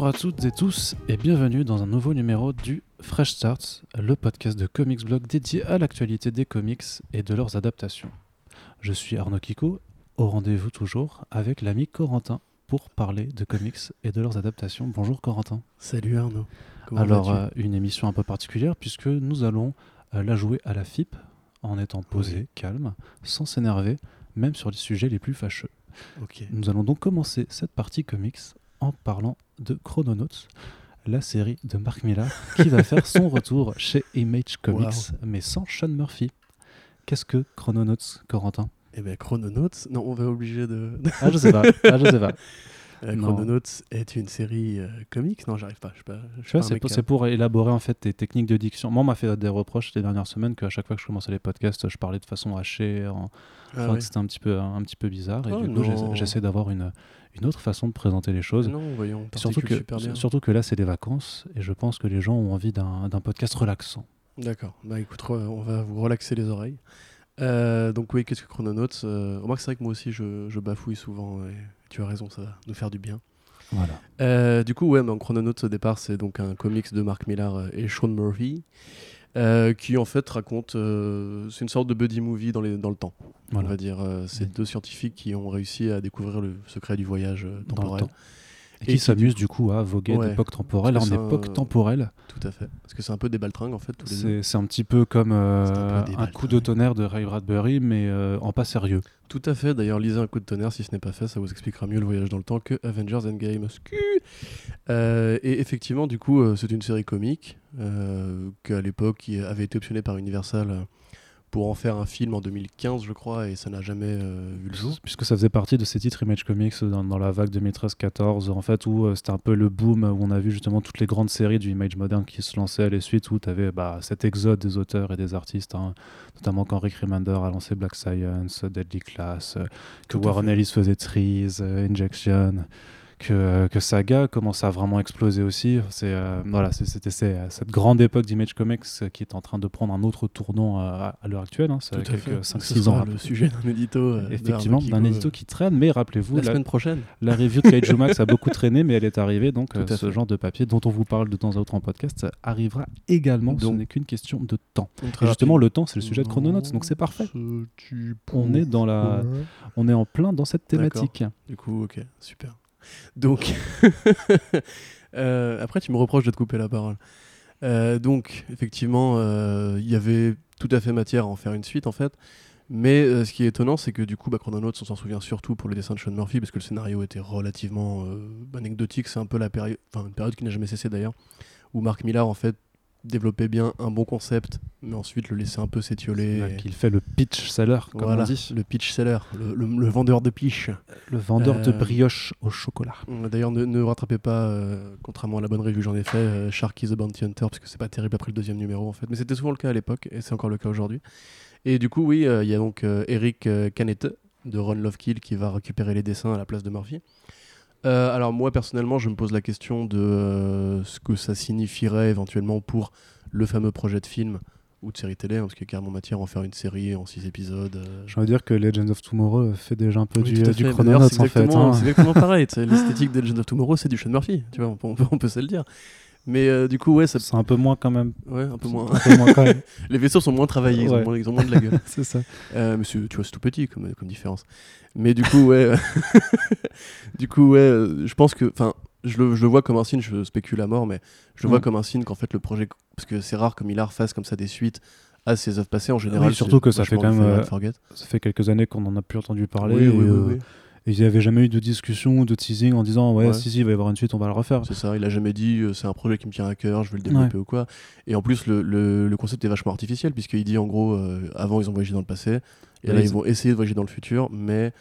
Bonjour à toutes et tous et bienvenue dans un nouveau numéro du Fresh Start, le podcast de Comics Blog dédié à l'actualité des comics et de leurs adaptations. Je suis Arnaud Kiko, au rendez-vous toujours avec l'ami Corentin pour parler de comics et de leurs adaptations. Bonjour Corentin. Salut Arnaud. Comment Alors, euh, une émission un peu particulière puisque nous allons euh, la jouer à la FIP en étant posé, calme, sans s'énerver, même sur les sujets les plus fâcheux. Ok. Nous allons donc commencer cette partie comics en parlant de Chrononauts, la série de Mark Millar qui va faire son retour chez Image Comics, mais sans Sean Murphy. Qu'est-ce que Chrononauts, Corentin? Eh bien, Chrononauts, non, on va obliger de. Ah, je sais pas. Ah, je sais pas. Euh, Non. Chrononauts est une série euh, comique? Non, j'arrive pas. Je pas. je c'est pour, euh, c'est pour élaborer en fait tes techniques de diction. Moi, on m'a fait des reproches ces dernières semaines qu'à chaque fois que je commençais les podcasts, je parlais de façon hachée, en... ah enfin, ouais. c'était un petit peu, un petit peu bizarre. Et Oh, du coup, j'essaie d'avoir une, une autre façon de présenter les choses. Non, voyons. Surtout que, super bien. surtout que là, c'est des vacances et je pense que les gens ont envie d'un podcast relaxant. D'accord. Bah écoute, on va vous relaxer les oreilles. Euh, donc oui, qu'est-ce que Chrononauts euh, Remarque, c'est vrai que moi aussi, je, je bafouille souvent. Et tu as raison, ça va nous faire du bien. Voilà. Euh, du coup, ouais, donc Chrononauts au départ, c'est donc un comics de Mark Millar euh, et Sean Murphy, euh, qui en fait raconte, euh, c'est une sorte de buddy movie dans, les, dans le temps. On va dire, euh, c'est Mm. deux scientifiques qui ont réussi à découvrir le secret du voyage euh, Dans le temporel. temps. Et, qui s'amuse du coup à voguer Ouais. d'époque temporelle en époque temporelle. Tout à fait. Parce que c'est un peu des baltringues en fait. C'est un petit peu comme euh, un coup de tonnerre de Ray Bradbury, mais euh, en pas sérieux. Tout à fait. D'ailleurs, lisez un coup de tonnerre si ce n'est pas fait, ça vous expliquera mieux le voyage dans le temps que Avengers Endgame. Euh, et effectivement, du coup, euh, c'est une série comique qu'à l'époque avait été optionnée par Universal pour en faire un film en 2015, je crois, et ça n'a jamais euh, vu le jour. Puisque ça faisait partie de ces titres Image Comics dans, dans la vague 2013-14, en fait, où euh, c'était un peu le boom, où on a vu justement toutes les grandes séries du Image moderne qui se lançaient à les suites, où tu avais bah, cet exode des auteurs et des artistes, hein, notamment quand Rick Remender a lancé Black Science, Deadly Class, euh, que Warren. Ellis faisait Trees, euh, Injection. Que, euh, que Saga commence à vraiment exploser aussi. C'est euh, voilà, c'était cette grande époque d'Image Comics euh, qui est en train de prendre un autre tournant à, à l'heure actuelle. hein. C'est Tout à fait. quelques Ce 5-6 sera ans le sujet d'un édito. Effectivement, d'un édito qui traîne, mais rappelez-vous, la la, semaine prochaine. la review de Kaiju Max a beaucoup traîné, mais elle est arrivée, donc euh, ce fait. genre de papier dont on vous parle de temps à autre en podcast arrivera également, ce n'est qu'une question de temps. Et justement, le temps, c'est le sujet de Chrononauts, donc c'est parfait. On est dans la, on est en plein dans cette thématique. Du coup, ok, super. Donc, euh, après, tu me reproches de te couper la parole. Euh, donc, effectivement, euh, il y avait tout à fait matière à en faire une suite, en fait. Mais ce qui est étonnant, c'est que du coup, bah, Chrononauts, on s'en souvient surtout pour le dessin de Sean Murphy, parce que le scénario était relativement anecdotique. C'est un peu la période, enfin, une période qui n'a jamais cessé d'ailleurs, où Mark Millar, en fait, développait bien un bon concept, mais ensuite le laissait un peu s'étioler. et- Qu'il fait le pitch seller, comme Voilà, on dit, le pitch seller, le, le- le vendeur de pitch. le vendeur de Euh, brioche au chocolat. D'ailleurs, ne, ne rattrapez pas, euh, contrairement à la bonne revue que j'en ai fait, euh, Sharky the Bounty Hunter, parce que c'est pas terrible après le deuxième numéro en fait. Mais c'était souvent le cas à l'époque, et c'est encore le cas aujourd'hui. Et du coup, oui, euh, il y a donc euh, Eric euh, Canette de Ron Lovekill qui va récupérer les dessins à la place de Murphy. Euh, alors moi, personnellement, je me pose la question de euh, ce que ça signifierait éventuellement pour le fameux projet de film ou de série télé, hein, parce qu'il y a carrément matière à en faire une série en six épisodes. euh, J'ai envie de dire que Legends of Tomorrow fait déjà un peu oui, du, du D'ailleurs, en c'est fait. exactement, hein. c'est exactement pareil. L'esthétique de Legend of Tomorrow, c'est du Sean Murphy. Tu vois, on peut, on peut, on peut se le dire. Mais euh, du coup, ouais, ça, C'est un peu moins quand même. ouais, un peu moins. Un peu moins quand même. Les vaisseaux sont moins travaillés, ils, ont moins, ils ont moins de la gueule. C'est ça. Euh, mais tu vois, c'est tout petit comme, comme différence. Mais du coup, ouais, du coup, ouais, euh, je pense que, enfin, je le, je le vois comme un signe. Je spécule à mort, mais je le vois Mm. comme un signe qu'en fait le projet, parce que c'est rare comme il fasse comme ça des suites à ses œuvres passées en général. Oui, surtout que ça fait quand même, euh. Ça fait quelques années qu'on en a plus entendu parler. Oui, oui, euh, oui. Et il n'y avait jamais eu de discussion, de teasing en disant ouais, Ouais. si, si, il va y avoir une suite, on va le refaire. C'est ça, il a jamais dit euh, c'est un projet qui me tient à cœur, je veux le développer ou quoi. Et en plus, le, le- le concept est vachement artificiel, puisqu'il dit en gros, euh, avant ils ont voyagé dans le passé, et là ils ils vont essayer de voyager dans le futur, mais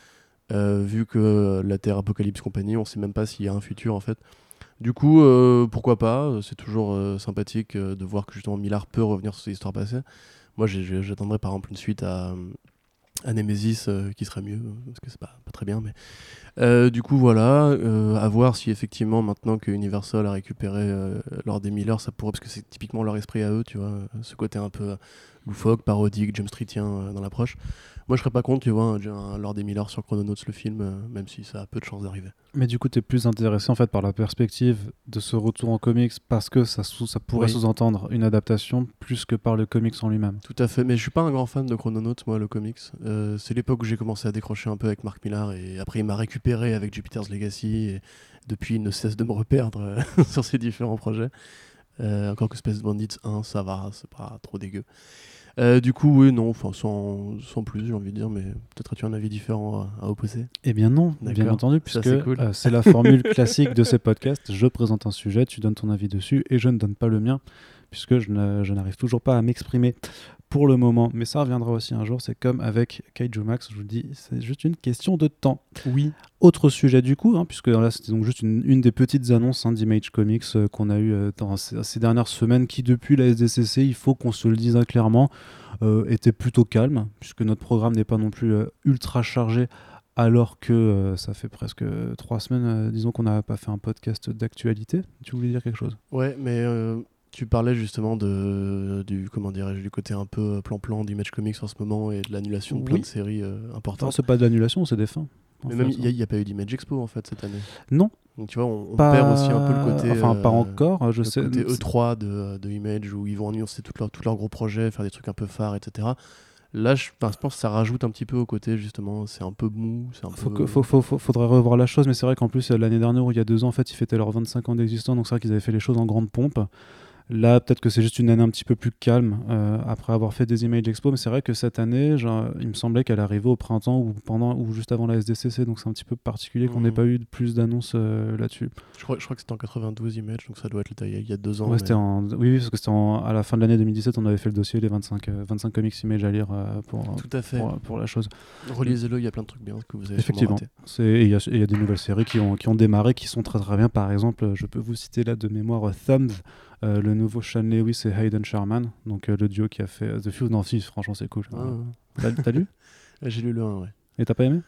euh, vu que la Terre Apocalypse compagnie, on sait même pas s'il y a un futur en fait. Du coup, pourquoi pas, c'est toujours sympathique de voir que justement Millard peut revenir sur ses histoires passées. Moi j'attendrais par exemple une suite à, à Nemesis euh, qui serait mieux, parce que c'est pas, très bien, mais. Euh, du coup, voilà, euh, à voir si effectivement, maintenant que Universal a récupéré lors des Miller, ça pourrait, parce que c'est typiquement leur esprit à eux, tu vois, ce côté un peu loufoque, parodique, James Streetien euh, dans l'approche. Moi, je serais pas contre, tu vois, un, un Lord des Miller sur Chrononauts, le film, euh, même si ça a peu de chances d'arriver. Mais du coup, tu es plus intéressé en fait par la perspective de ce retour en comics parce que ça, sous- ça pourrait Oui. sous-entendre une adaptation plus que par le comics en lui-même. Tout à fait, mais je suis pas un grand fan de Chrononauts, moi, le comics. Euh, c'est l'époque où j'ai commencé à décrocher un peu avec Mark Millar, et après, il m'a récupéré avec Jupiter's Legacy, et depuis, il ne cesse de me reperdre sur ses différents projets. Euh, encore que Space Bandits 1, ça va, c'est pas trop dégueu. Euh, du coup, oui, non, enfin, sans, sans plus, j'ai envie de dire, mais peut-être as-tu un avis différent à, à opposer? Eh bien non, bien entendu, puisque c'est cool. euh, c'est la formule classique de ces podcasts. Je présente un sujet, tu donnes ton avis dessus, et je ne donne pas le mien, puisque je n'arrive toujours pas à m'exprimer pour le moment. Mais ça reviendra aussi un jour, c'est comme avec Kaiju Max, je vous le dis, c'est juste une question de temps. Oui. Autre sujet du coup, hein, puisque là c'était donc juste une, une des petites annonces hein, d'Image Comics euh, qu'on a eu euh, dans ces, ces dernières semaines, qui depuis la SDCC, il faut qu'on se le dise hein, clairement, euh, était plutôt calme, puisque notre programme n'est pas non plus ultra chargé, alors que euh, ça fait presque trois semaines, euh, disons qu'on n'a pas fait un podcast d'actualité. Tu voulais dire quelque chose? Ouais, mais euh, tu parlais justement de, du, comment dirais-je, du côté un peu plan-plan d'Image Comics en ce moment et de l'annulation de plein de séries euh, Non, importantes. c'est pas de l'annulation, c'est des fins. Mais même, il n'y a, pas eu d'Image Expo en fait cette année. Non, Donc tu vois, on, on pas... perd aussi un peu le côté. Enfin, pas euh, encore, je le sais. côté E3 de, de Image où ils vont annoncer tous leurs gros projets, faire des trucs un peu phares, etc. Là, je, je pense que ça rajoute un petit peu au côté justement, c'est un peu mou, c'est un Faut peu. que- faut- faut- faut- faudrait revoir la chose, mais c'est vrai qu'en plus, l'année dernière ou il y a deux ans, en fait, ils fêtaient leurs 25 ans d'existence, donc c'est vrai qu'ils avaient fait les choses en grande pompe. Là, peut-être que c'est juste une année un petit peu plus calme euh, après avoir fait des Image Expo, mais c'est vrai que cette année, genre, il me semblait qu'elle arrivait au printemps ou pendant ou juste avant la SDCC, donc c'est un petit peu particulier qu'on n'ait Mhm. pas eu plus d'annonces euh, là-dessus. Je crois, je crois que c'était en 92 Image, donc ça doit être il y a deux ans. Ouais, mais- c'était en... Oui, oui, parce que c'était à la fin de l'année 2017, on avait fait le dossier, les 25, euh, 25 comics Image à lire euh, pour, Tout à fait. pour, pour la chose. Relisez-le, il y a plein de trucs bien que vous avez Effectivement. Il y, y a des nouvelles séries qui ont, qui ont démarré, qui sont très très bien. Par exemple, je peux vous citer là de mémoire euh, Thumbed, euh, le nouveau Sean Lewis et Hayden Sherman, donc euh, le duo qui a fait euh, The Fuse. Non, si, franchement, c'est cool. Ah, T'as t'as lu? J'ai lu le 1, ouais. Et t'as pas aimé?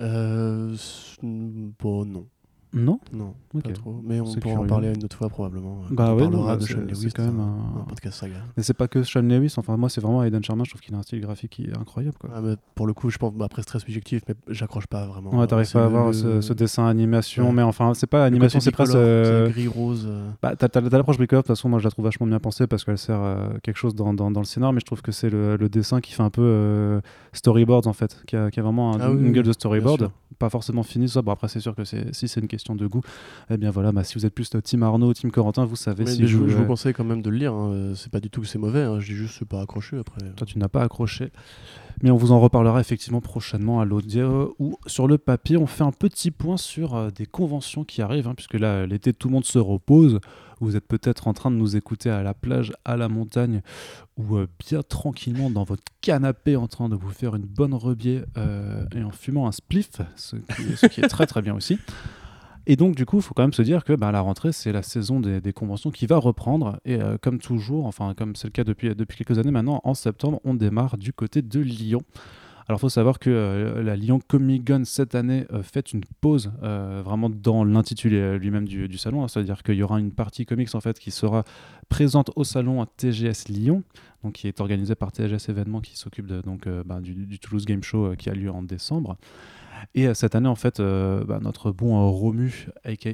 Euh, bon, non. Non Non, pas trop. Mais on pourra en curieux. parler une autre fois probablement. euh, Bah on ouais, parlera de Sean Lewis quand même dans un- un podcast saga. Mais c'est pas que Sean Lewis, enfin, moi, c'est vraiment Hayden Sherman. Je trouve qu'il a un style graphique qui est incroyable. Quoi. Ah, mais pour le coup, je pense, bah, après c'est très subjectif, mais j'accroche pas vraiment. Ouais, t'arrives C'est pas à avoir le- ce, ce dessin animation, Ouais. mais enfin, c'est pas animation, c'est presque. euh, c'est gris rose. euh, Bah, t'as, l'approche bricoleur, de toute façon, moi je la trouve vachement bien pensée parce qu'elle sert à quelque chose dans, dans, dans le scénar, mais je trouve que c'est le, le dessin qui fait un peu euh, storyboard en fait, qui a, qui a vraiment un- Ah oui, une oui, gueule de storyboard, pas forcément fini. Ça. Bon, après, c'est sûr que si c'est une question de goût, eh bien voilà, bah, si vous êtes plus euh, Team Arnaud, Team Corentin, vous savez mais si je, je, vous- je vous euh, conseille quand même de le lire. hein. Euh, C'est pas du tout que c'est mauvais. hein. Je dis juste c'est pas accroché après. Toi, tu n'as pas accroché. Mais on vous en reparlera effectivement prochainement à l'audio ou sur le papier. On fait un petit point sur des conventions qui arrivent, hein, puisque là, l'été, tout le monde se repose. Vous êtes peut-être en train de nous écouter à la plage, à la montagne, ou euh, bien tranquillement dans votre canapé en train de vous faire une bonne rebier euh, et en fumant un spliff, ce qui, ce qui est très très bien aussi. Et donc, du coup, il faut quand même se dire que bah, la rentrée, c'est la saison des, conventions qui va reprendre. Et euh, comme toujours, enfin, comme c'est le cas depuis, depuis quelques années maintenant, en septembre, on démarre du côté de Lyon. Alors, il faut savoir que euh, la Lyon Comic Con cette année euh, fait une pause vraiment dans l'intitulé lui-même du, salon. hein. C'est-à-dire qu'il y aura une partie comics en fait qui sera présente au salon à TGS Lyon, donc qui est organisé par TGS Événements qui s'occupe donc bah, du, Toulouse Game Show qui a lieu en décembre. Et euh, cette année, en fait, euh, bah, notre bon euh, Romu, aka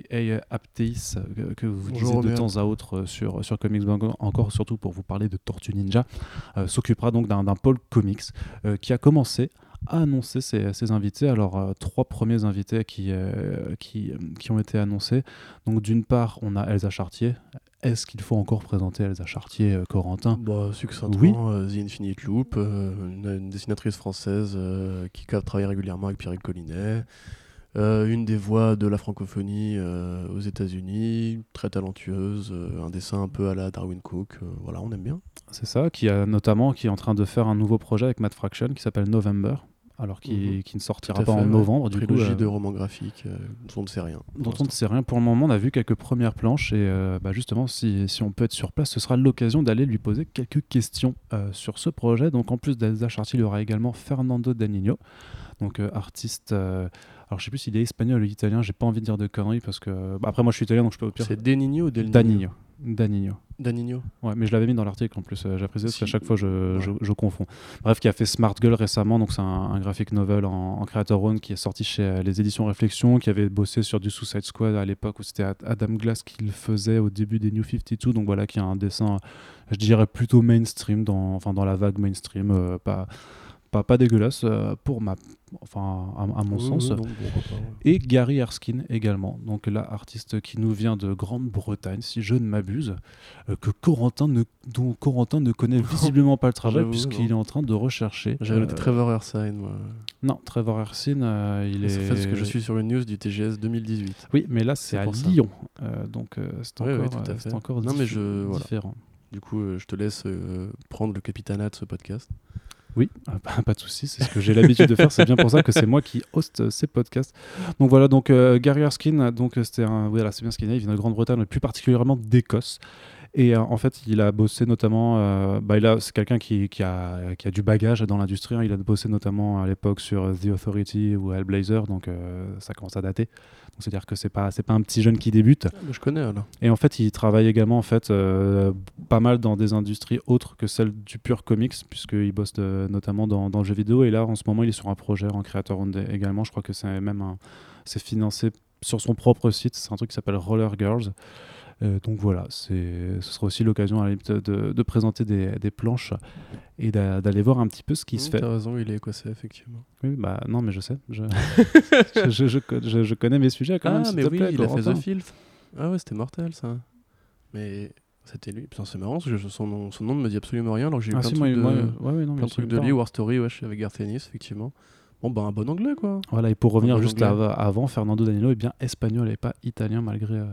Apteis, que vous disiez de temps à autre sur, sur Comics Blog, encore surtout pour vous parler de Tortue Ninja, s'occupera donc d'un pôle comics qui a commencé à annoncer ses, ses invités. Alors, euh, trois premiers invités qui, euh, qui, qui ont été annoncés. Donc, d'une part, on a Elsa Chartier. Est-ce qu'il faut encore présenter Elsa Chartier, euh, Corentin? Bah, succinctement, Oui. euh, The Infinite Loop, euh, une, une dessinatrice française qui travaille régulièrement avec Pierre Collinet, une des voix de la francophonie aux États-Unis, très talentueuse, un dessin un peu à la Darwin Cook, voilà, on aime bien. C'est ça, qui a notamment qui est en train de faire un nouveau projet avec Matt Fraction qui s'appelle November. Alors qui, Mhm. qui ne sortira pas fait, en ouais. novembre. Du coup, Trilogie euh, de romans graphiques euh, dont on ne sait rien. pour dont on ne sait rien pour le moment. On a vu quelques premières planches et euh, bah, justement, si, si on peut être sur place, ce sera l'occasion d'aller lui poser quelques questions sur ce projet. Donc, en plus d'Elsa Chartier, il y aura également Fernando Danilo, donc artiste. alors, je sais plus s'il est espagnol ou italien. J'ai pas envie de dire de conneries parce que bah, après, moi, je suis italien, donc je peux au pire. C'est Denigno ou Del Nino Danilo. Danigno. Ouais, mais je l'avais mis dans l'article en plus. euh, J'apprécie parce Si. qu'à chaque fois je, Ouais. je, je confonds. Bref, qui a fait Smart Girl récemment, donc c'est un, un graphic novel en, en creator own qui est sorti chez euh, les éditions Réflexion, qui avait bossé sur du Suicide Squad à l'époque où c'était Ad- Adam Glass qui le faisait au début des New 52. Donc voilà, qui a un dessin, je dirais plutôt mainstream, dans, enfin dans la vague mainstream, euh, pas, pas, pas dégueulasse euh, pour ma, enfin à, à mon Oui, sens. oui, non. Et Gary Erskine également, donc là, artiste qui nous vient de Grande-Bretagne, si je ne m'abuse, euh, que Corentin ne, dont Corentin ne connaît visiblement pas le travail puisqu'il est en train de rechercher. J'avais Euh, noté Trevor Ersine, moi. Non, Trevor Erskine, euh, il est. C'est parce que je suis sur une news du TGS 2018. Oui, mais là c'est à. Lyon, donc c'est encore, ouais, tout à c'est fait. encore Non, mais diffé- je- voilà. différent. Du coup, je te laisse prendre le capitanat de ce podcast. Oui, ah, bah, pas de souci, c'est ce que j'ai l'habitude de faire. C'est bien pour ça que c'est moi qui hoste ces podcasts. Donc voilà, donc euh, Gary Erskine, donc euh, c'était c'est bien ce qu'il est. Il vient de Grande-Bretagne, plus particulièrement d'Écosse. Et euh, en fait, il a bossé notamment. euh, bah, c'est quelqu'un qui, qui a, qui a du bagage dans l'industrie. hein. Il a bossé notamment à l'époque sur The Authority ou Hellblazer, donc euh, ça commence à dater. Donc c'est-à-dire que c'est pas, c'est pas un petit jeune qui débute. Ah, je connais alors. Et en fait, il travaille également en fait pas mal dans des industries autres que celles du pur comics, puisqu'il bosse de- notamment dans, dans le jeu vidéo. Et là, en ce moment, il est sur un projet en créateur également. Je crois que c'est même c'est financé sur son propre site. C'est un truc qui s'appelle Roller Girls. Euh, donc voilà, ce sera aussi l'occasion à la limite de, de présenter des, des planches et d'a- d'aller voir un petit peu ce qui se fait. T'as raison, il est écossais, effectivement. Oui, bah non, mais je sais, je, je, je- je co- je- je connais mes sujets quand même. ah, mais oui, plaît, il a fait. The Filth. Ah ouais, c'était mortel, ça. Mais c'était lui. Putain, c'est marrant, parce que son, nom, son nom ne me dit absolument rien, alors que j'ai eu Ah plein si, de moi, trucs de, moi, ouais, ouais, non, mais plein de trucs War Story, ouais, avec Garth Ennis, effectivement. Bon, bah, un bon anglais, quoi. Voilà, et pour revenir bon juste avant, Fernando Danilo est bien espagnol et pas italien malgré euh,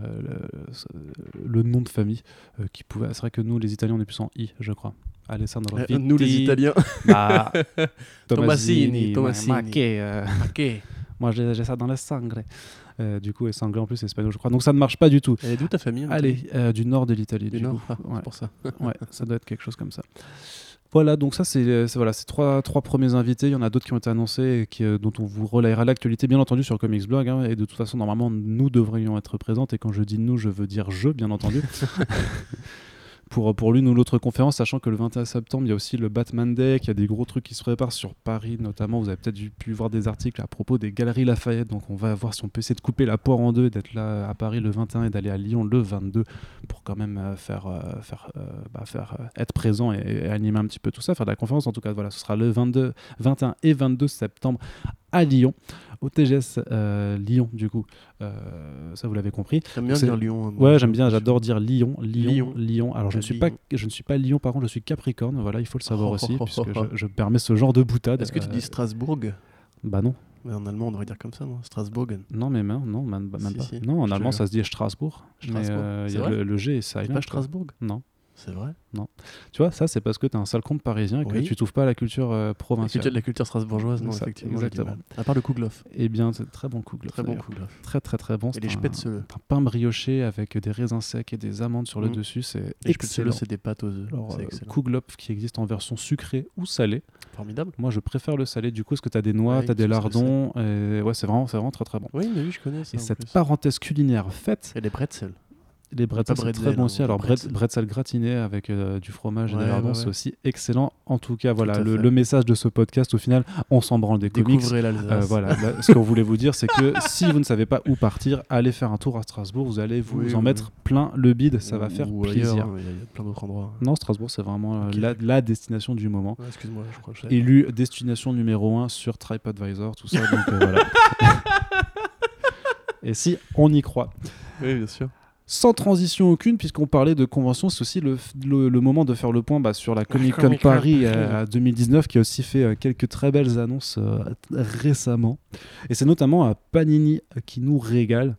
le, nom de famille euh, qui pouvait. C'est vrai que nous, les Italiens, on est plus en i, je crois. Alessandro Euh, Vitti, nous, les Italiens. bah, Tomasini, ma- Tomasini. ma euh, ok. moi, j'ai ça dans le sangre. Euh, du coup, et sanglais en plus, c'est espagnol, je crois. Donc ça ne marche pas du tout. Elle est d'où ta famille Allez, euh, du nord de l'Italie. Du du Nord coup. Ah, Ouais. Pour ça. ouais, ça doit être quelque chose comme ça. Voilà, donc ça, c'est c'est- voilà, trois, trois premiers invités. Il y en a d'autres qui ont été annoncés et euh, dont on vous relayera l'actualité, bien entendu, sur Comics Blog. hein, et de toute façon, normalement, nous devrions être présents. Et quand je dis nous, je veux dire je, bien entendu. pour, pour l'une ou l'autre conférence, sachant que le 21 septembre, il y a aussi le Batman Day, qu'il y a des gros trucs qui se préparent sur Paris, notamment. Vous avez peut-être pu voir des articles à propos des galeries Lafayette. Donc, on va voir si on peut essayer de couper la poire en deux d'être là à Paris le 21 et d'aller à Lyon le 22 pour quand même euh, faire, euh, faire, euh, bah, faire euh, être présent et, et animer un petit peu tout ça, faire de la conférence. En tout cas, voilà, ce sera le 22, 21 et 22 septembre à Lyon, au TGS euh, Lyon, du coup. Euh, ça, vous l'avez compris. J'aime bien dire Lyon. hein, Ouais, j'ai j'aime bien, j'adore dire Lyon, Lyon, Lyon. Lyon. Alors, je ne, suis pas, Lyon. je ne suis pas Lyon, par contre, je suis Capricorne. Voilà, il faut le savoir Oh, aussi, oh, puisque oh. je, je permets ce genre de boutade. Est-ce que tu Euh, dis Strasbourg? Bah non. Mais en allemand, on devrait dire comme ça, non? Strasbourg. Non, mais non, non, même, même Si, pas. si, non, en je allemand, ça se dit Strasbourg. Mais Strasbourg. euh, il y a le, le G et ça. Pas Strasbourg? Non. C'est vrai? Tu vois, ça, c'est parce que tu es un sale compte parisien et que Oui. tu trouves pas à la culture euh, La provinciale. culture, la culture strasbourgeoise, non, Ça, effectivement. exactement. À part le Kouglof. Eh bien, c'est très bon. Très bon Kouglof. Très, très, très bon. Et C'est les un, spätzle. un pain brioché avec des raisins secs et des amandes sur le Mm. dessus. C'est excellent. c'est des pâtes aux œufs. Alors, C'est euh, qui existe en version sucrée ou salée. Formidable. Moi, je préfère le salé. Du coup, parce que tu as des noix, Ouais, tu as des lardons? Et... Ouais, c'est vraiment, c'est vraiment très, très bon. Oui, mais oui, je connais ça. Et cette parenthèse culinaire faite, Et les pretzels. Les bretzels, bretzel, très bon hein, aussi. des Alors, bretzel gratiné avec euh, du fromage et Ouais, des lardons, ouais, c'est aussi excellent. En tout cas, voilà, le, message de ce podcast, au final, on s'en branle des comics. Découvrez l'Alsace. Euh, voilà, là, ce qu'on voulait vous dire, c'est que si vous ne savez pas où partir, allez faire un tour à Strasbourg. Vous allez vous Oui, en oui. mettre plein le bide. Ça va faire plaisir. hein, Il y a- plein d'autres endroits. Non, Strasbourg, c'est vraiment euh, la, la destination du moment. Excuse-moi, je crois que. Élu destination numéro 1 sur TripAdvisor, tout ça. donc euh, voilà. Et si on y croit. Oui, bien sûr. Sans transition aucune, puisqu'on parlait de convention, c'est aussi le, le- le moment de faire le point bah, sur la Comic Con Comic Paris Paris. euh, 2019, qui a aussi fait euh, quelques très belles annonces euh, récemment. Et c'est notamment à Panini qui nous régale,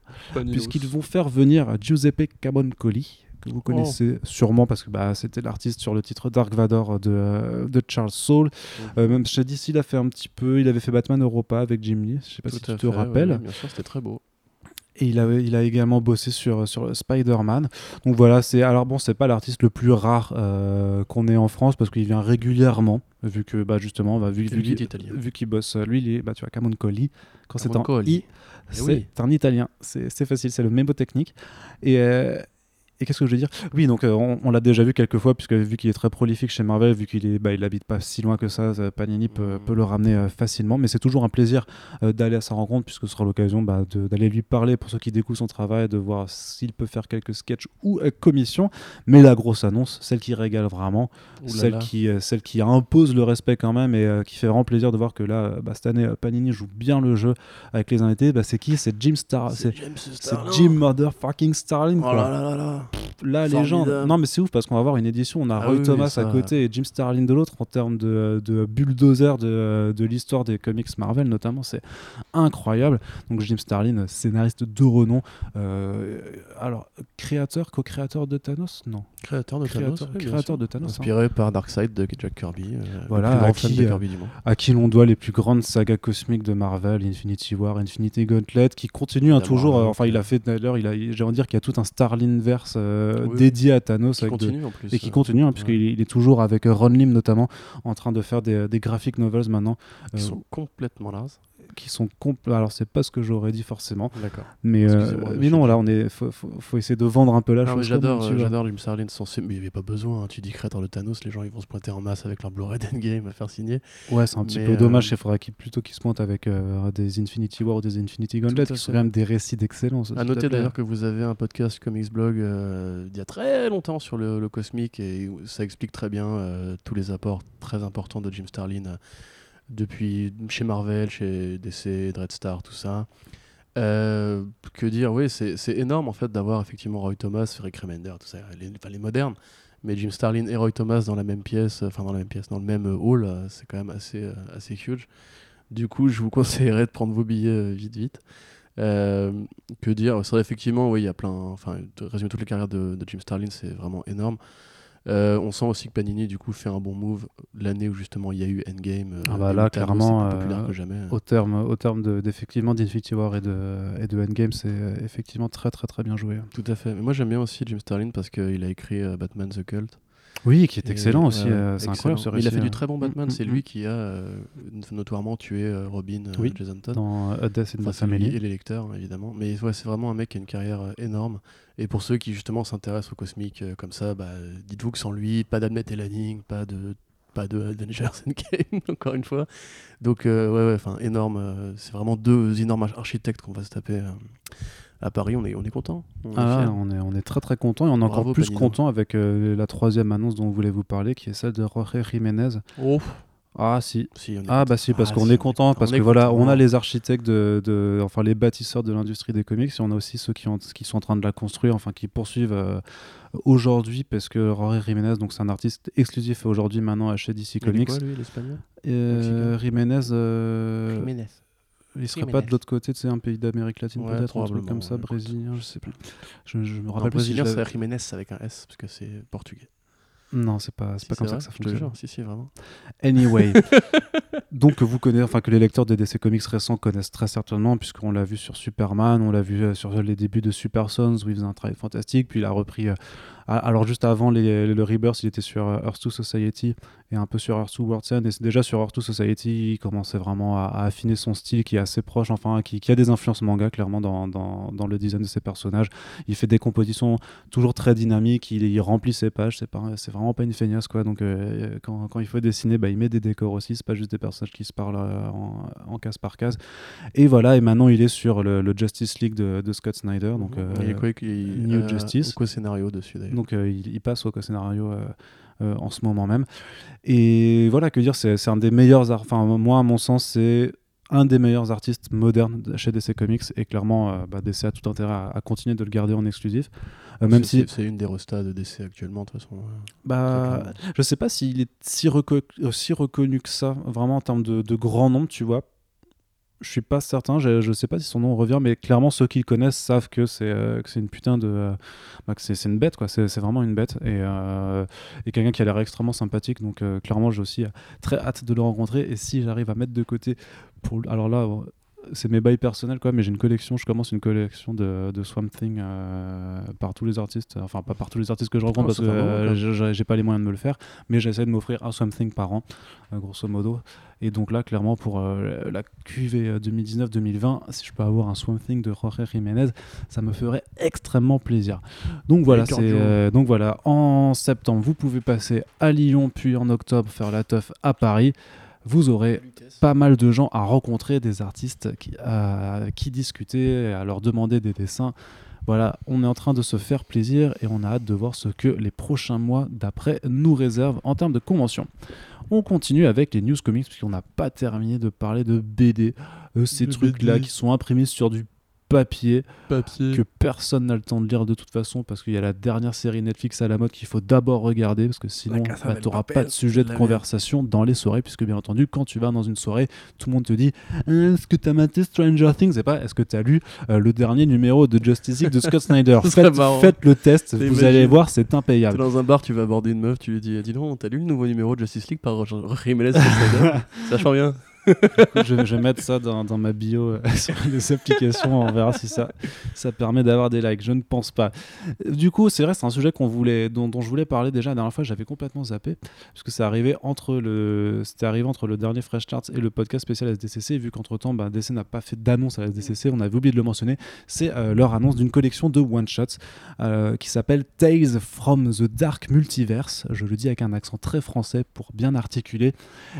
puisqu'ils vont faire venir Giuseppe Caboncoli, que vous connaissez sûrement parce que bah, c'était l'artiste sur le titre Dark Vador de, euh, de Charles Soule. Euh, même chez DC, il a fait un petit peu, il avait fait Batman Europa avec Jim Lee, je sais pas Tout si tu te rappelles. bien sûr, c'était très beau. Et il a, il a également bossé sur, sur Spider-Man. Donc voilà, c'est alors bon, c'est pas l'artiste le plus rare euh, qu'on ait en France parce qu'il vient régulièrement, vu que bah justement, bah, vu, vu vu qu'il bosse, euh, lui, il est, bah, tu vois, Camoncoli. Quand c'est en Camoncoli. I, Eh c'est oui. un italien. C'est c'est facile, c'est le mémo technique. Et, euh, et qu'est-ce que je veux dire? Oui, donc euh, on, on l'a déjà vu quelques fois, puisque vu qu'il est très prolifique chez Marvel, vu qu'il est, bah, il habite pas si loin que ça, ça, Panini peut, Mhm. peut le ramener euh, facilement. Mais c'est toujours un plaisir euh, d'aller à sa rencontre, puisque ce sera l'occasion bah, d'aller lui parler pour ceux qui découvrent son travail, de voir s'il peut faire quelques sketchs ou euh, commissions. Mais la grosse annonce, celle qui régale vraiment, là celle là. qui, euh, celle qui impose le respect quand même et euh, qui fait vraiment plaisir de voir que là, euh, bah, cette année, euh, Panini joue bien le jeu avec les invités. Bah, c'est qui? C'est Jim Star. C'est. Jim Motherfucking Starlin. Oh quoi. là là là là. Là, légende. Formidable. Non, mais c'est ouf parce qu'on va avoir une édition. On a Ah Roy oui, Thomas à côté et Jim Starlin de l'autre en termes de, de bulldozer de, de l'histoire des comics Marvel, notamment. C'est incroyable. Donc, Jim Starlin, scénariste de renom. Euh, alors, créateur, co-créateur de Thanos? Non. Créateur de Créateur- Thanos. oui, créateur de Thanos, hein. Inspiré par Darkseid de Jack Kirby. euh, Voilà, à qui, euh, Kirby à qui l'on doit les plus grandes sagas cosmiques de Marvel, Infinity War, Infinity Gauntlet, qui continue hein, toujours. euh, donc, enfin, il a fait d'ailleurs, il a, j'ai envie de dire qu'il y a tout un Starlin verse euh, Oui. dédié à Thanos de- en plus. et qui euh, continue, hein, puisqu'il est, il est toujours avec euh, Ron Lim notamment en train de faire des, des graphic novels maintenant, Qui euh, sont complètement nazes. Qui sont Alors c'est pas ce que j'aurais dit forcément, D'accord. mais, euh, mais non là on est, faut, faut- faut essayer de vendre un peu la chose. j'adore, euh, j'adore Jim Starlin. Sans... Mais il n'y avait pas besoin. hein. Tu dis créateur de Thanos, les gens ils vont se pointer en masse avec leur Blu-ray d'Endgame à faire signer. Ouais, c'est un petit Mais, peu euh, dommage. Il faudrait plutôt qu'il se pointe avec euh, des Infinity War ou des Infinity Gauntlet, qui sont quand même des récits d'excellence. À noter d'ailleurs que vous avez un podcast Comics Blog euh, d'il y a très longtemps sur le, le cosmique et ça explique très bien euh, tous les apports très importants de Jim Starlin euh, depuis chez Marvel, chez DC, Dreadstar, tout ça. Euh, que dire, oui, c'est énorme en fait d'avoir effectivement Roy Thomas, Rick Remender, tout ça, les, enfin, les modernes. Mais Jim Starlin et Roy Thomas dans la même pièce, enfin dans la même pièce, dans le même euh, hall, euh, c'est quand même assez, assez huge. Du coup, je vous conseillerais de prendre vos billets vite, vite. Que dire C'est effectivement, oui, il y a plein. Enfin, résumer toutes les carrières de, de Jim Starlin, c'est vraiment énorme. Euh, on sent aussi que Panini, du coup, fait un bon move l'année où justement il y a eu Endgame. euh, Ah bah là, clairement, populaire euh, que jamais. Au terme, au terme de- d'effectivement d'Infinity War et de, et de Endgame, c'est euh, effectivement très très très bien joué. Tout à fait. Mais moi, j'aime bien aussi Jim Starlin parce qu'il a écrit Batman the Cult. Oui, qui est Et- excellent aussi. euh, c'est incroyable ce récit. Il a fait hein. du très bon Batman. Mm, c'est mm, lui qui a euh, notoirement tué euh, Robin Oui, Jason Todd. dans Death in Enfin, Family. et les lecteurs, évidemment. Mais ouais, c'est vraiment un mec qui a une carrière énorme. Et pour ceux qui, justement, s'intéressent au cosmique euh, comme ça, bah, dites-vous que sans lui, pas d'Admet et Lanning, pas de pas de Avengers Endgame, encore une fois. Donc, euh, ouais, ouais, enfin, énorme. euh, c'est vraiment deux énormes arch- architectes qu'on va se taper à Paris. On est, on est content. On est Ah, on est, on est très très content et on est encore plus Panino. content avec euh, la troisième annonce dont on voulait vous parler, qui est celle de Jorge Jiménez. Oh, Ah si, Ah bah si parce Ah, qu'on si, est content parce on que voilà content. on a les architectes de, de- enfin les bâtisseurs de l'industrie des comics et on a aussi ceux qui, ont, qui sont en train de la construire enfin qui poursuivent euh, aujourd'hui parce que Jorge Jiménez donc c'est un artiste exclusif aujourd'hui maintenant chez DC Il est Comics quoi, lui, l'espagnol? Euh, Jiménez euh, Jiménez. il serait Jiménez. pas de l'autre côté c'est un pays d'Amérique latine Ouais, peut-être un truc comme ça brésilien je sais plus je, je me rappelle brésilien, c'est Jiménez avec un S parce que c'est portugais. Non c'est pas Si, pas comme ça que ça Je te fonctionne jure, si, si, vraiment. Anyway, donc vous connaissez, enfin que les lecteurs de DC Comics récents connaissent très certainement, puisqu'on l'a vu sur Superman, on l'a vu euh, sur les débuts de Super Sons où il faisait un travail fantastique, puis il a repris. Alors juste avant les- le Rebirth, il était sur euh, Earth 2 Society et un peu sur Earth 2 World End, et déjà sur Earth 2 Society, il commençait vraiment à, à affiner son style qui est assez proche, enfin qui, qui a des influences manga clairement dans, dans, dans le design de ses personnages. Il fait des compositions toujours très dynamiques, il, il remplit ses pages, c'est pas, c'est vraiment pas une feignasse quoi. Donc euh, quand, quand il faut dessiner, bah, il met des décors aussi, c'est pas juste des personnages qui se parlent euh, en, en case par case. Et voilà, et maintenant il est sur le, le Justice League de, de Scott Snyder, donc Mhm. euh, il y a quoi il- New Justice. au co-scénario dessus d'ailleurs? Donc euh, il, il passe au scénario euh, euh, en ce moment même. Et voilà, que dire, c'est un des meilleurs, enfin moi à mon sens c'est un des meilleurs artistes modernes de- chez DC Comics et clairement euh, bah, DC a tout intérêt à, à continuer de le garder en exclusif. Euh, même C'est- si c'est une des restas de DC actuellement de toute façon. euh. bah, je sais pas s'il est si, reco- reconnu que ça, vraiment en termes de, de grand nombre, tu vois. Je suis pas certain, je, je sais pas si son nom revient, mais clairement ceux qui le connaissent savent que c'est euh, une putain de. euh, bah, que c'est une bête, quoi. C'est vraiment une bête. Et, euh, et quelqu'un qui a l'air extrêmement sympathique. Donc clairement, j'ai aussi très hâte de le rencontrer. Et si j'arrive à mettre de côté. Pour, alors là, c'est mes bails personnels, quoi, mais j'ai une collection, je commence une collection de, de Swamp Thing euh, par tous les artistes. Enfin, pas par tous les artistes que je rencontre Oh, parce que euh, j'ai pas les moyens de me le faire, mais j'essaie de m'offrir un Swamp Thing par an, euh, grosso modo. Et donc là, clairement, pour euh, la QV euh, 2019-2020, si je peux avoir un Swamp Thing de Jorge Jiménez, ça me ferait extrêmement plaisir. Donc voilà, c'est euh, donc voilà. En septembre, vous pouvez passer à Lyon, puis en octobre faire la teuf à Paris. Vous aurez pas mal de gens à rencontrer, des artistes qui, à qui discuter, à leur demander des dessins. Voilà, on est en train de se faire plaisir et on a hâte de voir ce que les prochains mois d'après nous réservent en termes de convention. On continue avec les news comics puisqu'on n'a pas terminé de parler de BD, Euh, ces trucs-là qui sont imprimés sur du papier Papier. que personne n'a le temps de lire de toute façon parce qu'il y a la dernière série Netflix à la mode qu'il faut d'abord regarder parce que sinon bah, tu n'auras pas de sujet de conversation dans les soirées puisque bien entendu quand tu vas dans une soirée tout le monde te dit Euh, est-ce que tu as maté Stranger Things? C'est pas est-ce que tu as lu euh, le dernier numéro de Justice League de Scott Snyder? Faites, le test vous allez voir c'est impayable. Dans un bar, tu vas aborder une meuf, tu lui dis Dis donc, t'as lu le nouveau numéro de Justice League par Jiménez Quesada Ça change je, vais mettre ça dans, ma bio euh, sur les applications. On verra si ça, ça permet d'avoir des likes. Je ne pense pas. Du coup, c'est vrai, c'est un sujet dont, je voulais parler déjà la dernière fois. J'avais complètement zappé parce que c'est arrivé entre le, c'était arrivé entre le dernier Fresh Charts et le podcast spécial SDCC. Vu qu'entre temps, bah, DC n'a pas fait d'annonce à SDCC, on avait oublié de le mentionner. C'est euh, leur annonce d'une collection de one shots euh, qui s'appelle Tales from the Dark Multiverse. Je le dis avec un accent très français pour bien articuler.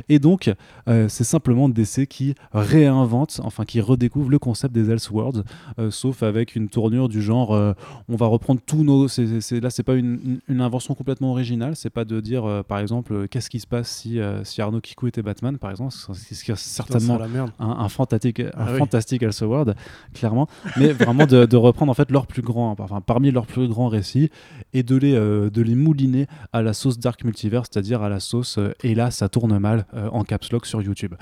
Et donc, euh, c'est simplement DC qui réinvente, enfin qui redécouvre le concept des Elseworlds, euh, sauf avec une tournure du genre euh, on va reprendre tous nos. c'est- c'est- là, c'est pas une, invention complètement originale, c'est pas de dire euh, par exemple euh, qu'est-ce qui se passe si, si Arnaud Kikou était Batman, par exemple, ce qui est certainement un, un fantastique, un Ah oui. fantastique Elseworld, clairement, mais vraiment de, de reprendre en fait leurs plus grands, enfin parmi leurs plus grands récits, et de les, de les mouliner à la sauce Dark Multiverse, c'est-à-dire à la sauce et là ça tourne mal en caps lock sur YouTube.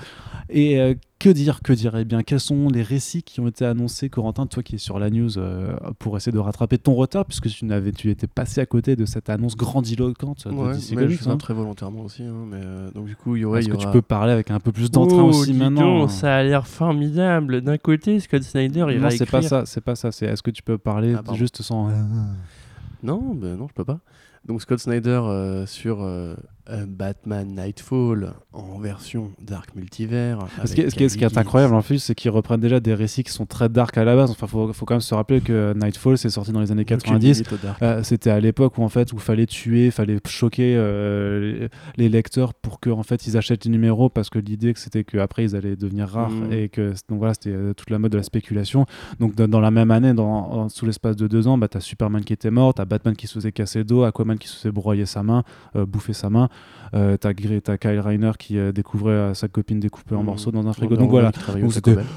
Et euh, que dire, que dire? Eh bien, quels sont les récits qui ont été annoncés, Corentin, toi qui es sur la news, euh, pour essayer de rattraper ton retard, puisque tu, n'avais, tu étais passé à côté de cette annonce grandiloquente de Ouais, DC mais je Comics, fais ça hein. très volontairement aussi. hein, mais, euh, donc, du coup, il y aurait. Est-ce que tu peux parler avec un peu plus d'entrain Oh, aussi maintenant? donc, ça a l'air formidable. D'un côté, Scott Snyder, il Non, va c'est écrire. pas ça, c'est pas ça. C'est est-ce que tu peux parler Ah, juste sans. Non, ben non, je peux pas. Donc Scott Snyder euh, sur euh, Batman Nightfall en version Dark Multivers. Ce qui, est- ce qui est- ce qui est incroyable en plus, c'est qu'ils reprennent déjà des récits qui sont très dark à la base. Enfin, faut, faut quand même se rappeler que Nightfall, c'est sorti dans les années 90. Euh, c'était à l'époque où en fait où fallait tuer, fallait choquer euh, les, lecteurs pour que en fait ils achètent les numéros parce que l'idée que c'était qu'après ils allaient devenir rares Mhm. et que donc voilà c'était euh, toute la mode de la spéculation. Donc dans, dans la même année, dans, sous l'espace de deux ans, bah, t'as Superman qui était mort, t'as Batman qui se faisait casser le dos, Aquaman qui se faisait broyer sa main, euh, bouffer sa main, euh, t'as Kyle Reiner qui euh, découvrait euh, sa copine découpée en Mhm. morceaux dans un frigo. Donc voilà,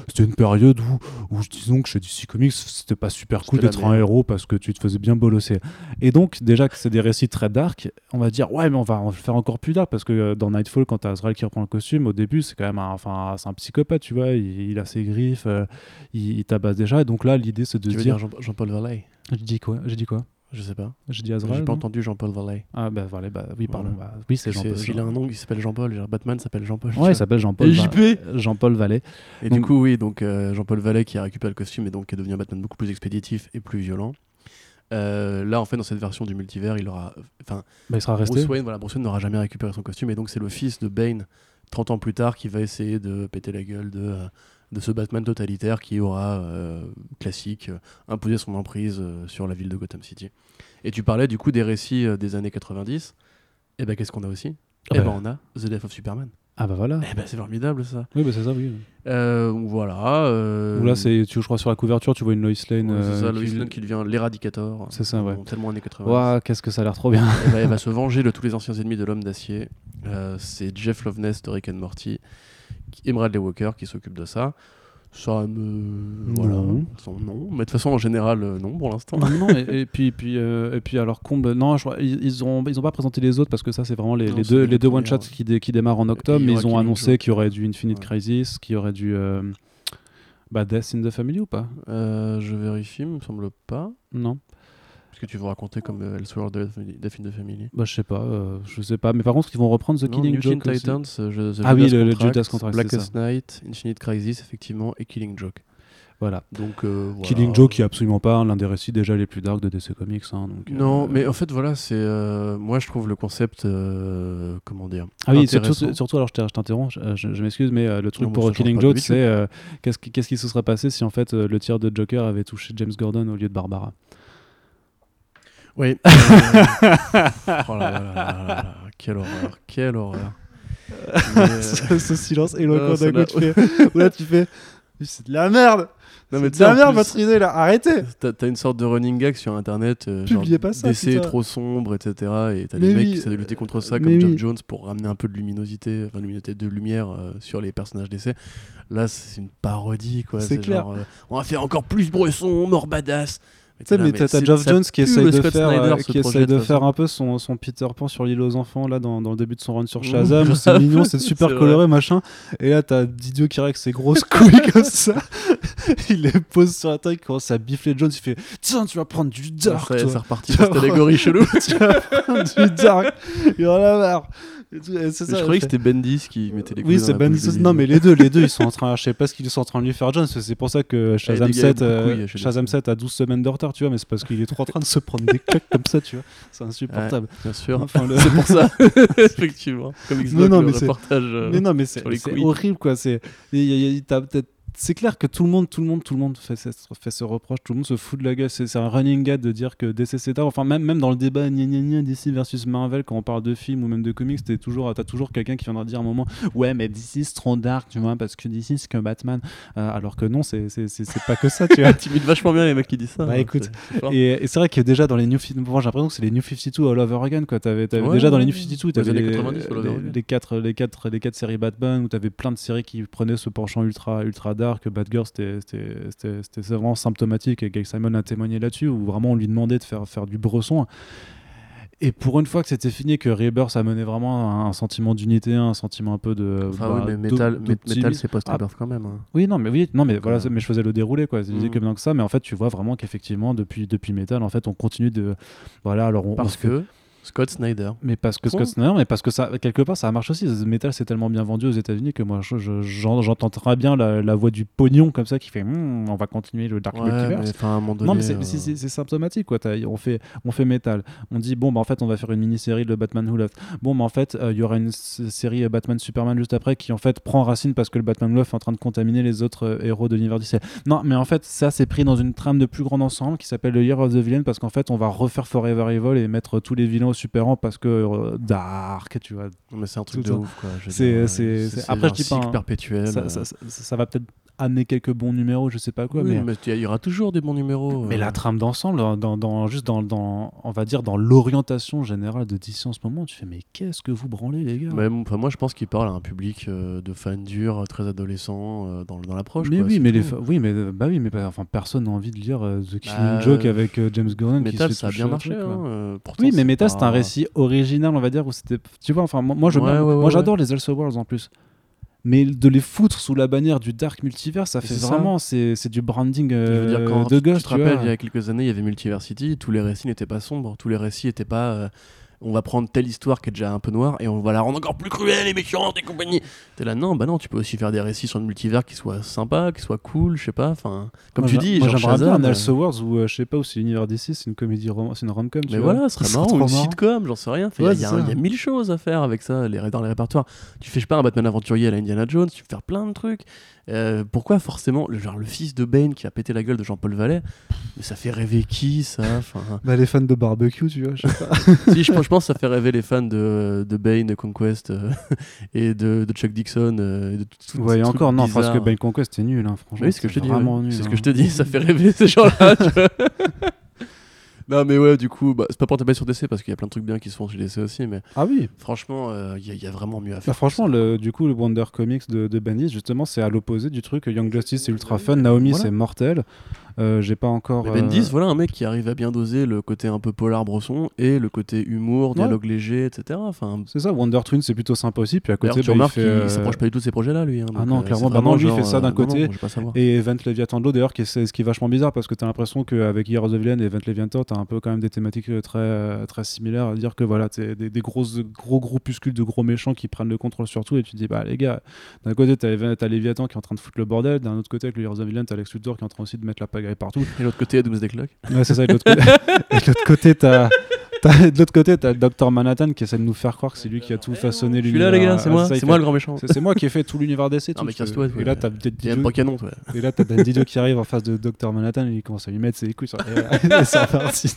c'était- une période où, où disons que chez DC Comics, c'était pas super cool d'être un héros parce que tu te faisais bien bolosser. Et donc, déjà que c'est des récits très dark, on va dire, ouais, mais on va en faire encore plus dark parce que euh, dans Nightfall, quand t'as Azrael qui reprend le costume, au début, c'est quand même un, enfin, c'est un psychopathe, tu vois, il, il a ses griffes, euh, il, il tabasse déjà. Et donc là, l'idée, c'est de Tu dire. dire Jean- Jean-Paul Valley J'ai dit quoi? J'ai dit quoi? Je sais pas. J'ai dit J'ai pas entendu Jean-Paul Valley. Ah, bah voilà, bah, oui, pardon. Voilà. bah, oui, c'est Jean-Paul. Il a un nom, il s'appelle Jean-Paul. Batman s'appelle Jean-Paul. Ouais, il s'appelle Jean-Paul. JP Jean-Paul Vallée. Et Donc- du coup, oui, donc euh, Jean-Paul Vallée qui a récupéré le costume et donc qui est devenu un Batman beaucoup plus expéditif et plus violent. Euh, là, en fait, dans cette version du multivers, il aura. Enfin, Bah, il sera resté. Bruce Wayne, voilà, Bruce Wayne n'aura jamais récupéré son costume et donc c'est le fils de Bane, 30 ans plus tard, qui va essayer de péter la gueule de, euh, de ce Batman totalitaire qui aura, euh, classique, euh, imposé son emprise euh, sur la ville de Gotham City. Et tu parlais du coup des récits euh, des années 90. Et ben qu'est-ce qu'on a aussi? Ah Eh bah. ben on a The Death of Superman. Ah bah voilà. Eh ben c'est formidable ça. Oui, bah c'est ça, oui. Euh, voilà. euh, là, c'est, tu, je crois, sur la couverture, tu vois une Lois Lane. ouais, c'est euh, ça, qui- Lois Lane qui devient l'éradicator. C'est ça, ouais. en- Tellement années 90. Ouah, qu'est-ce que ça a l'air trop bien. Eh ben, elle va se venger de tous les anciens ennemis de l'homme d'acier. Euh, c'est Jeff Loveness de Rick and Morty qui- et Bradley Walker qui s'occupe de ça. Ça me. Voilà. Non. Son nom. Mais de toute façon, en général, euh, non pour l'instant. non, et, et puis, puis, euh, et puis alors comble, non, je crois, ils, ils ont, ils ont pas présenté les autres parce que ça c'est vraiment les, Non, deux, les deux premières, one shots ouais. qui, dé- qui démarrent en octobre, mais ils ont annoncé qu'il y aurait du Infinite Ouais. Crisis, qu'il y aurait du, euh, Bah, Death in the Family ou pas? Euh, je vérifie, il me semble pas. Non. Que tu veux raconter comme euh, Elseworld Death in the Family. Bah, je sais pas, euh, je sais pas. Mais par contre, ils vont reprendre The Non, Killing New Teen Joke. aussi. Titans, euh, je- The Ah oui, Judas le- le Contract, Judas Contract, Blackest Night, Infinite Crisis, effectivement, et Killing Joke. Voilà. Donc, euh, voilà. Killing Joke, qui est absolument pas l'un des récits déjà les plus dark de DC Comics. hein, donc, euh, Non, mais en fait, voilà, c'est. euh, moi, je trouve le concept. comment dire Ah oui, surtout, surtout, alors je t'interromps, je, je- je m'excuse, mais le truc Non, pour bon, Killing Joke, c'est qu'est-ce qui, qu'est-ce qui se serait passé si en fait le tir de Joker avait touché James Gordon au lieu de Barbara? Oui. euh, oh là là là là là là, quelle horreur, quelle horreur. Mais, euh, ce, silence éloquent d'un coup, tu fais, là tu fais, c'est de la merde, non, mais tu sais, en plus, idée là, arrêtez T'as une sorte de running gag sur internet, euh, Publiez genre, pas ça, DC est trop sombre, etc. Et t'as des mecs qui essaient de lutter contre ça, comme oui. Jones, pour ramener un peu de luminosité, enfin luminosité de lumière euh, sur les personnages DC. Là, c'est une parodie, quoi. C'est clair. genre, euh, on va faire encore plus bresson, mort badass. Tu sais, mais t'as Geoff ça Jones qui pue essaye de faire, Snyder, euh, qui essaye de faire un peu son, son Peter Pan sur l'île aux enfants là dans, dans le début de son run sur Shazam. c'est mignon, c'est super coloré machin. Et là t'as Didio qui avec ses grosses couilles comme ça. il les pose sur la table, il commence à bifler Jones. Il fait Tiens, tu vas prendre du dark. Ça- toi. C'est reparti pour cette allégorie chelou. tu vas prendre du dark. Il en a marre. Je croyais que c'était Bendis qui mettait les couilles Oui, c'est Ben. de Non, mais les deux, les deux, ils sont en train. Je sais pas ce qu'ils sont en train de lui faire, Jones. C'est pour ça que Shazam les gars, il y a 7, beaucoup de euh, couilles chez Shazam DC. 7 a 12 semaines de retard, tu vois. Mais c'est parce qu'il est trop en train de se prendre des claques comme ça, tu vois. C'est insupportable. Bien sûr. Enfin, le- C'est pour ça, effectivement. Comme Non, Xbox, non, le mais c'est- reportage. euh, mais non, mais c'est horrible, quoi. C'est t'as peut-être- c'est clair que tout le monde, tout le monde, tout le monde fait, ce- fait ce reproche, tout le monde se fout de la gueule. C'est un running gag de dire que DC c'est tard. Enfin, même, même dans le débat gna gna gna, DC versus Marvel, quand on parle de films ou même de comics, t'es toujours, t'as toujours quelqu'un qui viendra dire à un moment Ouais, mais DC c'est trop dark, tu vois, parce que DC c'est que Batman. Euh, alors que non, c'est pas que ça, tu vois. Tu imites vachement bien les mecs qui disent ça. Bah, hein, écoute. Et, et c'est vrai que déjà dans les New 52, bon, j'ai l'impression que c'est les New 52 all over again quoi. T'avais, Ouais, déjà dans les New 52, t'avais les, 90 all over les, again. les quatre, les quatre, les quatre séries Batman où t'avais plein de séries qui prenaient ce penchant ultra, ultra dark. Batgirl c'était, c'était, vraiment symptomatique et Gail Simon a témoigné là-dessus où vraiment on lui demandait de faire, faire du bresson. Et pour une fois que c'était fini, que Rebirth a mené vraiment un, sentiment d'unité, un sentiment un peu de. Enfin, bah, oui, mais Metal. Metal c'est post Ah, quand même. hein. oui, non, mais oui, non, mais voilà, euh, mais je faisais le déroulé, quoi. Je disais Mhm. que que ça, mais en fait, tu vois vraiment qu'effectivement, depuis, depuis Metal, en fait, on continue de, voilà, alors on, Parce que Scott Snyder. mais parce que. Scott Snyder, mais parce que ça, quelque part, ça marche aussi. Metal, c'est tellement bien vendu aux États-Unis que moi, je- je- j'en- j'entends très bien la, la voix du pognon comme ça qui fait, Hmm, on va continuer le Dark Ouais, Multiverse. mais enfin, à un moment donné. Non mais c'est- euh, c'est symptomatique quoi. On fait, on fait métal. On dit bon bah en fait on va faire une mini-série de Batman Who Left. Bon bah en fait euh, il y aura une série Batman Superman juste après qui en fait prend racine parce que le Batman Who Left est en train de contaminer les autres euh, héros de l'univers DC. Non mais en fait ça c'est pris dans une trame de plus grand ensemble qui s'appelle le Year of the Villain parce qu'en fait on va refaire Forever Evil et mettre tous les vilains au super-rang parce que euh, dark tu vois. mais c'est un truc de ça. ouf. quoi, C'est- après, un je dis pas, cycle hein. perpétuel. Ça, euh. ça- ça- ça va peut-être amener quelques bons numéros je sais pas quoi Oui, mais il y aura toujours des bons numéros. Mais euh. la trame d'ensemble, dans, dans- dans- juste dans, dans- on va dire dans l'orientation générale de DC en ce moment, tu fais mais qu'est-ce que vous branlez les gars? Enfin, moi, je pense qu'il parle à un public euh, de fans durs, très adolescents euh, dans, dans l'approche. Mais quoi, oui, mais les, oui, mais bah oui, mais enfin personne n'a envie de lire The Killing Bah, Joke avec James Gordon. qui Metal, se fait ça a bien marché. truc, hein, pourtant, Oui, mais Metal, c'est un récit original, on va dire, où c'était. Tu vois, enfin, moi, je, Ouais, ouais, moi, j'adore les Elseworlds en plus. Mais de les foutre sous la bannière du Dark Multiverse, ça fait vraiment, c'est du branding Je veux dire, euh, quand de gosse, tu te vois. il y a quelques années, il y avait Multiversity, tous les récits n'étaient pas sombres, tous les récits n'étaient pas. euh, on va prendre telle histoire qui est déjà un peu noire et on va la rendre encore plus cruelle et méchante et compagnie. T'es là, non, bah non, tu peux aussi faire des récits sur le multivers qui soient sympas, qui soient cool, je sais pas. Enfin, comme Moi, tu dis, moi, genre j'aimerais bien Shazam, un Elseworlds où, euh, je sais pas, où c'est l'univers DC, c'est une comédie, rom- c'est une rom-com. Mais vois. voilà, ce serait marrant, ou une sitcom, j'en sais rien. Ouais, y, y il y a mille choses à faire avec ça les, dans les répertoires. Tu fais, je sais pas, un Batman aventurier à la Indiana Jones, tu peux faire plein de trucs. Euh, pourquoi forcément, le, genre le fils de Bane qui a pété la gueule de Jean-Paul Vallet Mais ça fait rêver qui ça Enfin, Bah, les fans de barbecue, tu vois, je sais pas. si, je, je pense que ça fait rêver les fans de, de Bane, de Conquest euh, et de, de Chuck Dixon. euh, et de tout- tout- Ouais, et encore, non, parce que. Bane Conquest, c'est nul, hein, franchement. Oui, c'est ce que je te dis. Ouais. C'est ce hein. que je te dis, ça fait rêver ces gens-là. Non, mais ouais, du coup, bah, c'est pas pour taper sur DC parce qu'il y a plein de trucs bien qui se font chez DC aussi, mais Ah oui, franchement, euh, il y, a- il y a vraiment mieux à Bah, faire. franchement, le, du coup, le Wonder Comics de, de Bendis, justement, c'est à l'opposé du truc. Young Justice, c'est ultra fun. Naomi, Voilà. c'est mortel. Euh, j'ai pas encore. Mais euh, Bendis, voilà un mec qui arrive à bien doser le côté un peu polar bresson et le côté humour, Ouais. dialogue léger, etc. Enfin, C'est ça, Wonder Twin, c'est plutôt sympa aussi. Puis à côté, bah, il euh, s'approche pas du tout de ces projets-là, lui. hein, Ah non, euh, clairement. Bah non, lui, il fait ça d'un euh, non, côté, non, savoir. Et Event Leviathan de l'eau, d'ailleurs, qui est ce qui est vachement bizarre parce que tu as l'impression qu'avec Heroes of Villain et Event Leviathan, tu as un peu quand même des thématiques euh, très, euh, très similaires. À dire que voilà, c'est des, des grosses, gros groupuscules de gros méchants qui prennent le contrôle sur tout. Et tu te dis, bah les gars, d'un côté, tu as, Leviathan qui est en train de foutre le bordel. D'un autre côté, avec le Heroes of Villain, tu as Lex Luthor qui est en train aussi de mettre la pagaille partout. Et l'autre côté, Doomsday Clock. Ouais, c'est ça. Et de l'autre côté, et de l'autre côté, t'as. t'as- De l'autre côté, t'as Dr Manhattan qui essaie de nous faire croire que c'est lui qui a tout façonné Je suis l'univers. là, les gars, c'est Ah, moi, c'est moi le grand méchant. C'est moi qui ai fait tout l'univers d'essai. Non, mais casse-toi, Et là, t'as et là, t'as Dan Didio qui arrive en face de Dr Manhattan et il commence à lui mettre ses couilles sur et c'est reparti.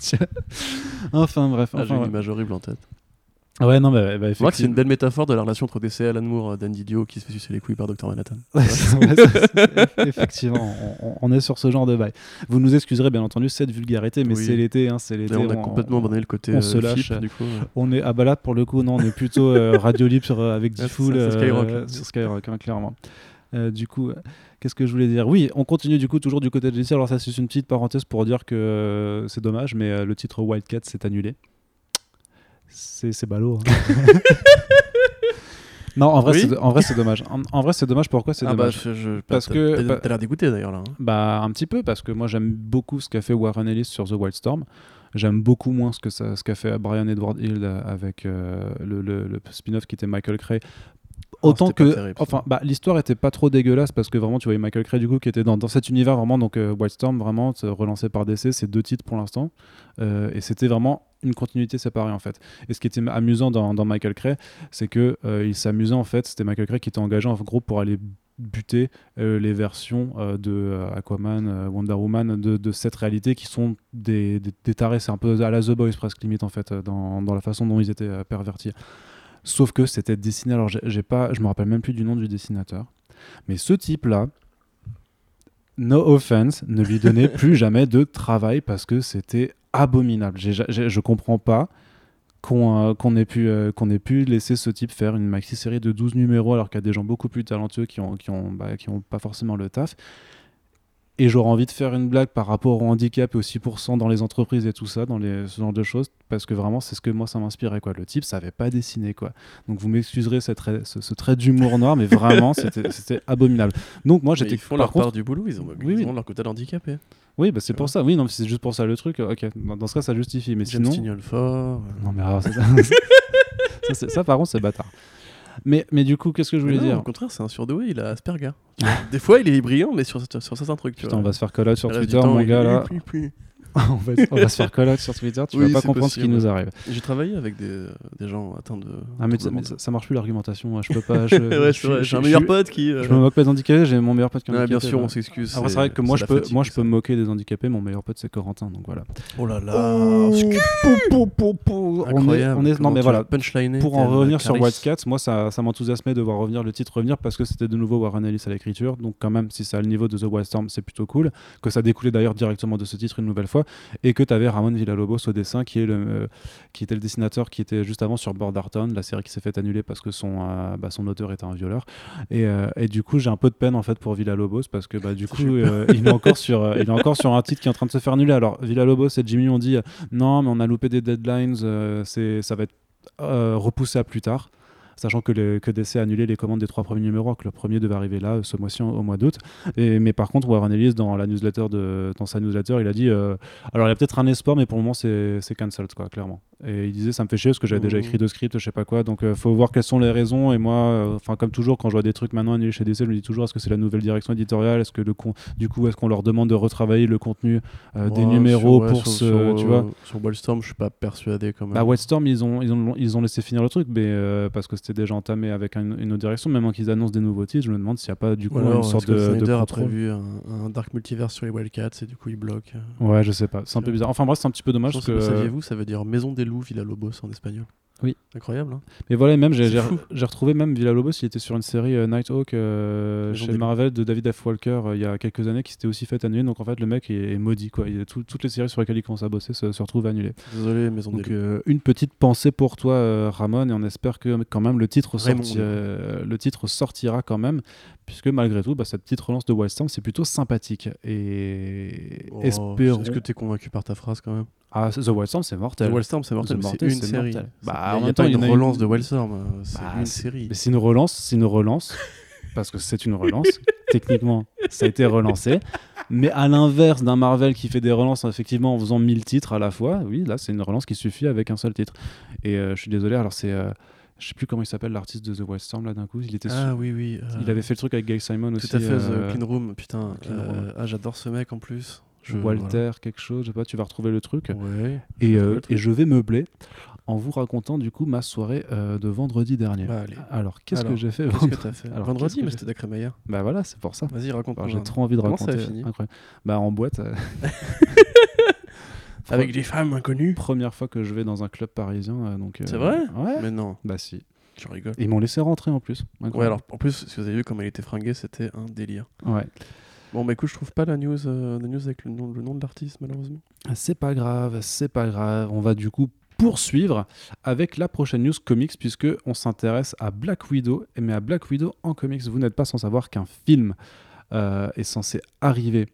Enfin bref. Ah, J'ai une image horrible en tête. Ouais, non, bah, bah, Je crois que c'est une belle métaphore de la relation entre DC et Alan Moore, Dan Didio qui se fait sucer les couilles par Dr Manhattan. Ouais, ouais, effectivement, on, est sur ce genre de bail. Vous nous excuserez bien entendu cette vulgarité, mais Oui. c'est l'été, hein, c'est l'été. Et on a complètement abandonné le côté on euh, se lâche. flip, du coup. euh. On est ah bah là pour le coup non on est plutôt euh, radio libre sur, euh, avec Diffoul c'est Skyrock, euh, sur Skyrock hein, clairement. Euh, du coup euh, qu'est-ce que je voulais dire? Oui on continue du coup toujours du côté de DC alors ça c'est une petite parenthèse pour dire que euh, c'est dommage mais euh, le titre Wildcat s'est annulé. C'est c'est ballot. hein. non en vrai Oui. c'est en vrai c'est dommage. En, en vrai c'est dommage pourquoi c'est Ah bah, dommage je, je- Parce t'as- que- t'as- l'air dégoûté d'ailleurs là. hein. bah un petit peu parce que moi j'aime beaucoup ce qu'a fait Warren Ellis sur The Wildstorm. J'aime beaucoup moins ce que ça, ce qu'a fait Brian Edward Hill euh, avec euh, le, le- le spin-off qui était Michael Cray. Oh, Autant que, terrible, enfin, bah, l'histoire était pas trop dégueulasse parce que vraiment tu voyais Michael Cray du coup qui était dans, dans cet univers vraiment donc euh, Wildstorm vraiment c'est relancé par DC, c'est deux titres pour l'instant Euh, et c'était vraiment une continuité séparée en fait. Et ce qui était amusant dans, dans Michael Cray, c'est que euh, il s'amusait en fait, c'était Michael Cray qui était engagé en gros pour aller buter euh, les versions euh, de Aquaman, Wonder Woman de, de cette réalité qui sont des, des, des tarés, c'est un peu à la The Boys presque limite en fait dans, dans la façon dont ils étaient pervertis. Sauf que c'était dessiné, alors j'ai pas, je me rappelle même plus du nom du dessinateur, mais ce type là, no offense, ne lui donnait plus jamais de travail parce que c'était abominable. J'ai- j'ai- je comprends pas qu'on euh, ait, pu, euh, qu'on ait pu laisser ce type faire une maxi-série de 12 numéros alors qu'il y a des gens beaucoup plus talentueux qui ont, qui ont, bah, qui ont pas forcément le taf. Et j'aurais envie de faire une blague par rapport au handicap et au 6% dans les entreprises et tout ça, dans les, ce genre de choses, parce que vraiment, c'est ce que moi, ça m'inspirait. quoi. Le type savait pas dessiner. quoi. Donc vous m'excuserez ce, ce trait d'humour noir, mais vraiment, c'était abominable. Donc moi, j'étais Ils font par leur contre, part du boulot, ils ont, Oui, ils ont leur quota d'handicapés. Oui, bah, c'est pour ça. Oui, non, c'est juste pour ça le truc. Ok, dans, ce cas, ça justifie. Mais James sinon. Fort. euh. Non, mais alors, ça. ça, ça, par contre, c'est bâtard. Mais, mais du coup, qu'est-ce que je voulais non, dire Au contraire, c'est un surdoué, il a Asperger. Des fois, il est brillant, mais sur, sur certains trucs. Tu Putain, on va se faire call out sur reste Twitter, temps, mon gars, là. On, va, on va se faire call out sur Twitter, tu Oui, vas pas comprendre ce qui nous arrive. J'ai travaillé avec des, des gens atteints de. Ah, mais, ça, troubles mais ça, ça marche plus l'argumentation. Je peux pas. Je, ouais, je suis- J'ai un je meilleur pote qui. euh, Je me moque pas des handicapés, j'ai mon meilleur pote qui est ouais, handicapé. bien sûr, on s'excuse. Après, c'est vrai que moi, je peux, fatigue, moi, je peux me moquer des handicapés. Mon meilleur pote, c'est Corentin, donc voilà. Oh là là. On est, on est, non, mais voilà. Pour en revenir sur Caris. Wildcats, moi ça, ça m'enthousiasmait de voir revenir le titre revenir parce que c'était de nouveau Warren Ellis à l'écriture. Donc quand même, si ça a le niveau de The Wildstorm, c'est plutôt cool. Que ça découlait d'ailleurs directement de ce titre une nouvelle fois. Et que tu avais Ramon Villalobos au dessin qui, est le, euh, qui était le dessinateur qui était juste avant sur Bordertown, la série qui s'est fait annuler parce que son, euh, bah, son auteur était un violeur. Et, euh, et du coup, j'ai un peu de peine en fait pour Villalobos parce que bah, du coup, il, est encore sur, il est encore sur un titre qui est en train de se faire annuler. Alors Villalobos et Jimmy ont dit non, mais on a loupé des deadlines, c'est, ça va être euh, repoussé à plus tard. Sachant que, DC a annulé les commandes des trois premiers numéros, que le premier devait arriver là, ce mois-ci, au mois d'août. Mais par contre, Warren Ellis, dans, la newsletter dans sa newsletter, il a dit euh, Alors, il y a peut-être un espoir, mais pour le moment, c'est c'est cancelled, quoi, clairement. Et il disait Ça me fait chier parce que j'avais déjà Mhm. écrit deux scripts, je sais pas quoi. Donc, il faut voir quelles sont les raisons. Et moi, euh, enfin, comme toujours, quand je vois des trucs maintenant annulés chez DC, je me dis toujours Est-ce que c'est la nouvelle direction éditoriale? Est-ce que le con... Du coup, est-ce qu'on leur demande de retravailler le contenu euh, des numéros sur- ouais, pour sur- ce. sur, tu euh, vois Sur Wildstorm, je suis pas persuadé quand même. bah, Wildstorm, ils ont, ils, ont, ils ont laissé finir le truc, mais, euh, parce que c'était déjà entamé avec un- une autre direction. Même qu'ils annoncent des nouveaux titres, je me demande s'il n'y a pas du coup alors, une sorte de, de Snyder a contrôle. prévu un, un Dark Multiverse sur les Wildcats et du coup il bloque. Ouais, je sais pas. C'est un peu bizarre. Enfin bref, c'est un petit peu dommage Je pense que. que, saviez-vous, ça veut dire Maison des loups Villa Lobos en espagnol. Oui. Incroyable. Hein. Mais voilà, même j'ai retrouvé même Villa Lobos, il était sur une série euh, Nighthawk euh, chez. Marvel de David F. Walker euh, il y a quelques années qui s'était aussi fait annuler. Donc en fait, le mec est, est maudit quoi. Il, tout- toutes les séries sur lesquelles il commence à bosser se, se retrouvent annulées. Désolé, Maison Donc euh, une petite pensée pour toi, Ramon, et on espère que quand même le titre, sorti- le sortira quand même, puisque malgré tout, bah, cette petite relance de Wildstorm, c'est plutôt sympathique. Et Oh, espérons. Est-ce que t'es convaincu par ta phrase quand même? Ah, The Wildstorm, c'est mortel. The Wildstorm, c'est mortel, c'est une série. mortel. C'est- Bah, il en y a même pas une relance de Wildstorm, euh, c'est Bah, une série. Mais c'est une relance, c'est une relance, parce que c'est une relance. Techniquement, ça a été relancé. Mais à l'inverse d'un Marvel qui fait des relances effectivement en faisant 1000 titres à la fois, oui, là c'est une relance qui suffit avec un seul titre. Et euh, je suis désolé, alors c'est. euh, je sais plus comment il s'appelle l'artiste de The Wildstorm là d'un coup. Il était Ah sur- oui, oui. euh, Il avait fait le truc avec Gail Simon aussi. Tout à fait, euh, The Clean Room, putain. Clean euh, Room. Ah, j'adore ce mec en plus. Je- Walter, quelque chose, je sais pas, tu vas retrouver le truc. Ouais. Et, je vais euh, trouver le truc. et je vais meubler en vous racontant du coup ma soirée euh, de vendredi dernier. Bah. Alors, qu'est-ce que j'ai fait Qu'est-ce que fait Alors, Vendredi, mais c'était Dacrémaillère. Bah voilà, c'est pour ça. Vas-y, raconte-moi. Alors, J'ai trop envie de Comment ça a raconter. fini Incroyable. Bah en boîte. euh, Avec des femmes inconnues Première fois que je vais dans un club parisien. euh, donc. euh, C'est vrai Ouais. Mais non, Bah si. tu rigoles. Ils m'ont laissé rentrer en plus. Ouais, alors en plus, si vous avez vu comment il était fringué, c'était un délire. Ouais. Bon, bah écoute, je trouve pas la news, euh, la news avec le nom, le nom de l'artiste, malheureusement. C'est pas grave, c'est pas grave. On va du coup poursuivre avec la prochaine news comics puisque on s'intéresse à Black Widow. Mais à Black Widow en comics, vous n'êtes pas sans savoir qu'un film euh, est censé arriver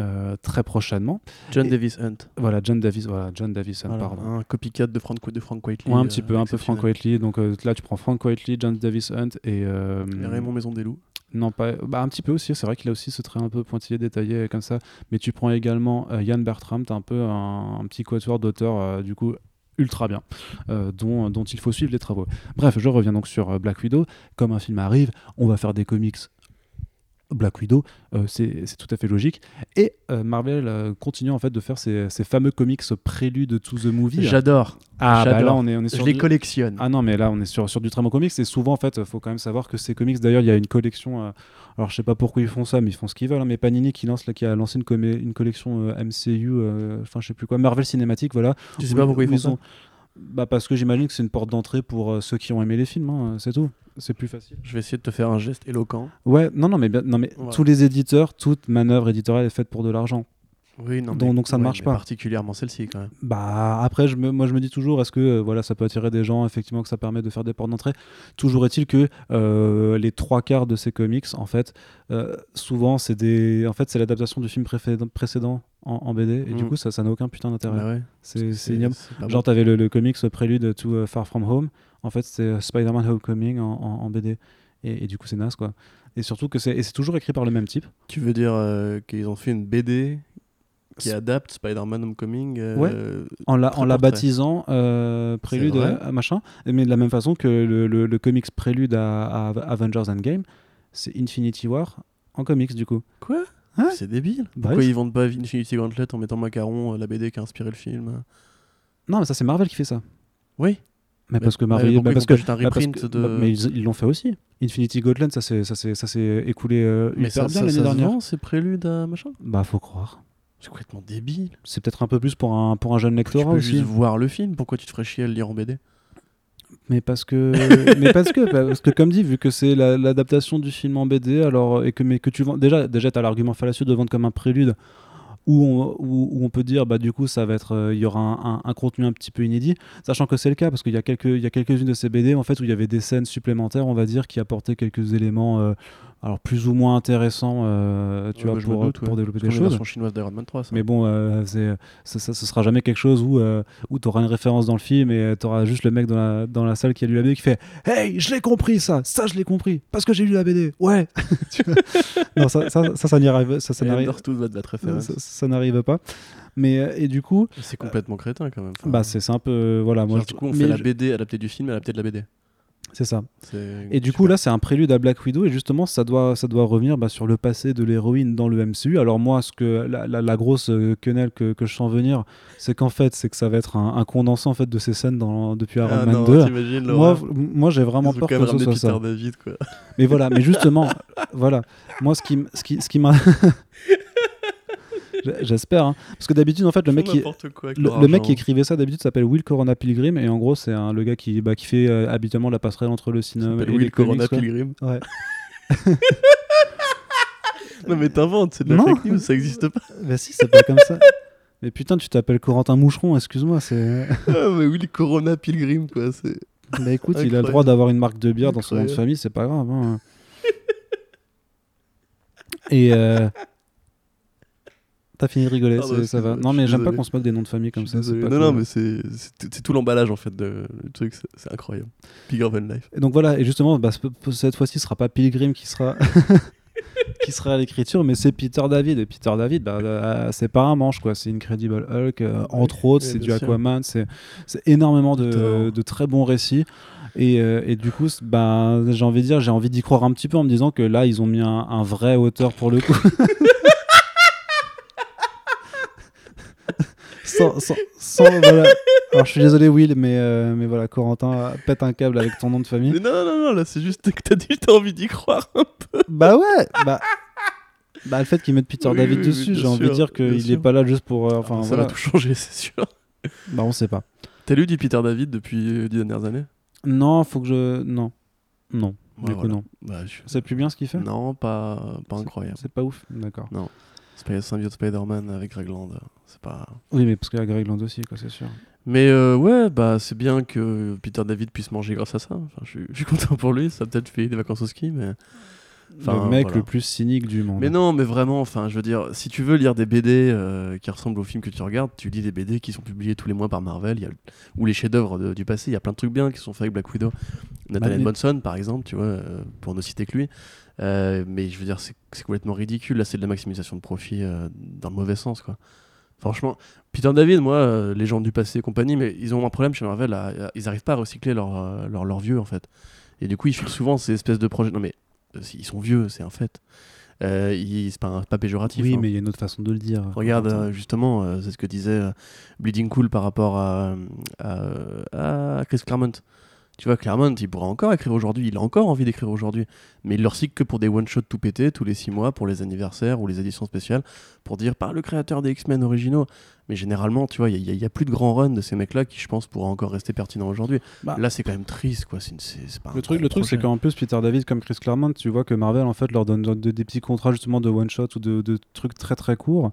euh, très prochainement. John Et- Davis Hunt. Voilà, John Davis, voilà, John Davison, Voilà, pardon. un copycat de Frank, de Frank Whiteley. Ouais, un petit peu, un peu Frank. Whiteley. Donc euh, là, tu prends Frank Whiteley, John Davis Hunt et. Et Raymond Maison des Loups. Non, pas. Bah, un petit peu aussi. C'est vrai qu'il a aussi ce trait un peu pointillé, détaillé comme ça. Mais tu prends également euh, Yann Bertram. T'as un peu un, un petit quatuor d'auteurs, euh, du coup, ultra bien, euh, dont, dont il faut suivre les travaux. Bref, je reviens donc sur euh, Black Widow. Comme un film arrive, on va faire des comics. Black Widow, euh, c'est tout à fait logique. Et euh, Marvel euh, continue en fait de faire ces, ces fameux comics prélude to the movie. J'adore. ah, bah là on est, on est Je sur les du- collectionne. ah non, mais là, on est sur, sur du très bon comics. Et souvent, en fait, il faut quand même savoir que ces comics, d'ailleurs, il y a une collection. euh, alors, je sais pas pourquoi ils font ça, mais ils font ce qu'ils veulent. hein, mais Panini qui, lance, là, qui a lancé une, collection MCU, enfin, je sais plus quoi, Marvel Cinématique, voilà. tu sais pas pourquoi ils font ça ont- Bah, parce que j'imagine que c'est une porte d'entrée pour euh, ceux qui ont aimé les films, hein, c'est tout. C'est plus facile. Je vais essayer de te faire un geste éloquent. Ouais, non, non, mais, non, mais Voilà. tous les éditeurs, toute manœuvre éditoriale est faite pour de l'argent. Oui, non, Donc- mais- donc ça ne ouais, marche pas. Particulièrement celle-ci, quand même. Bah après, je me, moi je me dis toujours, est-ce que euh, voilà, ça peut attirer des gens, effectivement, que ça permet de faire des portes d'entrée? Toujours est-il que euh, les trois quarts de ces comics, en fait, souvent c'est des, en fait, c'est l'adaptation du film précédent en, en BD, et du Mhm. coup ça, ça n'a aucun putain d'intérêt. Bah ouais, c'est ignoble. Genre t'avais le, le comics Prélude to euh, Far From Home, en fait c'est euh, Spider-Man Homecoming en, en- en BD, et, et du coup c'est naze quoi. Et surtout que c'est, toujours écrit par le même type. Tu veux dire euh, qu'ils ont fait une BD qui adapte Spider-Man Homecoming euh, Ouais. en la, en la baptisant euh, Prélude à machin, mais de la même façon que le, le- le comics Prélude à, à Avengers Endgame, c'est Infinity War en comics du coup. Quoi? Ouais. C'est débile. Bah Pourquoi oui. ils vendent pas Infinity Gauntlet en mettant Macaron, euh, la BD qui a inspiré le film Non, mais ça c'est Marvel qui fait ça. Oui. Mais parce que ouais, Marvel, bah, ils parce que, un bah, reprint que- de- bah, mais ils l'ont fait aussi. Infinity Gauntlet, ça s'est ça s'est- ça s'est écoulé euh, Mais hyper ça, bien l'année dernière. c'est prélude à machin Bah faut croire. C'est complètement débile. C'est peut-être un peu plus pour un pour un jeune Tu lectorat peux aussi. juste voir le film? Pourquoi tu te ferais chier à le lire en BD Mais parce que, mais parce que, parce que comme dit, vu que c'est la- l'adaptation du film en BD, alors et que mais que tu vends déjà, déjà t'as l'argument fallacieux de vendre comme un prélude, où on, où, où on peut dire bah du coup ça va être, euh, il y aura un, un- un contenu un petit peu inédit, sachant que c'est le cas parce qu'il y a quelques, il y a quelques-unes de ces BD en fait où il y avait des scènes supplémentaires, on va dire, qui apportaient quelques éléments, euh, alors plus ou moins intéressants, euh, tu Ouais, vois, bah, pour, doute, ouais. pour développer Parce des choses. version chinoise d'Iron Man 3. Ça. Mais bon, euh, ça, ça, ce sera jamais quelque chose où, euh, où tu auras une référence dans le film et tu auras juste le mec dans la, dans la salle qui a lu la BD qui fait Hey, je l'ai compris ça, ça je l'ai compris, parce que j'ai lu la BD, ouais Non, ça, ça, ça, ça n'y arrive, ça, ça Et n'arrive, ça, n'arrive pas. Mais, euh, et du coup, C'est complètement crétin quand même. Enfin, bah, c'est un peu. euh, voilà, moi, du coup, on fait la BD adaptée du film adaptée de la BD. C'est ça. Et du coup, là, c'est un prélude à Black Widow, et justement, ça doit, ça doit revenir bah, sur le passé de l'héroïne dans le MCU. Alors, moi, ce que, la, la- la grosse euh, quenelle que, que je sens venir, c'est qu'en fait, c'est que ça va être un, un condensé en fait, de ces scènes dans, depuis Iron Ah Man non, 2. t'imagines Moi, moi j'ai vraiment Ils peur que ce soit ça. David, quoi. Mais voilà, mais justement, voilà, moi, ce qui, ce qui, ce qui m'a. J'espère. hein. Parce que d'habitude, en fait, le mec, qui, quoi le, le mec qui écrivait ça, d'habitude, s'appelle Will Corona Pilgrim. Et en gros, c'est le gars qui, bah, qui fait euh, habituellement la passerelle entre le cinéma et les Will Corona comics. quoi. Pilgrim. Ouais. Non mais t'inventes, c'est de la Non. fake news, ça existe pas. Bah si, c'est pas comme ça. Mais putain, tu t'appelles Corentin Moucheron, excuse-moi. C'est. Ah, mais Will Corona Pilgrim quoi, c'est. Bah écoute, il a le droit d'avoir une marque de bière dans son nom de famille, c'est pas grave. hein. Et. euh, T'as fini de rigoler, Pardon, c'est- ça va. Non, mais j'aime pas qu'on se moque des noms de famille comme ça. pas non non mais c'est tout l'emballage en fait de le truc, c'est- incroyable. Bigger than life. Et donc voilà, et justement, bah, ce- cette fois-ci, ce sera pas Pilgrim qui sera. qui sera à l'écriture, mais c'est Peter David. Et Peter David, bah, euh, c'est pas un manche, quoi. C'est Incredible Hulk, euh, entre autres, c'est du. Aquaman, c'est énormément de, très bons récits. Et, euh, et du coup, bah, j'ai envie de dire, j'ai envie d'y croire un petit peu en me disant que là, ils ont mis un, un vrai auteur pour le coup. sans, sans, sans- voilà. Alors, je suis désolé, Will, mais, euh, mais voilà, Corentin, pète un câble avec ton nom de famille. Mais non non non, non là c'est juste que t'as dit que t'as envie d'y croire. Bah ouais, bah. Bah, le fait qu'ils mettent Peter Oui, David oui, dessus, oui, j'ai envie de dire qu'il est sûr. pas là juste pour. euh, enfin, ça voilà. va tout changer, c'est sûr. Bah, on sait pas. T'as lu du Peter David depuis les dix dernières années? Non, faut que je. Non. Non. Du coup, non. Bah, je- C'est plus bien ce qu'il fait? Non, pas pas incroyable. C'est pas ouf, d'accord. Spider Symbiote Spider-Man avec Greg Land, c'est pas. Oui, mais parce qu'il y a Greg Land aussi, quoi, c'est sûr. Mais euh, ouais, bah c'est bien que Peter David puisse manger grâce à ça. Enfin, je, suis- je suis content pour lui. Ça a peut-être fait des vacances au ski, mais. Enfin, le mec voilà. le plus cynique du monde. Mais non, mais vraiment, enfin, je veux dire, si tu veux lire des BD euh, qui ressemblent aux films que tu regardes, tu lis des BD qui sont publiés tous les mois par Marvel, y a, ou les chefs-d'œuvre du passé. Il y a plein de trucs bien qui sont faits avec Black Widow, Nathan Bonson, par exemple, tu vois, euh, pour ne citer que lui. Euh, mais je veux dire, c'est complètement ridicule. Là, c'est de la maximisation de profit euh, dans le mauvais sens, quoi. Franchement, Peter David, moi, euh, les gens du passé et compagnie, mais ils ont un problème chez Marvel, à- à- ils arrivent pas à recycler leurs leur, leur vieux, en fait. Et du coup, ils filent souvent ces espèces de projets. Non, mais ils sont vieux, c'est un fait. Euh, c'est pas, pas péjoratif. Oui, hein. mais il y a une autre façon de le dire. Regarde, euh, justement, euh, c'est ce que disait Bleeding Cool par rapport à, à, à Chris Claremont. Tu vois, Claremont, il pourrait encore écrire aujourd'hui, il a encore envie d'écrire aujourd'hui, mais il leur cycle que pour des one-shots tout pétés, tous les six mois, pour les anniversaires ou les éditions spéciales, pour dire par le créateur des X-Men originaux. Mais généralement, tu vois, il n'y a, plus de grands runs de ces mecs-là qui, je pense, pourraient encore rester pertinents aujourd'hui. Bah, Là, c'est quand même triste, quoi. C'est pas Le truc, le truc, c'est qu'en plus Peter David comme Chris Claremont, tu vois que Marvel en fait leur donne de- des petits contrats justement de one shot ou de, de trucs très très courts,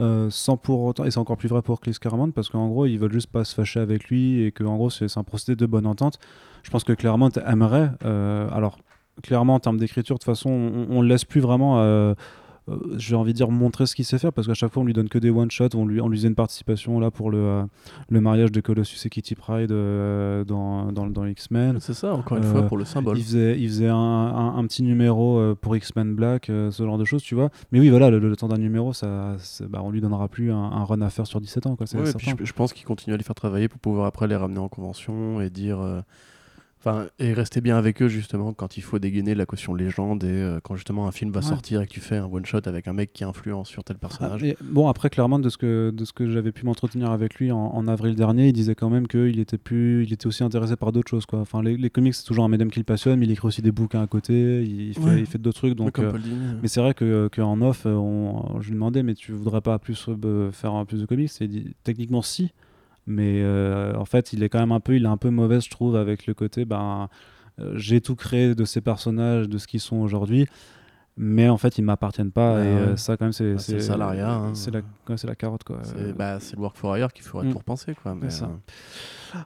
euh, sans pour autant. Et c'est encore plus vrai pour Chris Claremont parce qu'en gros ils veulent juste pas se fâcher avec lui et que en gros c'est un procédé de bonne entente. Je pense que Claremont aimerait. euh, alors clairement en termes d'écriture, de toute façon on, on laisse plus vraiment. euh, j'ai envie de dire montrer ce qu'il sait faire parce qu'à chaque fois on lui donne que des one shots on lui on lui faisait une participation là pour le euh, le mariage de Colossus et Kitty Pryde euh, dans dans, dans X-Men C'est ça, encore une Euh, fois, pour le symbole. il faisait, il faisait un, un- un petit numéro euh, pour X-Men Black, euh, ce genre de choses, tu vois. Mais oui, voilà, le, le temps d'un numéro, ça, bah, on lui donnera plus un, un run à faire sur 17 ans, quoi. Ouais, certain. puis je, je pense qu'ils continuent à les faire travailler pour pouvoir après les ramener en convention et dire. euh, Enfin, et rester bien avec eux justement quand il faut dégainer la caution légende et euh, quand justement un film va Ouais. sortir et que tu fais un one shot avec un mec qui influence sur tel Ah, personnage. et bon, après, clairement, de ce que, de ce que j'avais pu m'entretenir avec lui en, en avril dernier, il disait quand même qu'il était, plus, il était aussi intéressé par d'autres choses, quoi. Enfin, les, les comics, c'est toujours un médium qui le passionne, mais il écrit aussi des bouquins à côté, il, fait, Ouais. il fait d'autres trucs, donc. euh. Mais c'est vrai que qu'en off, euh, on, je lui demandais, mais tu voudrais pas plus euh, faire un plus de comics? Et il dit, techniquement si, mais euh, en fait, il est quand même un peu, mauvais, je trouve, avec le côté, ben, euh, j'ai tout créé de ces personnages, de ce qu'ils sont aujourd'hui, mais en fait, ils m'appartiennent pas. Ouais, et euh, ça, quand même, c'est Bah, c'est le salariat, hein. c'est la, ouais, c'est la carotte, quoi. C'est bah, le work for hire qu'il faudrait Mm. tout repenser quoi. Mais, ça. euh,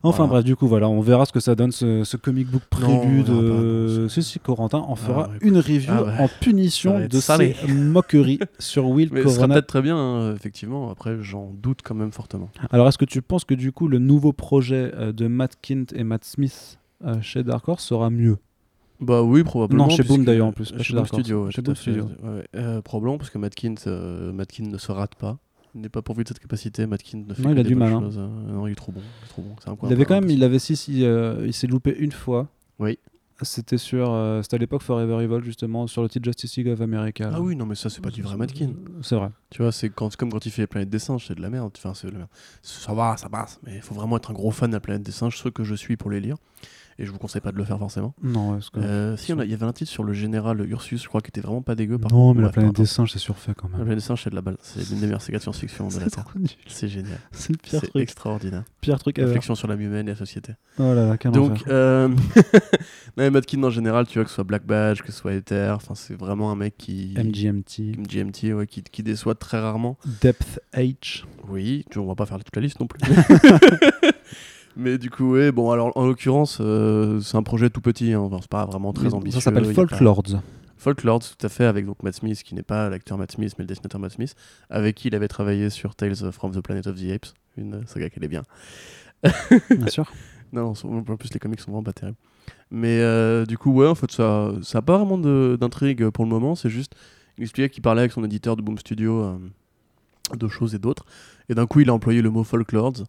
Enfin voilà. bref, du coup, voilà, on verra ce que ça donne ce, ce comic book prélude. c'est- si, si, Corentin en fera ouais. une review Ah en Ça punition de salé. ces moqueries sur Will mais ce sera Corona peut-être très bien hein, effectivement. Après, j'en doute quand même fortement. Alors, est-ce que tu penses que du coup, le nouveau projet euh, de Matt Kint et Matt Smith euh, chez Dark Horse sera mieux? Bah oui, probablement. Non, chez Boom, d'ailleurs, en plus, pas Chez Boom. Studio. ouais, Chez Boom fait. Studio. Ouais. Euh, probablement parce que Matkins, euh, ne se rate pas. Il n'est pas pourvu de cette capacité. Matkins ne fait Non, il a du mal, hein. euh, non, il est trop bon. Il est trop bon. C'est un Il avait quand même, il avait si, si, euh, il s'est loupé une fois. Oui. C'était sur, euh, c'était à l'époque Forever Evil justement sur le titre Justice League of America. Ah oui, non, mais ça, c'est pas du vrai Matkin. C'est vrai. Tu vois, c'est comme quand il fait Planète des Singes, c'est de la merde. Enfin, c'est de la merde. Ça va, ça passe, mais il faut vraiment être un gros fan de la Planète des Singes, ce que je suis pour les lire. Et je vous conseille pas de le faire forcément. Non, parce que- Euh, si, il y avait un titre sur le général Ursus, je crois, qui était vraiment pas dégueu. Par non, contre. mais la planète des singes, c'est surfait quand La même. planète des singes, c'est de la balle. C'est l'une des meilleures sagas de science-fiction de la C'est Terre. C'est génial. C'est le pire C'est truc. extraordinaire. Pire truc. Réflexion sur l'âme humaine et la société. Oh là là, Donc, euh... non, mais Matkin en général, tu vois, que ce soit Black Badge, que ce soit Ether, enfin, c'est vraiment un mec qui. MGMT, GMT, ouais, qui, qui déçoit très rarement. Depth H. Oui, on va pas faire toute la liste non plus. Mais du coup, ouais, bon, alors en l'occurrence, euh, c'est un projet tout petit, hein, enfin, c'est pas vraiment très ambitieux. Ça s'appelle Folklords. pas- Folklords, tout à fait, avec donc Matt Smith, qui n'est pas l'acteur Matt Smith, mais le dessinateur Matt Smith, avec qui il avait travaillé sur Tales from the Planet of the Apes, une saga qui est bien. Bien sûr. Non, en plus les comics sont vraiment pas terribles. Mais euh, du coup, ouais, en fait, ça ça a pas vraiment d'intrigue pour le moment. C'est juste, il expliquait qu'il parlait avec son éditeur de Boom Studio euh, de choses et d'autres. Et d'un coup, il a employé le mot folklords.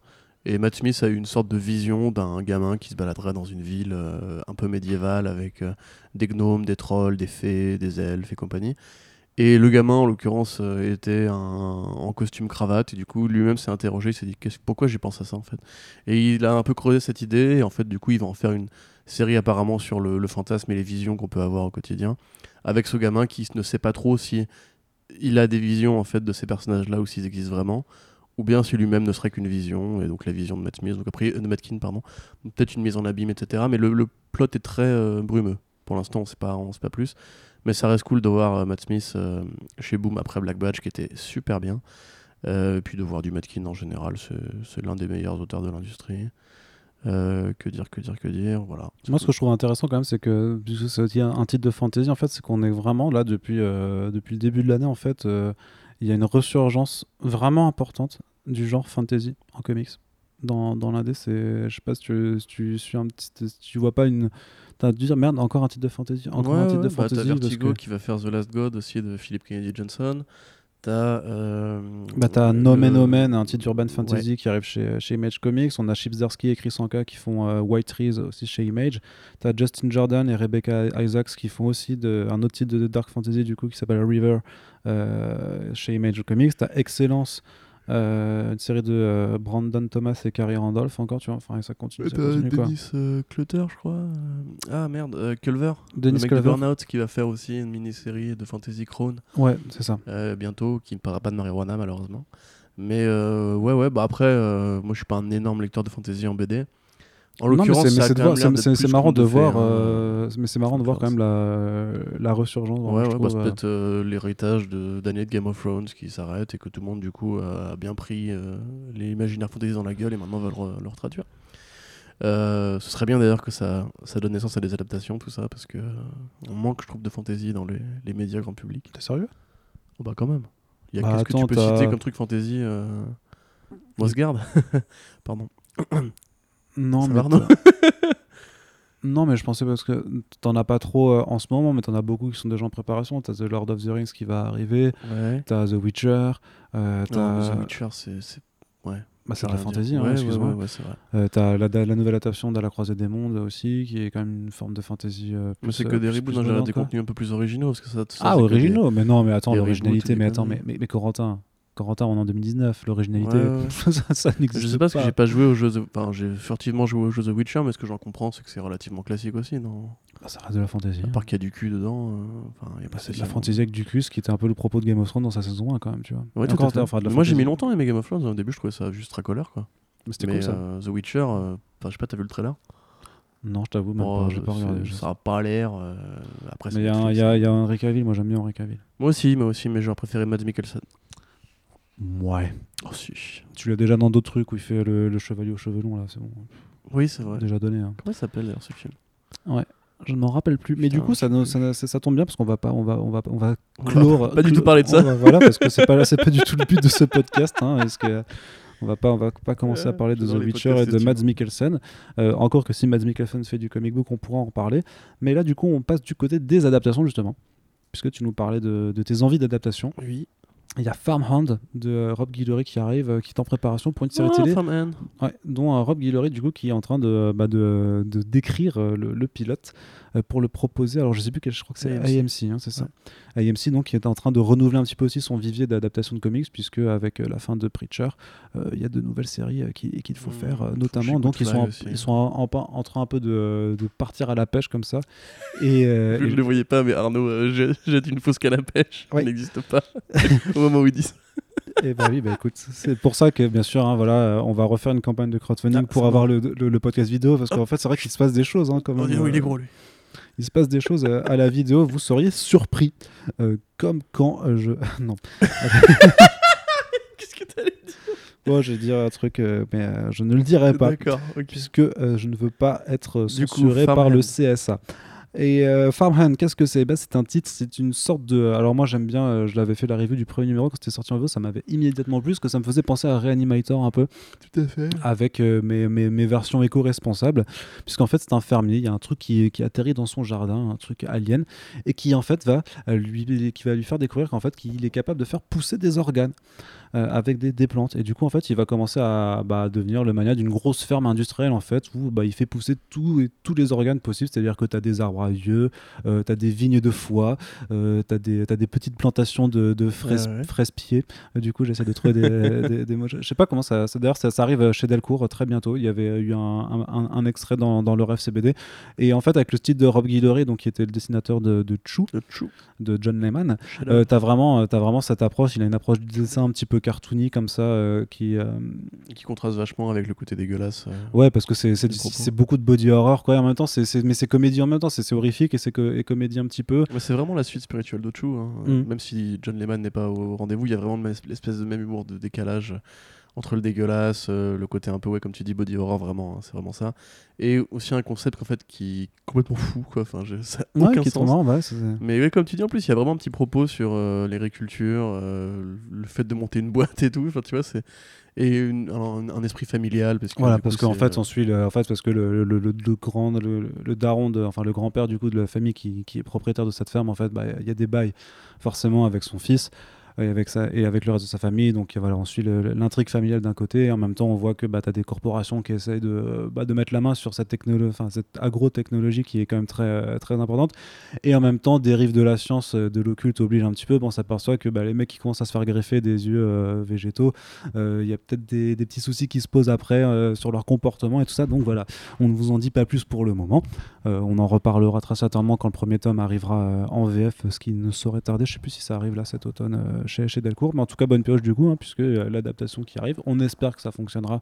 Et Matt Smith a eu une sorte de vision d'un gamin qui se baladerait dans une ville euh, un peu médiévale avec euh, des gnomes, des trolls, des fées, des elfes et compagnie. Et le gamin, en l'occurrence, euh, était en costume cravate. Et du coup, lui-même s'est interrogé. Il s'est dit pourquoi j'ai pensé à ça en fait? Et il a un peu creusé cette idée. Et en fait, du coup, il va en faire une série apparemment sur le, le fantasme et les visions qu'on peut avoir au quotidien. Avec ce gamin qui ne sait pas trop si il a des visions en fait de ces personnages-là ou s'ils existent vraiment. Ou bien si lui-même ne serait qu'une vision, et donc la vision de Matt Smith, donc après, euh, de Matkin, pardon. Peut-être une mise en abîme, etc. Mais le, le plot est très euh, brumeux. Pour l'instant, on sait pas, on sait pas plus. Mais ça reste cool de voir euh, Matt Smith euh, chez Boom après Black Badge, qui était super bien. Et puis de voir du Matkin en général, c'est l'un des meilleurs auteurs de l'industrie. Euh, que dire, que dire, que dire, voilà. Moi, ce que je trouve intéressant quand même, c'est que c'est un, titre de fantasy, en fait, c'est qu'on est vraiment là depuis, euh, depuis le début de l'année. En fait, euh, il y a une ressurgence vraiment importante du genre fantasy en comics. Dans, dans l'indé, c'est, je sais pas si tu, si tu suis un petit, si tu vois pas une, t'as dû dire merde, encore un titre de fantasy, encore Ouais, un titre ouais, de bah, fantasy. T'as Vertigo que- qui va faire The Last God aussi de Philip Kennedy Johnson. T'as. Euh, Bah, t'as le- Nomen Omen, un titre d'urban fantasy Ouais. qui arrive chez, chez Image Comics. On a Chip Zdarsky et Chris Anka qui font euh, White Trees aussi chez Image. T'as Justin Jordan et Rebecca Isaacs qui font aussi de, un autre titre de dark fantasy du coup qui s'appelle River euh, chez Image Comics. T'as Excellence, euh, une série de euh, Brandon Thomas et Carrie Randolph encore, tu vois. Enfin, ça continue. ça continue. Dennis euh, Clutter, je crois. euh, Ah merde, Culver. Dennis le mec Culver. de Burnout qui va faire aussi une mini-série de Fantasy Crown Ouais, c'est ça. bientôt, qui ne parlera pas de marijuana malheureusement. Mais ouais, ouais, bah après, moi je suis pas un énorme lecteur de fantasy en BD. En l'occurrence, c'est- marrant de voir, hein. euh, mais c'est marrant de voir quand même la, la resurgence. Ouais, ouais, je bah, c'est peut-être euh, l'héritage de d'années de Game of Thrones qui s'arrête et que tout le monde, du coup, a bien pris euh, les imaginaires fantasy dans la gueule et maintenant veulent re- le retraduire. Euh, ce serait bien d'ailleurs que ça, ça donne naissance à des adaptations, tout ça, parce que euh, on manque, je trouve, de fantasy dans les, les médias grand public. T'es sérieux? Oh, bah, quand même. Il y a Bah, qu'est-ce que attends, tu peux citer comme truc fantasy euh... Mossgard Pardon. Non, mais non, mais je pensais parce que t'en as pas trop euh, en ce moment, mais t'en as beaucoup qui sont déjà en préparation. T'as The Lord of the Rings qui va arriver, Ouais. t'as The Witcher, euh, Non, The Witcher, c'est. c'est- Ouais. Bah, c'est de la fantasy, hein, Ouais, excuse-moi. ouais, ouais, c'est vrai. Euh, t'as la, la nouvelle adaptation de La Croisée des Mondes aussi, qui est quand même une forme de fantasy. euh, Mais plus, c'est euh, que des plus- reboots, non, j'ai moderne, des contenus un peu plus originaux. Parce que ça, ça, Ah, que des- originaux Mais non, mais attends, des l'originalité, mais des attends, mais, mais, mais Corentin, Corentin, on est en 2019, l'originalité, Ouais, ouais, ouais. ça, ça n'existe Je sais pas, parce que j'ai pas joué au jeu. The- Enfin, j'ai furtivement joué au jeu The Witcher, mais ce que j'en comprends, c'est que c'est relativement classique aussi, non? Bah, ça reste de la fantasy. À hein. part qu'il y a du cul dedans, euh, enfin, il y a Bah, pas c'est de la fantasy avec du cul, ce qui était un peu le propos de Game of Thrones dans sa saison 1 quand même, tu vois. Ouais, tout à fait. enfin, Moi, j'ai mis longtemps à aimer Game of Thrones. Au début, je trouvais ça juste racoleur, quoi. Mais c'était cool ça. euh, The Witcher, euh, enfin, je sais pas, t'as vu le trailer? Non, je t'avoue, même Bon, pas, j'ai pas regardé. je Ça sais. a pas l'air. euh, Après, il y, a un- y a, Henry Cavill, moi j'aime bien Henry Cavill. Moi aussi, moi aussi, mais j'aurais préféré Mads Mikkelsen. Ouais. Oh, si. Tu l'as déjà dans d'autres trucs où il fait le, le chevalier aux cheveux longs là, c'est bon. Oui, c'est vrai. Déjà donné. hein. Comment il s'appelle d'ailleurs ce film? Je ne m'en rappelle plus. Mais du coup, ça, je- nous- ça, ça- ça tombe bien parce qu'on va pas, on va, on va, on va On va clore. pas du tout parler de ça. on va- voilà, parce que c'est pas, c'est pas du tout le but de ce podcast. Hein, parce que on va pas, on va pas commencer à Ouais, parler de The Witcher et de Mads. Mikkelsen. Euh, encore que si Mads Mikkelsen fait du comic book, on pourra en reparler. Mais là, du coup, on passe du côté des adaptations justement, puisque tu nous parlais de, de tes envies d'adaptation. Oui. Il y a Farmhand de Rob Guillory qui arrive, euh, qui est en préparation pour une série Ah, télé. Farm Hand. Ouais, dont euh, Rob Guillory du coup qui est en train de, bah, de, de décrire euh, le, le pilote pour le proposer. Alors je sais plus quel, je crois que c'est AMC. AMC, hein, c'est ça. AMC donc qui est en train de renouveler un petit peu aussi son vivier d'adaptation de comics puisque avec euh, la fin de Preacher, euh, il y a de nouvelles séries euh, qui- qu'il faut Mmh, faire, euh, faut notamment donc ils sont en, ils sont en, en- en train un peu de, de partir à la pêche comme ça. Et, euh, Je ne le voyais pas, mais Arnaud euh, jette- une fausse canne à pêche. Elle n'existe pas. Au moment où il dit ça. Et bah oui, bah écoute, c'est pour ça que bien sûr, hein, voilà, euh, on va refaire une campagne de crowdfunding Ah, pour avoir le, le- le podcast vidéo, parce qu'en fait, c'est vrai qu'il se passe des choses. Hein, quand Oh, même, il est euh, gros, lui. Il se passe des choses euh, à la vidéo, vous seriez surpris, euh, comme quand euh, je. non. Qu'est-ce que t'allais dire? Bon, je vais dire un truc, euh, mais je ne le dirai pas, D'accord, puisque je ne veux pas être coup, censuré par le. CSA. Et euh, Farmhand, qu'est-ce que c'est? Bah, C'est un titre, c'est une sorte de. Alors, moi, j'aime bien, euh, je l'avais fait la review du premier numéro quand c'était sorti en VO, ça m'avait immédiatement plu, parce que ça me faisait penser à Reanimator un peu. Tout à fait. avec euh, mes, mes, mes versions éco-responsables, puisqu'en fait c'est un fermier, il y a un truc qui, qui atterrit dans son jardin, un truc alien, et qui en fait va lui, qui va lui faire découvrir qu'en fait qu'il est capable de faire pousser des organes avec des, des plantes, et du coup en fait il va commencer à bah, devenir le mania d'une grosse ferme industrielle en fait, où bah, il fait pousser tout et, tous les organes possibles, c'est-à-dire que tu as des arbres à yeux, euh, tu as des vignes de foie, euh, tu as, des petites plantations de, de fraises, Ouais, ouais. fraises pieds, euh, du coup j'essaie de trouver des, des, des mots, je sais pas comment ça, ça d'ailleurs ça, ça arrive chez Delcourt euh, très bientôt. Il y avait eu un, un- un- un extrait dans, dans leur FCBD. Et en fait, avec le style de Rob Guillory, donc qui était le dessinateur de, de Chou, Le chou. de John Lehman, euh, t'as vraiment, euh, t'as vraiment cette approche. Il a une approche du dessin un petit peu cartoony comme ça, euh, qui, euh, Qui contraste vachement avec le côté dégueulasse. euh. ouais, parce que c'est beaucoup de body horror, quoi. Et en même temps, c'est- mais c'est comédie en même temps. C'est horrifique et c'est co- et comédie un petit peu. C'est vraiment la suite spirituelle d'Ochu. Hein. Mm. Même si John Lehman n'est pas au rendez-vous, il y a vraiment l'espèce de même humour de décalage entre le dégueulasse, euh, le côté un peu, ouais, comme tu dis, body horror, vraiment, hein, c'est vraiment ça. Et aussi un concept en fait, qui est complètement fou, quoi. Enfin, je- ça a Ouais, aucun sens. ouais, Mais ouais, comme tu dis, en plus, il y a vraiment un petit propos sur euh, l'agriculture, euh, le fait de monter une boîte et tout. Enfin, tu vois, c'est et une- un, un esprit familial parce que Voilà, parce qu'en fait, euh, on suit le, en fait, parce que le, le, le- le grand, le, daron, de, enfin le grand-père du coup de la famille qui, qui est propriétaire de cette ferme, en fait, bah, il y a des bails forcément avec son fils et avec, ça, et avec le reste de sa famille. Donc voilà, on suit l'intrigue familiale d'un côté, et en même temps, on voit que bah, tu as des corporations qui essayent de, bah, de mettre la main sur cette, agro-technologie qui est quand même très, euh, très importante. Et en même temps, dérive de la science, euh, de l'occulte oblige un petit peu. Bon, on s'aperçoit que bah, les mecs qui commencent à se faire greffer des yeux euh, végétaux, euh, il y a peut-être des, petits soucis qui se posent après euh, sur leur comportement et tout ça. Donc voilà, on ne vous en dit pas plus pour le moment. Euh, on en reparlera très certainement quand le premier tome arrivera euh, en VF, ce qui ne saurait tarder. Je sais plus si ça arrive là cet automne euh, chez, chez Delcourt, mais en tout cas bonne pioche du coup, hein, puisque euh, l'adaptation qui arrive, on espère que ça fonctionnera.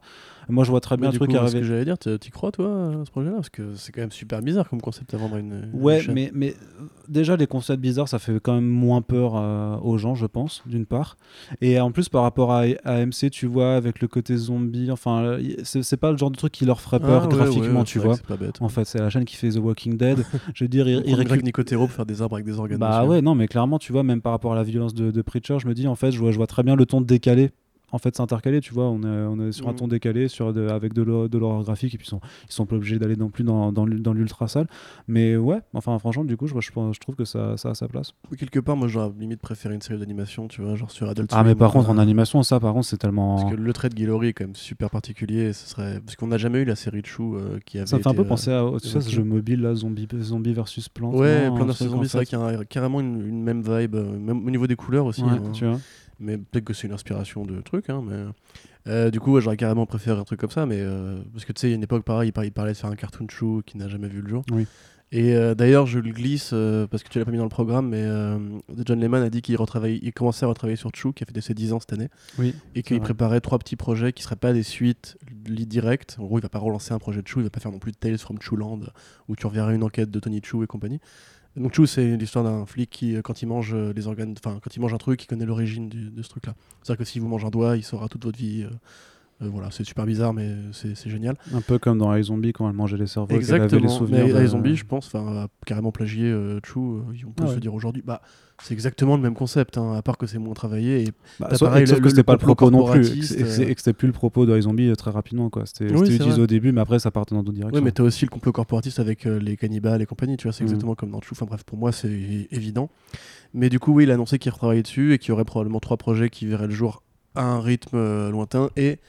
Moi je vois très mais bien du truc coup, ce arriver. que j'allais dire, t'y crois toi à ce projet-là? Parce que c'est quand même super bizarre comme concept à vendre une. Ouais, mais, mais euh, déjà, les concepts bizarres, ça fait quand même moins peur euh, aux gens, je pense, d'une part. Et en plus, par rapport à, à AMC, tu vois, avec le côté zombie, enfin, c'est pas le genre de truc qui leur ferait peur Ah, graphiquement, ouais, tu vois. pas bête. En fait, c'est la chaîne qui fait The Walking Dead. je veux dire, Prendre Greg récupèrent. Nicotero pour faire des arbres avec des organes. Bah ouais, non, mais clairement, tu vois, même par rapport à la violence de, de Preacher, je me dis, en fait, je vois, je vois très bien le ton décalé. En fait, c'est intercalé, tu vois. On est, on est sur un Mhm. ton décalé, sur de- avec de l'hor- de l'horreur graphique, et puis ils sont, ils sont pas obligés d'aller non plus dans, dans, l'ul- dans l'ultra sale. Mais ouais, enfin, franchement, du coup, je, je, trouve que ça, ça a sa place. Ou quelque part, moi j'aurais limite préféré une série d'animation, tu vois, genre sur Adult Ah, mais par contre, euh, en animation, ça, par contre, c'est tellement. Parce que le trait de Guillory est quand même super particulier. et Ce serait... Parce qu'on n'a jamais eu la série de Chou euh, qui avait. Ça fait un peu euh, penser à tu sais, ce évoqué. jeu mobile là, zombie, zombie versus plante. Ouais, truc, en zombies, c'est vrai qu'il y a carrément une, une même vibe, euh, même au niveau des couleurs aussi. Ouais, hein. tu vois. Mais peut-être que c'est une inspiration de trucs. Hein, mais... euh, du coup, ouais, j'aurais carrément préféré un truc comme ça. Mais, euh, parce que tu sais, il y a une époque pareil, il par- il parlait de faire un cartoon chou qui n'a jamais vu le jour. Oui. Et euh, d'ailleurs, je le glisse parce que tu l'as pas mis dans le programme, mais John Lehman a dit qu'il retravaille- il commençait à retravailler sur Chou, qui a fait ses 10 ans cette année, Oui. et qu'il préparait trois petits projets qui seraient pas des suites lead direct. En gros, il va pas relancer un projet de Chou, il va pas faire non plus Tales from Chouland où tu reverrais une enquête de Tony Chou et compagnie. Donc Chou, c'est l'histoire d'un flic qui, euh, quand il mange euh, les organes, enfin quand il mange un truc, il connaît l'origine de ce truc-là. C'est-à-dire que s'il vous mange un doigt, il saura toute votre vie. euh, euh, voilà, c'est super bizarre, mais c'est génial. Un peu comme dans iZombie quand elle mangeait les cerveaux. avait les Exactement. souvenirs Mais zombies, je pense, enfin, a carrément plagié euh, Chou. euh, on peut Ah se dire aujourd'hui, bah, c'est exactement le même concept, hein, à part que c'est moins travaillé. Et... Bah, sauf, pareil, sauf le- que c'était pas le propos non plus. Et euh. que c'était plus le propos de iZombie euh, très rapidement. quoi. C'était Oui, utilisé vrai. au début, mais après ça partait dans d'autres directions. Oui, mais t'as aussi le complot corporatiste avec euh, les cannibales et compagnie, tu vois, c'est Mhm. exactement comme dans Chou. Enfin bref, pour moi, c'est évident. Mais du coup, oui, il a annoncé qu'il retravaillait dessus et qu'il y aurait probablement trois projets qui verraient le jour à un rythme euh, lointain et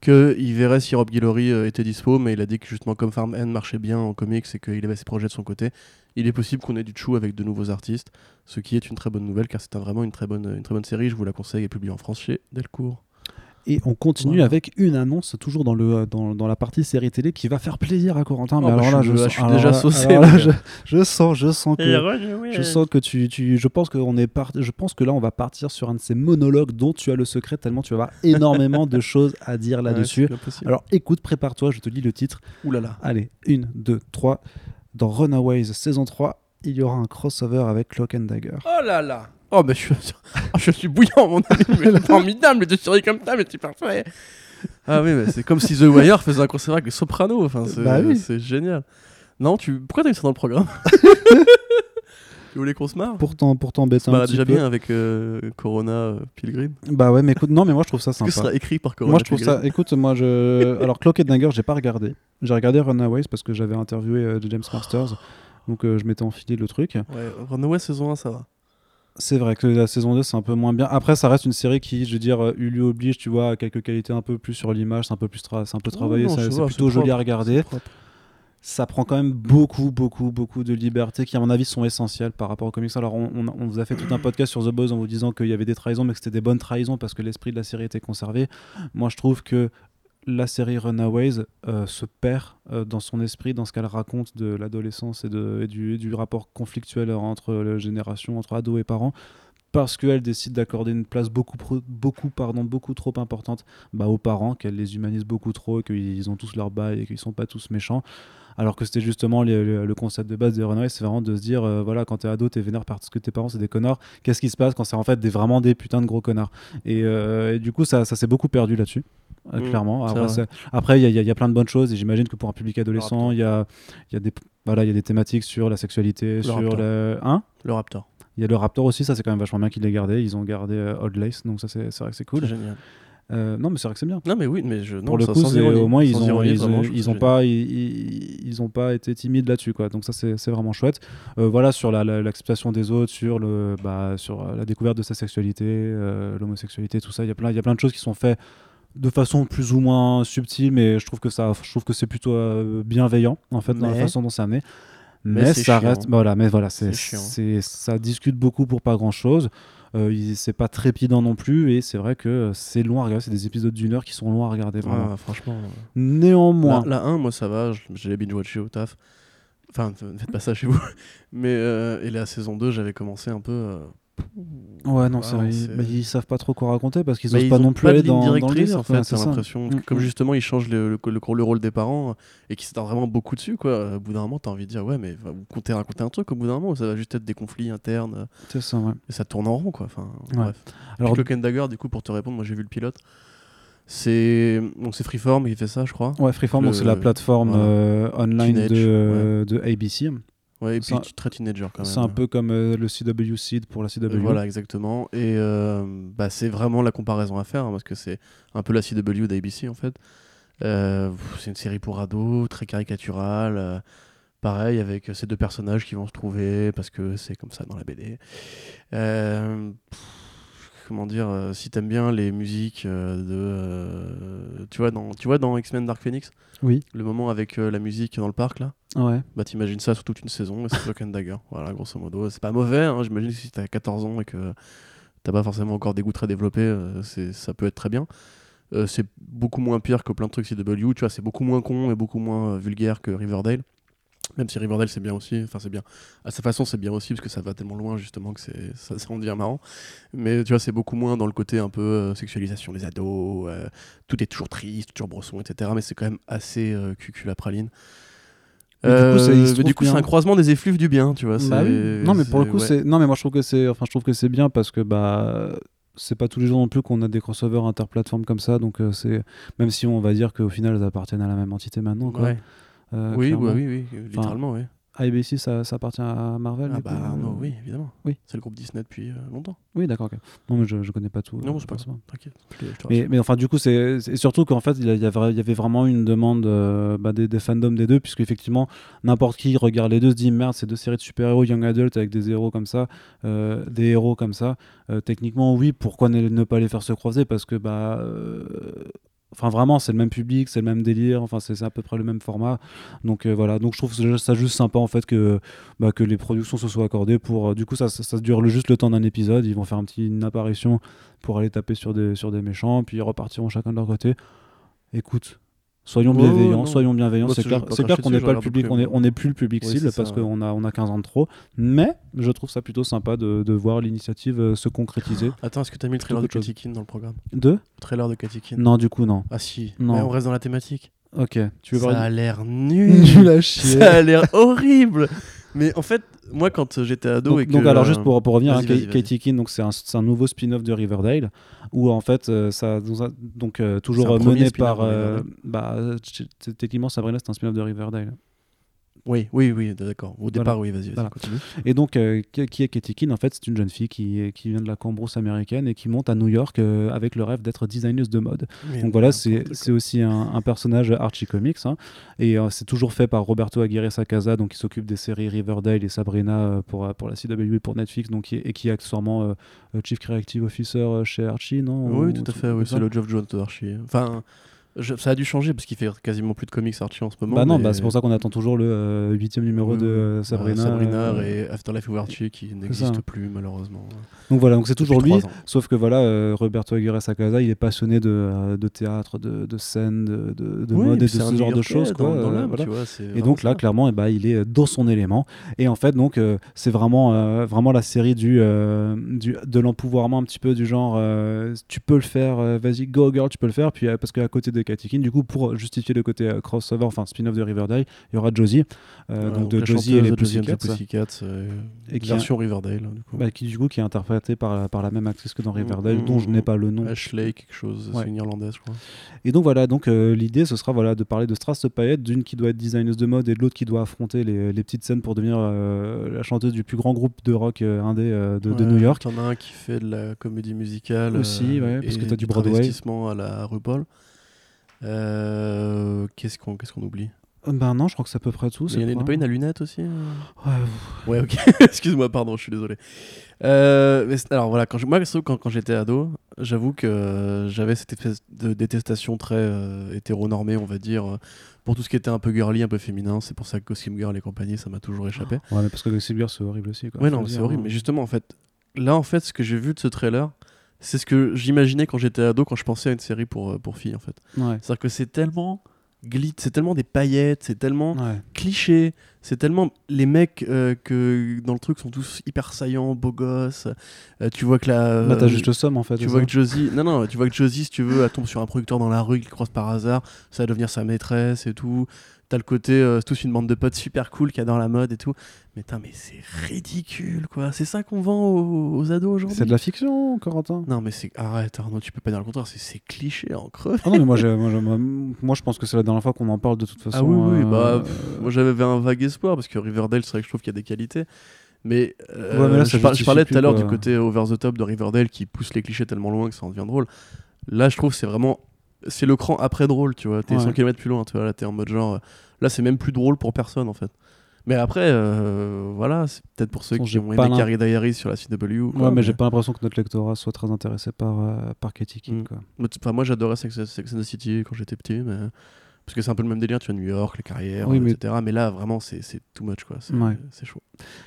qu'il verrait si Rob Guillory euh, était dispo, mais il a dit que justement comme Farm End marchait bien en comics et qu'il avait ses projets de son côté, il est possible qu'on ait du chou avec de nouveaux artistes, ce qui est une très bonne nouvelle car c'est vraiment une très bonne, une très bonne série. Je vous la conseille, est publiée en France chez Delcourt. Et on continue avec une annonce, toujours dans, le, dans, dans la partie série télé, qui va faire plaisir à Corentin. Mais Oh, bah, alors là, je je, suis- déjà saucé, mon je, sens, je sens que. Je sens que tu, tu je pense qu'on est part, je pense que là on va partir sur un de ces monologues dont tu as le secret tellement tu vas avoir énormément de choses à dire là-dessus. Ouais. Alors écoute, prépare-toi, je te lis le titre. Ouh là là. Allez, une, deux, trois. Dans Runaways saison 3, il y aura un crossover avec Cloak and Dagger. Oh là là Oh bah je suis, je suis bouillant mon ami, mais c'est formidable de série comme ça, mais c'est parfait Ah oui, mais c'est comme si The Wire faisait un crossover avec les Sopranos, enfin c'est Bah oui. c'est génial. Non, tu... pourquoi t'as mis ça dans le programme Tu voulais qu'on se marre Pourtant, pourtant bête un petit déjà peu. bien avec euh, Corona euh, Pilgrim. Bah ouais, mais écoute, non, mais moi je trouve ça Est-ce que ce sympa. sera écrit par Corona Moi je trouve Pilgrim ça. Écoute, moi je. Alors Cloak and Dagger, j'ai pas regardé. J'ai regardé Runaways parce que j'avais interviewé euh, James Masters. Donc euh, je m'étais enfilé le truc. Ouais, Runaway saison 1, ça va. C'est vrai que la saison 2 c'est un peu moins bien. Après ça reste une série qui, je veux dire, euh, Hulu oblige, tu vois, a quelques qualités un peu plus sur l'image, c'est un peu plus tra- c'est un peu travaillé, c'est plutôt joli à regarder. Ça prend quand même beaucoup, beaucoup, beaucoup de libertés qui, à mon avis, sont essentielles par rapport aux comics. Alors, on, on- on vous a fait tout un podcast sur The Boys en vous disant qu'il y avait des trahisons, mais que c'était des bonnes trahisons parce que l'esprit de la série était conservé. Moi, je trouve que la série Runaways euh, se perd euh, dans son esprit, dans ce qu'elle raconte de l'adolescence et, du, rapport conflictuel entre les générations, entre ados et parents, parce qu'elle décide d'accorder une place beaucoup, beaucoup, pardon, beaucoup trop importante bah, aux parents, qu'elle les humanise beaucoup trop, qu'ils ont tous leur bail et qu'ils sont pas tous méchants. Alors que c'était justement le, concept de base de Runaways, c'est vraiment de se dire, euh, voilà, quand t'es ado, t'es vénère parce que tes parents c'est des connards. Qu'est-ce qui se passe quand c'est en fait des, vraiment des putains de gros connards? Et, euh, et du coup, ça, ça s'est beaucoup perdu là-dessus, euh, Mm, clairement. Après, il y, a- y y plein de bonnes choses et j'imagine que pour un public adolescent, il y a, il y, a des, voilà, il y a des thématiques sur la sexualité, sur Raptor. le. Hein? Le Raptor. il y a le Raptor aussi, ça c'est quand même vachement bien qu'ils l'aient gardé. Ils ont gardé euh, Old Lace, donc ça c'est c'est vrai que c'est cool. C'est génial. Euh, non, mais c'est vrai que c'est bien. Non mais oui, mais je... Non, Pour le ça, coup, sans c'est- ironie. au moins ils Sans ont, ironie, ils, ont, ils pas, ils, ont pas été timides là-dessus, quoi. Donc ça c'est vraiment chouette. Euh, voilà sur la- la- l'acceptation des autres, sur le, bah, sur euh, la découverte de sa sexualité, euh, l'homosexualité, tout ça. Il y a plein, de choses qui sont faites de façon plus ou moins subtile, mais je trouve que ça, je trouve que c'est plutôt bienveillant en fait dans la façon dont c'est amené. Mais Mais, ça chiant. reste, bah voilà, mais voilà, c'est, ça discute beaucoup pour pas grand chose. Euh, c'est pas trépidant non plus, et c'est vrai que c'est long à regarder. C'est des épisodes d'une heure qui sont longs à regarder. Vraiment. Ah, franchement. euh, Néanmoins, La, la 1, moi ça va, l'ai binge-watché au taf. Enfin, ne faites pas ça chez vous. Mais, euh, et la saison 2, j'avais commencé un peu. euh, ouais, non, Ah, c'est vrai, mais ils savent pas trop quoi raconter parce qu'ils Mais osent ils pas ont non plus aller dans, dans le directrice délire, en fait, ça. l'impression. Mm, Comme mm. justement, ils changent le, le- le- le rôle des parents et qui s'étendent vraiment beaucoup dessus, quoi. Au bout d'un moment, t'as envie de dire, ouais, mais vous comptez raconter un truc, au bout d'un moment, ça va juste être des conflits internes euh, C'est ça, ouais. et ça tourne en rond, quoi. Enfin, Ouais. bref. Alors, Cloak and Dagger, du coup, pour te répondre, moi j'ai vu le pilote. C'est donc c'est Freeform qui fait ça, je crois. ouais, Freeform, c'est la plateforme euh, online de, de ABC. Ouais, et puis un- très teenager quand même. C'est un peu comme euh, le CW Seed pour la CW. Voilà, exactement. Et euh, bah, c'est vraiment la comparaison à faire hein, parce que c'est un peu la CW d'ABC en fait. Euh, c'est une série pour ados, très caricaturale. pareil, avec ces deux personnages qui vont se trouver parce que c'est comme ça dans la BD. Euh, pff, comment dire, euh, si t'aimes bien les musiques euh, de. euh, tu, vois, dans, tu vois dans X-Men Dark Phoenix? Oui. Le moment avec la musique dans le parc là? Ouais. bah t'imagines ça sur toute une saison et c'est Cloak and Dagger. Voilà, grosso modo. C'est pas mauvais, hein, j'imagine que si t'as 14 ans et que t'as pas forcément encore des goûts très développés, c'est- ça peut être très bien. C'est beaucoup moins pire que plein de trucs CW, tu vois, c'est beaucoup moins con et beaucoup moins vulgaire que Riverdale. Même si Riverdale c'est bien aussi, enfin c'est bien. À sa façon c'est bien aussi parce que ça va tellement loin justement que c'est ça, ça en devient marrant. Mais tu vois c'est beaucoup moins dans le côté un peu euh, sexualisation des ados, euh, tout est toujours triste, toujours brosson, etc. Mais c'est quand même assez euh, cucul la praline. Mais du coup, Euh, c'est un croisement des effluves du bien, tu vois. Bah oui. Non, mais pour le coup, ouais. c'est. Non, mais moi je trouve que c'est. Enfin, je trouve que c'est bien parce que bah. C'est pas tous les jours non plus qu'on a des crossovers interplateformes comme ça, donc c'est même si on va dire qu'au final elles appartiennent à la même entité maintenant. Quoi. Ouais. Euh, oui, bah oui, oui, littéralement, oui. ABC, ça, ça appartient à Marvel. Ah bah euh, non, oui, évidemment. oui. C'est le groupe Disney depuis euh, longtemps. Oui, d'accord. ok. Non, mais je, je connais pas tout. non, c'est pas grave. T'inquiète. Mais, mais enfin, du coup, c'est c'est surtout qu'en fait, il y, avait, il y avait vraiment une demande euh, bah, des, des fandoms des deux, puisque effectivement, n'importe qui regarde les deux se dit merde, ces deux séries de super-héros young adult avec des héros comme ça, euh, des héros comme ça. Euh, techniquement, oui, pourquoi ne, ne pas les faire se croiser? Parce que bah. Enfin, vraiment, c'est le même public, c'est le même délire, enfin, c'est à peu près le même format. Donc euh, voilà, donc je trouve ça- juste sympa en fait que, bah, que les productions se soient accordées pour. euh, du coup, ça, ça, dure juste le temps d'un épisode. Ils vont faire un petit, une apparition pour aller taper sur des, sur des méchants, puis ils repartiront chacun de leur côté. Écoute. Soyons Ouais, bienveillants, soyons bienveillants. C'est clair, c'est clair qu'on n'est pas le public, on est, mais- on est plus le public cible parce qu'on a, on a 15 ans de trop. Mais je trouve ça plutôt sympa de, de voir l'initiative euh, se concrétiser. Attends, est-ce que t'as mis le trailer de Katy dans le programme? Deux Le trailer de Katy Non, du coup, non. Ah si, Non. Mais on reste dans la thématique. Ok, tu veux Ça a l'air nul. Nul à chier. Ça a l'air horrible. Mais en fait, moi quand j'étais ado Donc, et que donc alors euh, juste pour, pour revenir, hein, vas-y. Katie Keane, donc c'est un, un nouveau spin-off de Riverdale où en fait euh, ça donc euh, toujours mené par euh, bah techniquement Sabrina c'est un spin-off de Riverdale. Oui, oui, oui, d'accord. Au départ, oui, vas-y, vas-y, Voilà. Et donc euh, qui est Katie Keane en fait c'est une jeune fille qui, vient de la cambrousse américaine et qui monte à New York euh, avec le rêve d'être designeuse de mode. Mais Donc voilà, c'est aussi un, un personnage Archie Comics. hein. et euh, c'est toujours fait par Roberto Aguirre Sacasa, donc qui s'occupe des séries Riverdale et Sabrina pour, pour la CW et pour Netflix, donc, et qui est accessoirement Chief Creative Officer chez Archie, non? Oui, Ou- tout à fait. Oui, c'est le Jones de Archie. Enfin, je- ça a dû changer parce qu'il fait quasiment plus de comics Archie en ce moment. Bah non, mais- bah c'est pour ça qu'on attend toujours le euh, huitième numéro Oui, de euh, Euh, Sabrina. Sabrina euh, et Afterlife Archie qui ça. n'existent plus malheureusement. Donc voilà, donc c'est toujours lui. Sauf que voilà, euh, Roberto Aguirre Sacasa, il est passionné de, euh, de théâtre, de, de scène, de, de, Oui, mode et de ce genre de choses. Quoi, dans- dans euh, l'âme, voilà. tu vois, c'est Et donc là, ça. clairement, eh ben, il est euh, dans son élément. Et en fait, donc, euh, c'est vraiment, euh, vraiment la série du, euh, du, de l'empouvoirment un petit peu du genre, euh, tu peux le faire, euh, vas-y, go girl, tu peux le faire. Puis euh, parce qu'à côté de Du coup, pour justifier le côté euh, crossover, enfin spin-off de Riverdale, il y aura Josie. euh, donc de Josie et les de Pussycats. Pussycats, euh, Et qui version Riverdale. hein, du coup. bah, qui du coup qui est interprétée par, par la même actrice que dans Riverdale, mm, dont je mm. n'ai pas le nom. Ashley, quelque chose, Ouais. c'est une irlandaise, je crois. Et donc voilà, donc l'idée ce sera voilà de parler de Strass Payet, d'une qui doit être designeuse de mode et de l'autre qui doit affronter les, les petites scènes pour devenir la chanteuse du plus grand groupe de rock indé de, de Ouais, New York. T'en as un qui fait de la comédie musicale. Aussi, ouais, parce et que t'as du du Broadway. à la RuPaul. Euh, Qu'est-ce qu'on qu'est-ce qu'on oublie? Euh, Ben non, je crois que c'est à peu près tout. Il y en a pas une à lunettes aussi euh? Ouais, Ouais, ok. Excuse-moi, pardon, je suis désolé. Euh, mais alors voilà, quand je- moi, quand, quand j'étais ado, j'avoue que euh, j'avais cette espèce de détestation très euh, hétéronormée, on va dire, pour tout ce qui était un peu girly, un peu féminin. C'est pour ça que Gossip Girl et compagnie, ça m'a toujours échappé. ouais, mais parce que Gossip Girl c'est horrible aussi. Quoi, Ouais, non, c'est horrible. hein. Mais justement, en fait, là, en fait, ce que j'ai vu de ce trailer, c'est ce que j'imaginais quand j'étais ado, quand je pensais à une série pour, euh, pour filles, en fait. Ouais. C'est-à-dire que c'est tellement c'est tellement des paillettes, c'est tellement Ouais. cliché, c'est tellement les mecs euh, que dans le truc sont tous hyper saillants, beaux gosses. Euh, tu vois que la. Bah, t'as euh, juste le somme en fait. tu vois ça que Josie, non non, tu vois que Josie, si tu veux, elle tombe sur un producteur dans la rue, qu'il croise par hasard, ça va devenir sa maîtresse et tout. T'as le côté, euh, tous une bande de potes super cool qui adorent la mode et tout. Mais putain, mais c'est ridicule quoi. C'est ça qu'on vend aux, aux ados aujourd'hui. C'est de la fiction, Corentin? Non mais c'est arrête Arnaud, tu peux pas dire le contraire. C'est, cliché en creux. Ah non, mais moi, j'ai- moi, moi, moi, je pense que c'est la dernière fois qu'on en parle de toute façon. Ah oui, oui, euh, bah, pff, moi j'avais un vague espoir parce que Riverdale, c'est vrai que je trouve qu'il y a des qualités. Mais, euh, Ouais, mais là, ça je, par- je parlais tout à l'heure du côté over the top de Riverdale qui pousse les clichés tellement loin que ça en devient drôle. Là, je trouve que c'est vraiment. C'est le cran après drôle, tu vois. T'es Ouais. 100 km plus loin, tu vois. Là, t'es en mode genre. euh, Là, c'est même plus drôle pour personne en fait. Mais après, euh, voilà, c'est peut-être pour ceux qui ont pas aimé Carrie Diaries sur la CW. ou Ouais, quoi, mais j'ai pas l'impression que notre lectorat soit très intéressé par, euh, par Katie Keane. Mm. Quoi. Enfin, moi j'adorais Sex, Sex and the City quand j'étais petit, mais... parce que c'est un peu le même délire, tu vois, New York, les carrières, Oui, euh, mais- etc. Mais là, vraiment, c'est too much, quoi. C'est Ouais. chaud.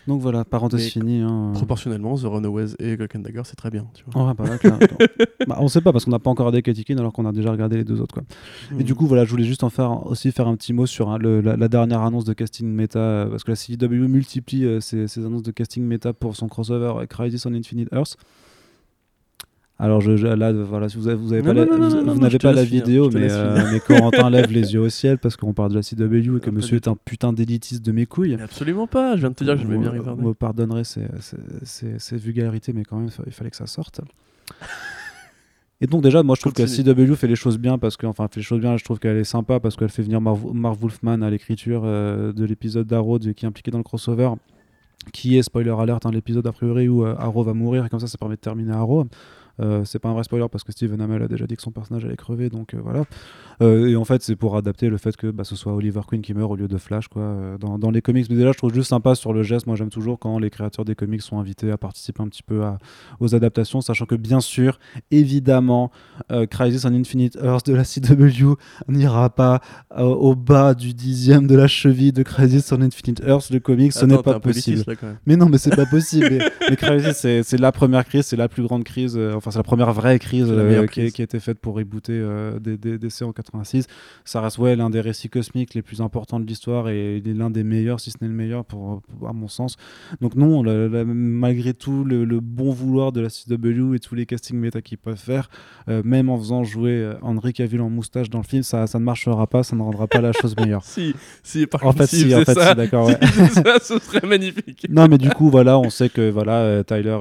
Donc voilà, parenthèse finie. hein. Proportionnellement, The Runaways et Cloak and Dagger, c'est très bien, tu vois. Bah, bah, on sait pas parce qu'on n'a pas encore regardé Keane alors qu'on a déjà regardé les deux autres quoi. Et Mm. du coup voilà, je voulais juste en faire aussi faire un petit mot sur hein, le- la, la dernière annonce de casting méta euh, parce que la CW multiplie euh, ses, ses annonces de casting méta pour son crossover avec Crisis on Infinite Earth. Alors je, je- là voilà, si vous pas la, n'avez pas la finir, vidéo mais, euh, mais Corentin lève les yeux au ciel parce qu'on parle de la CW et que monsieur est un putain d'élitiste de mes couilles. Mais absolument pas, je viens de te dire que je vais bien Riverdale. Vous me pardonnerez ces, ces- ces- ces vulgarités, mais quand même, il fallait que ça sorte. Et donc déjà, moi je trouve Continue. que la CW fait les choses bien parce que, enfin, fait les choses bien. Je trouve qu'elle est sympa parce qu'elle fait venir Marv, Marv Wolfman à l'écriture euh, de l'épisode d'Arrow qui est impliqué dans le crossover, qui est spoiler alert, hein, l'épisode a priori où euh, Arrow va mourir et comme ça, ça permet de terminer Arrow. Euh, c'est pas un vrai spoiler parce que Steven Amell a déjà dit que son personnage allait crever, donc euh, voilà. Euh, et en fait, c'est pour adapter le fait que bah, ce soit Oliver Queen qui meurt au lieu de Flash, quoi. Dans, dans les comics, mais déjà, je trouve juste sympa sur le geste. Moi, j'aime toujours quand les créateurs des comics sont invités à participer un petit peu à- aux adaptations, sachant que bien sûr, évidemment, Crisis on Infinite Earth de la CW n'ira pas au bas du dixième de la cheville de Crisis on Infinite Earth, le comics, ce n'est pas possible. là. Mais non, mais c'est pas possible. mais, mais Crisis, c'est c'est la première crise, c'est la plus grande crise, euh, enfin, c'est la première vraie crise, euh, qui, a- crise. qui a été faite pour rebooter euh, des, des DC en 86. Ça reste, ouais, l'un des récits cosmiques les plus importants de l'histoire et l'un des meilleurs, si ce n'est le meilleur, pour, pour- à mon sens. Donc, non, la- la- malgré tout le, le bon vouloir de la CW et tous les castings méta qu'ils peuvent faire, euh, même en faisant jouer Henry Cavill en moustache dans le film, ça, ça ne marchera pas, ça ne rendra pas la chose meilleure. Si, si, par En contre, fait, si, en fait, ça, si, d'accord, ouais. ça, ce serait magnifique. Non, mais du coup, voilà, on sait que voilà, Tyler,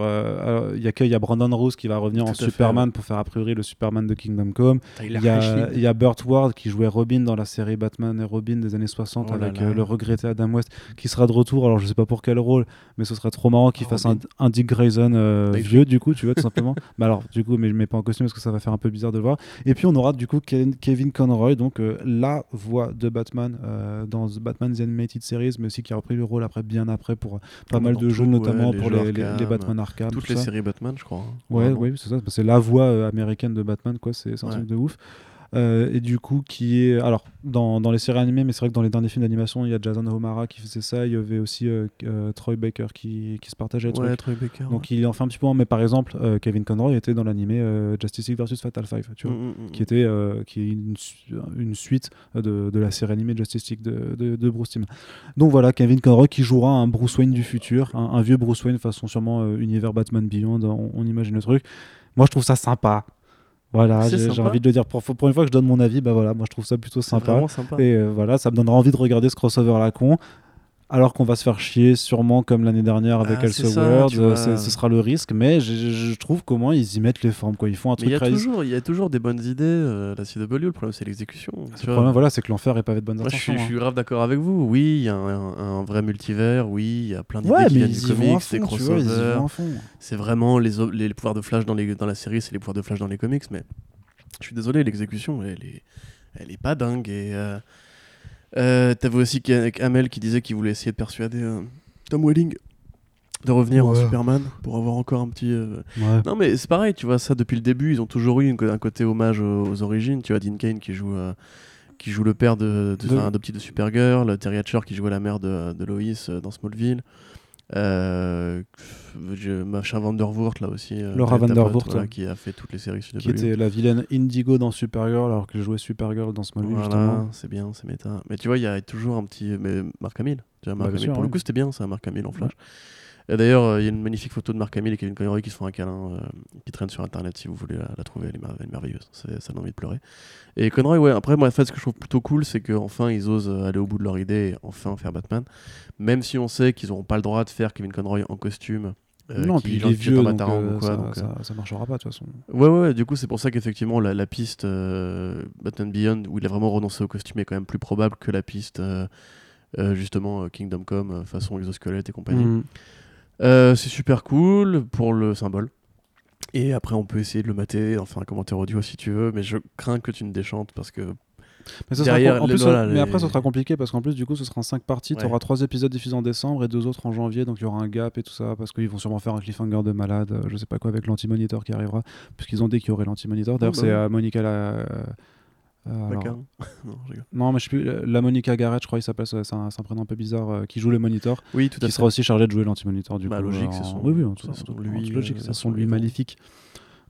il y a que il y a Brandon Rose qui va revenir Tout en fait, Superman pour faire a priori le Superman de Kingdom Come. Il y a, il y a Burt Ward qui jouait Robin dans la série Batman et Robin des années 60 Oh là avec là. euh, le regretté Adam West qui sera de retour. Alors je sais pas pour quel rôle, mais ce serait trop marrant qu'il Oh, fasse un, Dick Grayson euh, Avec- vieux du coup, tu vois tout simplement. mais alors du coup, mais je mets pas en costume parce que ça va faire un peu bizarre de le voir. Et puis on aura du coup Ken- Kevin Conroy, donc euh, la voix de Batman dans The Batman The Animated Series, mais aussi qui a repris le rôle après bien après pour pas mal de jeux, notamment ouais, les pour jeux les, les- les Arkham, Batman Arkham. Toutes tout les séries Batman, je crois. hein. Ouais, Vraiment. C'est ça. C'est la voix euh, américaine de Batman, quoi. C'est c'est un Ouais. truc de ouf. Euh, et du coup, qui est. Alors, dans, dans les séries animées, mais c'est vrai que dans les derniers films d'animation, il y a Jason O'Mara qui faisait ça. Il y avait aussi euh, euh, Troy Baker qui, qui se partageait Ouais. Troy Baker. Donc, il en fait un petit peu. Mais par exemple, Kevin Conroy était dans l'animé Justice League vs Fatal Five, tu vois. Mm, mm, mm. Qui était qui est une, une suite de, de la série animée Justice League de, de, de Bruce Timm. Donc voilà, Kevin Conroy qui jouera un Bruce Wayne du futur, un, un vieux Bruce Wayne façon sûrement univers Batman Beyond, on, on imagine le truc. Moi je trouve ça sympa. Voilà, j'ai envie de le dire. Pour, pour une fois que je donne mon avis, bah voilà, moi je trouve ça plutôt sympa. vraiment sympa. Et euh, voilà, ça me donnera envie de regarder ce crossover à la con. Alors qu'on va se faire chier sûrement comme l'année dernière avec Ah, euh, c'est- ce sera le risque, mais je, trouve comment ils y mettent les formes. Quoi. Ils font un Mais il truc y, a crazy. toujours, il y a toujours des bonnes idées, euh, la CW, le problème c'est l'exécution. tu Le problème, voilà, c'est que l'enfer est pavé de bonnes Moi, je suis, intentions. je hein. suis grave d'accord avec vous. Oui, il y a un, un vrai multivers. Oui, il y a plein d'idées Ouais, qui viennent du comics, des crossovers. C'est vraiment les, pouvoirs de Flash dans, les, dans la série, c'est les pouvoirs de Flash dans les comics, mais je suis désolé, l'exécution, elle est, elle est pas dingue. Et euh, euh, t'avais aussi Hamel qui disait qu'il voulait essayer de persuader euh, Tom Welling de revenir en. Superman pour avoir encore un petit. euh, Ouais. Non, mais c'est pareil, tu vois, ça depuis le début, ils ont toujours eu une un côté hommage aux, aux origines. Tu vois, Dean Kane qui joue. qui joue le père de, de, De- enfin, adoptif de Supergirl, Terry Hatcher qui jouait la mère de, de Lois dans Smallville, euh, machin Vandervoort là aussi, euh, Laura Vandervoort, voilà, ouais. qui a fait toutes les séries. Qui était la vilaine Indigo dans Supergirl, alors que je jouais Supergirl dans Smallville, Voilà, justement. c'est bien, c'est méta. Mais tu vois, il y a toujours un petit. Mais Marc Hamill, tu vois, Marc Bah, bien Hamill, sûr, pour le coup, c'était bien ça, Marc Hamill en flash. D'ailleurs, euh, il y a une magnifique photo de Marc Hamill et Kevin Conroy qui se font un câlin, euh, qui traîne sur internet si vous voulez la, la trouver, elle est, mer- elle est merveilleuse, ça donne envie de pleurer. Et Conroy, ouais, après, moi, en fait, ce que je trouve plutôt cool, c'est qu'enfin ils osent euh, aller au bout de leur idée et enfin faire Batman. Même si on sait qu'ils n'auront pas le droit de faire Kevin Conroy en costume. euh, non, puis il est vieux, donc euh, ou quoi, ça, donc, euh, ça- ça marchera pas de toute façon. Ouais, ouais, ouais, du coup, c'est pour ça qu'effectivement, la, la piste euh, Batman Beyond, où il a vraiment renoncé au costume, est quand même plus probable que la piste, euh, euh, justement, euh, Kingdom Come, euh, façon exosquelette et compagnie. Mm. Euh, c'est super cool pour le symbole. Et après, on peut essayer de le mater, enfin, un commentaire audio si tu veux, mais je crains que tu ne déchantes parce que. Mais, ça Derrière, en les- plus, voilà, mais les- après, ça sera compliqué parce qu'en plus, du coup, ce sera en 5 parties. Tu Ouais. auras 3 épisodes diffusés en décembre et 2 autres en janvier. Donc il y aura un gap et tout ça parce qu'ils vont sûrement faire un cliffhanger de malade. euh, je sais pas quoi avec l'anti-monitor qui arrivera. Puisqu'ils ont dit qu'il y aurait l'anti-monitor. D'ailleurs, bah c'est euh, Monica la. Euh, alors- non, non, mais je sais plus. la- Monica Garrett, je crois, il s'appelle. C'est un, un prénom un peu bizarre. euh, qui joue le monitor. Oui, tout à Qui fait. sera aussi chargé de jouer l'anti-monitor. Du Bah, coup, logique, euh, c'est son- Oui, oui, en tout- son en- lui, en- logique, euh, c'est son lui maléfique.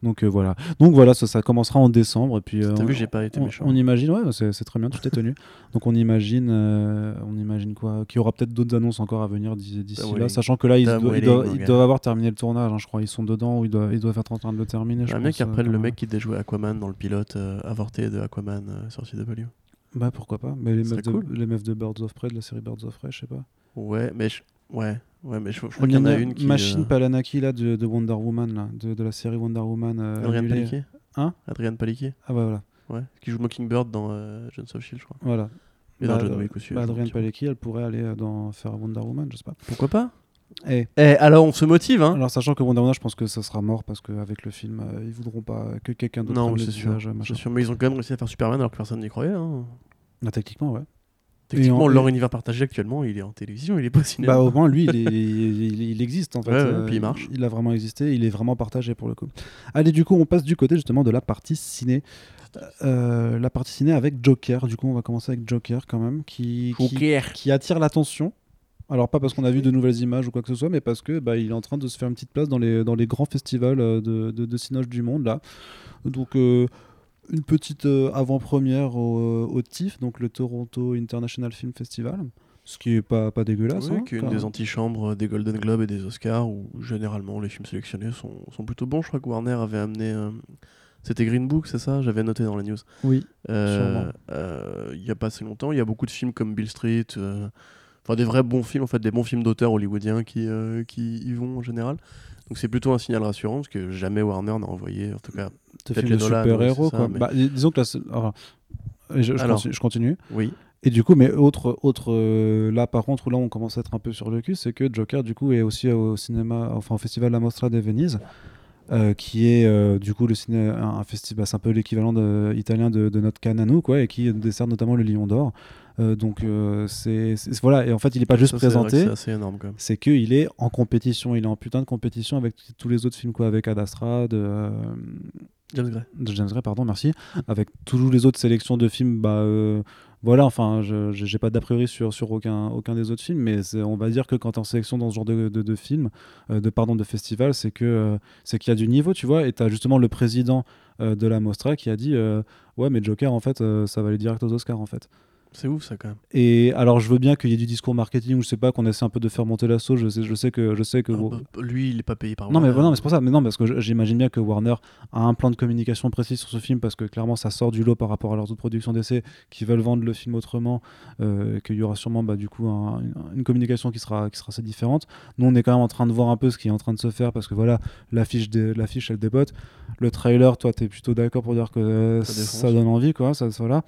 Donc euh, voilà. Donc voilà, ça, ça commencera en décembre. Et puis, euh, T'as on- vu, j'ai pas été on, méchant. on imagine, ouais, c'est très bien, tout est tenu. Donc on imagine, euh, on imagine quoi? Qu'il y aura peut-être d'autres annonces encore à venir d'ici Tom là, sachant que là, ils, doivent- ils Welling, doivent, mon ils gars. doivent avoir terminé le tournage, hein, je crois. Ils sont dedans ou ils doivent, ils doivent être en train de le terminer. J'aimerais bien qu'ils reprennent le mec qui jouer Aquaman dans le pilote avorté de Aquaman sur CW. Bah pourquoi pas Mais les meufs, de, cool. les meufs de Birds of Prey, de la série Birds of Prey, je sais pas. Ouais, mais je... ouais, ouais, mais je, je crois qu'il y en a une qui. Machine euh, Palanaki là, de, de Wonder Woman, là, de, de la série Wonder Woman. euh. Paliquier Hein? Adrienne Paliquier, Ah bah voilà. ouais. Qui joue Mockingbird dans euh, Jones of Shield, je crois. voilà. Et dans Bah, John euh, Wick aussi. bah, peu. Palecki, elle pourrait aller euh, dans faire Wonder Woman, je sais pas. Pourquoi pas? Et Eh, alors on se motive, hein alors, sachant que Wonder Woman, je pense que ça sera mort parce qu'avec le film, euh, ils voudront pas que quelqu'un d'autre Non, c'est sûr. sûr, mais ils ont quand même réussi à faire Superman alors que personne n'y croyait. Hein. Ah, techniquement, ouais. Techniquement, en- leur univers partagé actuellement, il est en télévision, il est pas au cinéma. Bah, au moins, lui, il, est- il- il existe en fait. Ouais, ouais, Euh, puis il marche. Il a vraiment existé, il est vraiment partagé pour le coup. Allez, du coup, on passe du côté justement de la partie ciné. Euh, la partie ciné avec Joker. Du coup, on va commencer avec Joker quand même, qui, qui, Joker. qui attire l'attention. Alors, pas parce qu'on a vu de nouvelles images ou quoi que ce soit, mais parce que bah, il est en train de se faire une petite place dans les, dans les grands festivals euh, de, de, de Cinoche du monde là. Donc. euh, une petite euh, avant-première au, au TIFF, donc le Toronto International Film Festival, ce qui est pas, pas dégueulasse. Oui, hein, qui est une des antichambres des Golden Globes et des Oscars où généralement les films sélectionnés sont, sont plutôt bons. Je crois que Warner avait amené. euh, C'était Green Book, c'est ça? J'avais noté dans la news. Oui. Euh, euh, Il n'y a pas assez longtemps, il y a beaucoup de films comme Bill Street. euh, Enfin, des vrais bons films, en fait, des bons films d'auteurs hollywoodiens qui, euh, qui y vont en général. Donc c'est plutôt un signal rassurant parce que jamais Warner n'a envoyé, en tout cas. de films de super-héros. mais- Bah, disons que là, c'est- alors, je, je Alors. continue, je continue. Oui. Et du coup, mais autre, autre euh, là par contre, où là on commence à être un peu sur le cul, c'est que Joker du coup est aussi au cinéma, enfin au festival La Mostra de Venise, euh, qui est euh, du coup le ciné, un, un festival, c'est un peu l'équivalent italien de, de notre Cannes à nous, quoi, et qui dessert notamment le Lion d'Or. Euh, donc euh, c'est voilà, et en fait il est pas juste Ça, présenté, C'est qu'il est en compétition, il est en putain de compétition avec tous les autres films, quoi, avec Ad Astra, de, euh, James Gray. de James Gray, pardon, merci, avec toutes les autres sélections de films, bah voilà, enfin, je j'ai pas d'a priori sur, sur aucun, aucun des autres films, mais on va dire que quand tu es en sélection dans ce genre de, de, de film, euh, de pardon, de festival, c'est que euh, c'est qu'il y a du niveau, tu vois, et tu as justement le président euh, de la Mostra qui a dit ouais, mais Joker, en fait, ça va aller direct aux Oscars, en fait. C'est ouf ça quand même. Et alors, je veux bien qu'il y ait du discours marketing, ou je sais pas, qu'on essaie un peu de faire monter la sauce. Je sais, je sais que, je sais que. Ah, bon, bah, lui, il est pas payé par non mais, Warner. non mais c'est pour ça mais non parce que j'imagine bien que Warner a un plan de communication précis sur ce film parce que clairement ça sort du lot par rapport à leurs autres productions d'essai qui veulent vendre le film autrement euh, qu'il y aura sûrement bah, du coup un- une, une communication qui sera qui sera assez différente nous on est quand même en train de voir un peu ce qui est en train de se faire parce que voilà l'affiche l'affiche elle dépote le trailer toi t'es plutôt d'accord pour dire que euh, Ça ça donne envie quoi ça voilà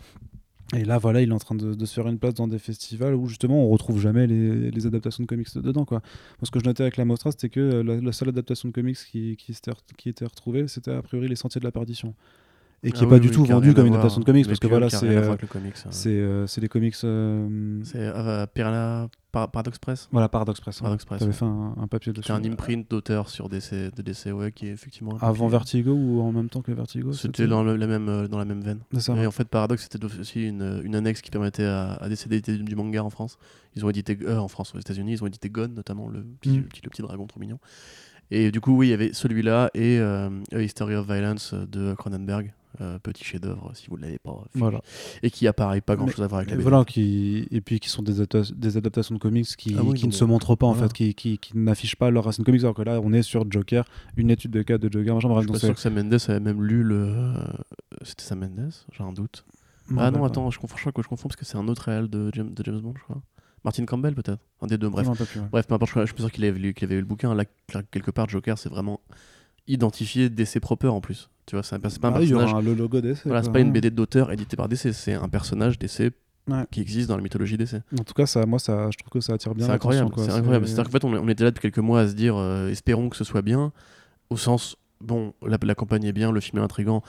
et là, voilà, il est en train de, se faire une place dans des festivals où justement on retrouve jamais les, adaptations de comics dedans. Quoi. Moi, ce que je notais avec la Mostra, c'était que euh, la, seule adaptation de comics qui, re- qui était retrouvée, c'était a priori Les Sentiers de la Perdition. Et qui Ah n'est pas oui, du oui, tout vendu comme une adaptation de comics, parce que voilà, c'est euh, hein. c'est euh, c'est les comics. euh, C'est euh, Par- Paradox Press. Voilà, Paradox Press. hein. Paradox Press. T'avais ouais. fait un, un papier dessus. C'est un imprint d'auteur sur DC, de DC, ouais, qui est effectivement. Avant Vertigo ou en même temps que Vertigo C'était dans, le- la même, dans la même veine. Ça. Et en fait, Paradox, c'était aussi une, une annexe qui permettait à, à DC d'éditer du manga en France. Ils ont édité, en France, aux États-Unis, ils ont édité Gone, notamment le petit, Mm. le petit, le petit dragon trop mignon. Et du coup, oui, il y avait celui-là et euh, A History of Violence de Cronenberg, euh, petit chef-d'œuvre si vous ne l'avez pas vu. Voilà. Et qui a pareil, pas grand-chose à voir avec la BD. voilà, qui... Et puis qui sont des, adapta- des adaptations de comics qui, Ah oui, qui non, ne se montrent pas en fait, qui, qui, qui n'affichent pas leur racine comics. Alors que là, on est sur Joker, une étude de cas de Joker. Machin, Je bref, suis pas c'est- sûr que Sam Mendes avait même lu le. euh, C'était Sam Mendes J'ai un doute. ah non, attends, je confonds, je crois que je confonds parce que c'est un autre réel de James, de James Bond, je crois. Martin Campbell, peut-être Un des deux, bref. Je rappelle plus, ouais. Bref, peu importe, je, je suis pas sûr qu'il avait, lu- qu'il avait eu le bouquin. Là, quelque part, Joker, c'est vraiment identifié DC proper en plus. Tu vois, c'est un- pas un Ah y personnage. aura le logo d'essai. Voilà, c'est pas une ouais. BD d'auteur édité par DC, c'est un personnage DC Ouais. qui existe dans la mythologie DC. En tout cas, ça, moi, ça, je trouve que ça attire bien. C'est incroyable, c'est incroyable. C'est-à-dire qu'en fait, on, est- on était là depuis quelques mois à se dire, euh, espérons que ce soit bien, au sens, bon, la, la campagne est bien, le film est intrigant.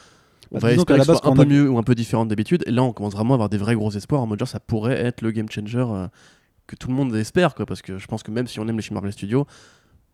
On Bah, va espérer que ce soit un peu a- mieux ou un peu différent d'habitude. Et là, on commence vraiment à avoir des vrais gros espoirs en mode genre, ça pourrait être le game changer euh, que tout le monde espère, quoi. Parce que je pense que même si on aime les films Marvel Studios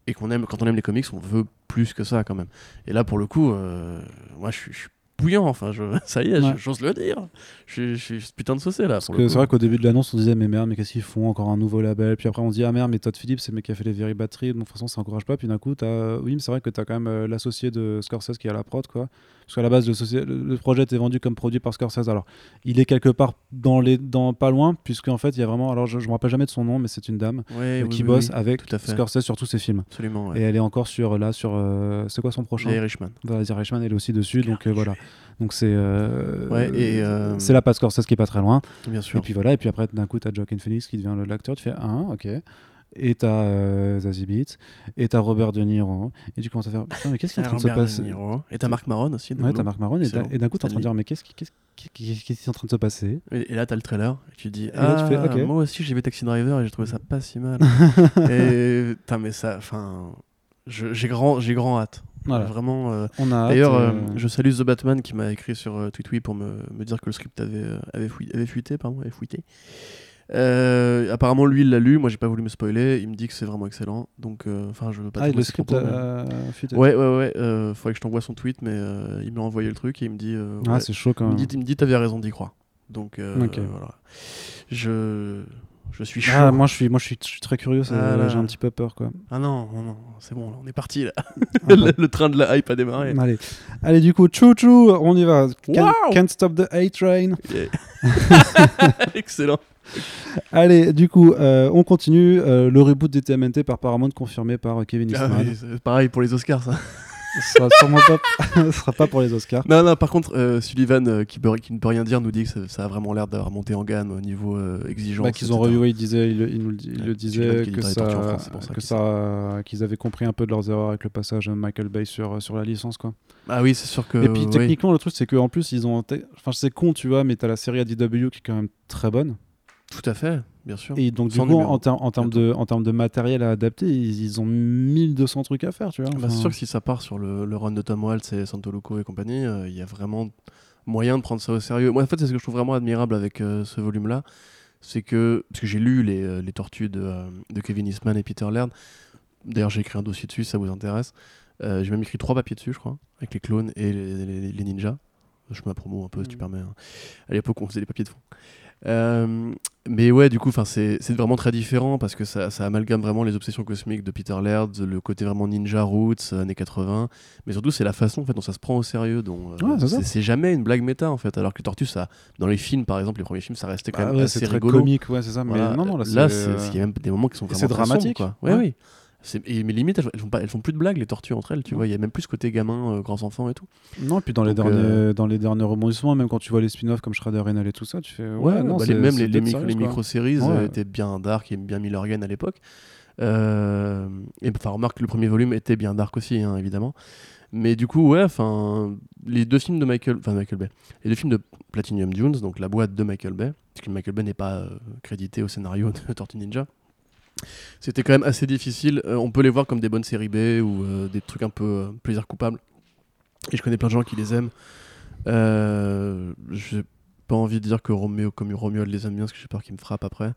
et qu'on aime, quand on aime les comics, on veut plus que ça quand même. Et là, pour le coup, euh, moi, je suis, je bouillant. Enfin, je, ça y est, Ouais. je- j'ose le dire. Je suis- je ce putain de saucé là. C'est vrai qu'au début de l'annonce, on disait, mais merde, mais qu'est-ce qu'ils font Encore un nouveau label? Puis après, on dit, ah merde, mais Todd Phillips, c'est le mec qui a fait les Very Battery. Donc, de toute façon, ça encourage pas. Puis d'un coup, t'as... oui, mais c'est vrai que tu as quand même euh, l'associé de Scorsese qui est à la prod, quoi. Parce qu'à la base, le, le- projet était vendu comme produit par Scorsese. Alors, il est quelque part dans les... dans... pas loin, puisqu'en fait, il y a vraiment. Alors, je, je me rappelle jamais de son nom, mais c'est une dame euh, oui, qui oui, bosse avec. Scorsese sur tous ses films. Absolument. Et elle est encore sur, là, sur. euh, C'est quoi son prochain? Les Richman. Voilà, The Irishman, elle est aussi dessus. Donc, euh, voilà. Donc, c'est. euh, Ouais, C'est la patte Scorsese qui est pas très loin. Bien sûr. Et puis voilà, et puis après, d'un coup, tu as Joaquin Phoenix qui devient l'acteur. Tu fais, ah, ok. Et t'as euh, Zazie Beetz, et t'as Robert De Niro, et tu commences à faire Putain, mais qu'est-ce qui est en train de se passer Niro. Et t'as Marc Maron aussi. Ouais, t'as Marc Maron, et, t'as- d'un coup, t'es en train de dire Mais qu'est-ce qui, est en train de se passer? Et, et là, t'as le trailer, et tu dis Et là, Ah, tu fais, ok. moi aussi j'ai vu Taxi Driver et j'ai trouvé ça pas si mal. et putain, mais ça, enfin, j'ai grand, j'ai grand hâte. Voilà. Vraiment. euh, On a hâte, D'ailleurs, euh, euh, je salue The Batman qui m'a écrit sur TweetWee pour me, me dire que le script avait, avait, fui- avait fuité. Pardon, avait fuité. Euh, apparemment, lui, il l'a lu. Moi, j'ai pas voulu me spoiler. Il me dit que c'est vraiment excellent. Donc, euh, enfin, je veux pas. Ah, le script propos, mais- fuité. Ouais, ouais, ouais. Euh, faudrait que je t'envoie son tweet, mais euh, il m'a envoyé le truc et il me dit. euh, Ah, ouais. c'est chaud quand il me même. dit, il me dit, t'avais raison d'y croire. Donc, euh, Ok. voilà. Je, je suis chaud. Ah, moi je suis, moi je suis, je suis très curieux, Ah là. j'ai un petit peu peur quoi. Ah non, non, non, c'est bon, là, on est parti là. Ah, le, le train de la hype a démarré. Allez, allez du coup, chou chou, on y va. Can't, stop the A train. Yeah. Excellent. Allez, du coup, euh, on continue. euh, le reboot des TMNT par Paramount confirmé par euh, Kevin Ah Eastman. oui, pareil pour les Oscars, ça. Ce sera sûrement pas, ce sera pas pour les Oscars. Non, non, par contre, euh, Sullivan, qui, peut- qui ne peut rien dire, nous dit que ça, ça a vraiment l'air d'avoir monté en gamme au niveau exigence. Bah, qu'ils ont ouais, il disait, il, il nous le, di- il Ouais, le Sullivan disait que ça, pour ça qu'ils avaient compris un peu de leurs erreurs avec le passage de Michael Bay sur sur la licence quoi. Ah oui, c'est sûr que. Et puis oui. techniquement, le truc c'est qu'en plus ils ont, enfin c'est con tu vois, mais t'as la série ADW qui est quand même très bonne. Tout à fait, bien sûr. Et donc, du Sans coup, numéro. en, ter- en termes de, en termes de matériel à adapter, ils, ils ont 1200 trucs à faire, tu vois. Bah, Enfin, c'est sûr que si ça part sur le, le run de Tom Waltz et Santoluco et compagnie, euh, il y a vraiment moyen de prendre ça au sérieux. Moi, en fait, c'est ce que je trouve vraiment admirable avec euh, ce volume-là. C'est que, parce que j'ai lu les, euh, les tortues de, euh, de Kevin Eastman et Peter Laird. D'ailleurs, j'ai écrit un dossier dessus si ça vous intéresse. J'ai même écrit trois papiers dessus, je crois, avec les clones et les, les- les ninjas. Je mets ma promo un peu, si tu Mhm. permets. hein. À l'époque, on faisait les papiers de fond. Euh, mais ouais, du coup, c'est vraiment très différent parce que ça, ça amalgame vraiment les obsessions cosmiques de Peter Laird, le côté vraiment ninja roots, euh, années 80. Mais surtout, c'est la façon en fait, dont ça se prend au sérieux. dont, euh, Ouais, c'est jamais une blague méta en fait. Alors que ça, dans les films par exemple, les premiers films, ça restait quand bah même ouais, assez rigolo. comique, ouais, c'est ça. Voilà. Mais non, non, là, c'est, c'est- euh, il y a même des moments qui sont vraiment c'est dramatique. quoi. Ouais, Ouais. oui. Et, mais limite, elles, elles font pas, elles font plus de blagues, les tortues entre elles, tu Ouais. vois. Il y a même plus ce côté gamin, euh, grands enfants et tout. Non, puis dans les, derniers, euh, dans les derniers rebondissements, même quand tu vois les spin-offs comme Shredder Renal et tout ça, tu fais. Ouais, Ouais, non, bah, les, même les, les, micro- micro-séries Ouais. euh, étaient bien dark et bien Miller Organ à l'époque. Euh, et enfin, remarque que le premier volume était bien dark aussi, hein, évidemment. Mais du coup, ouais, enfin, les deux films de Michael, enfin Michael Bay, les deux films de Platinum Dunes, donc la boîte de Michael Bay, parce que Michael Bay n'est pas euh, crédité au scénario de Tortue Ninja. C'était quand même assez difficile. Euh, on peut les voir comme des bonnes séries B ou euh, des trucs un peu euh, plaisir coupable. Et je connais plein de gens qui les aiment. J'ai pas envie de dire que Romeo, comme Romeo les aime bien, parce que j'ai peur qu'il me frappe après.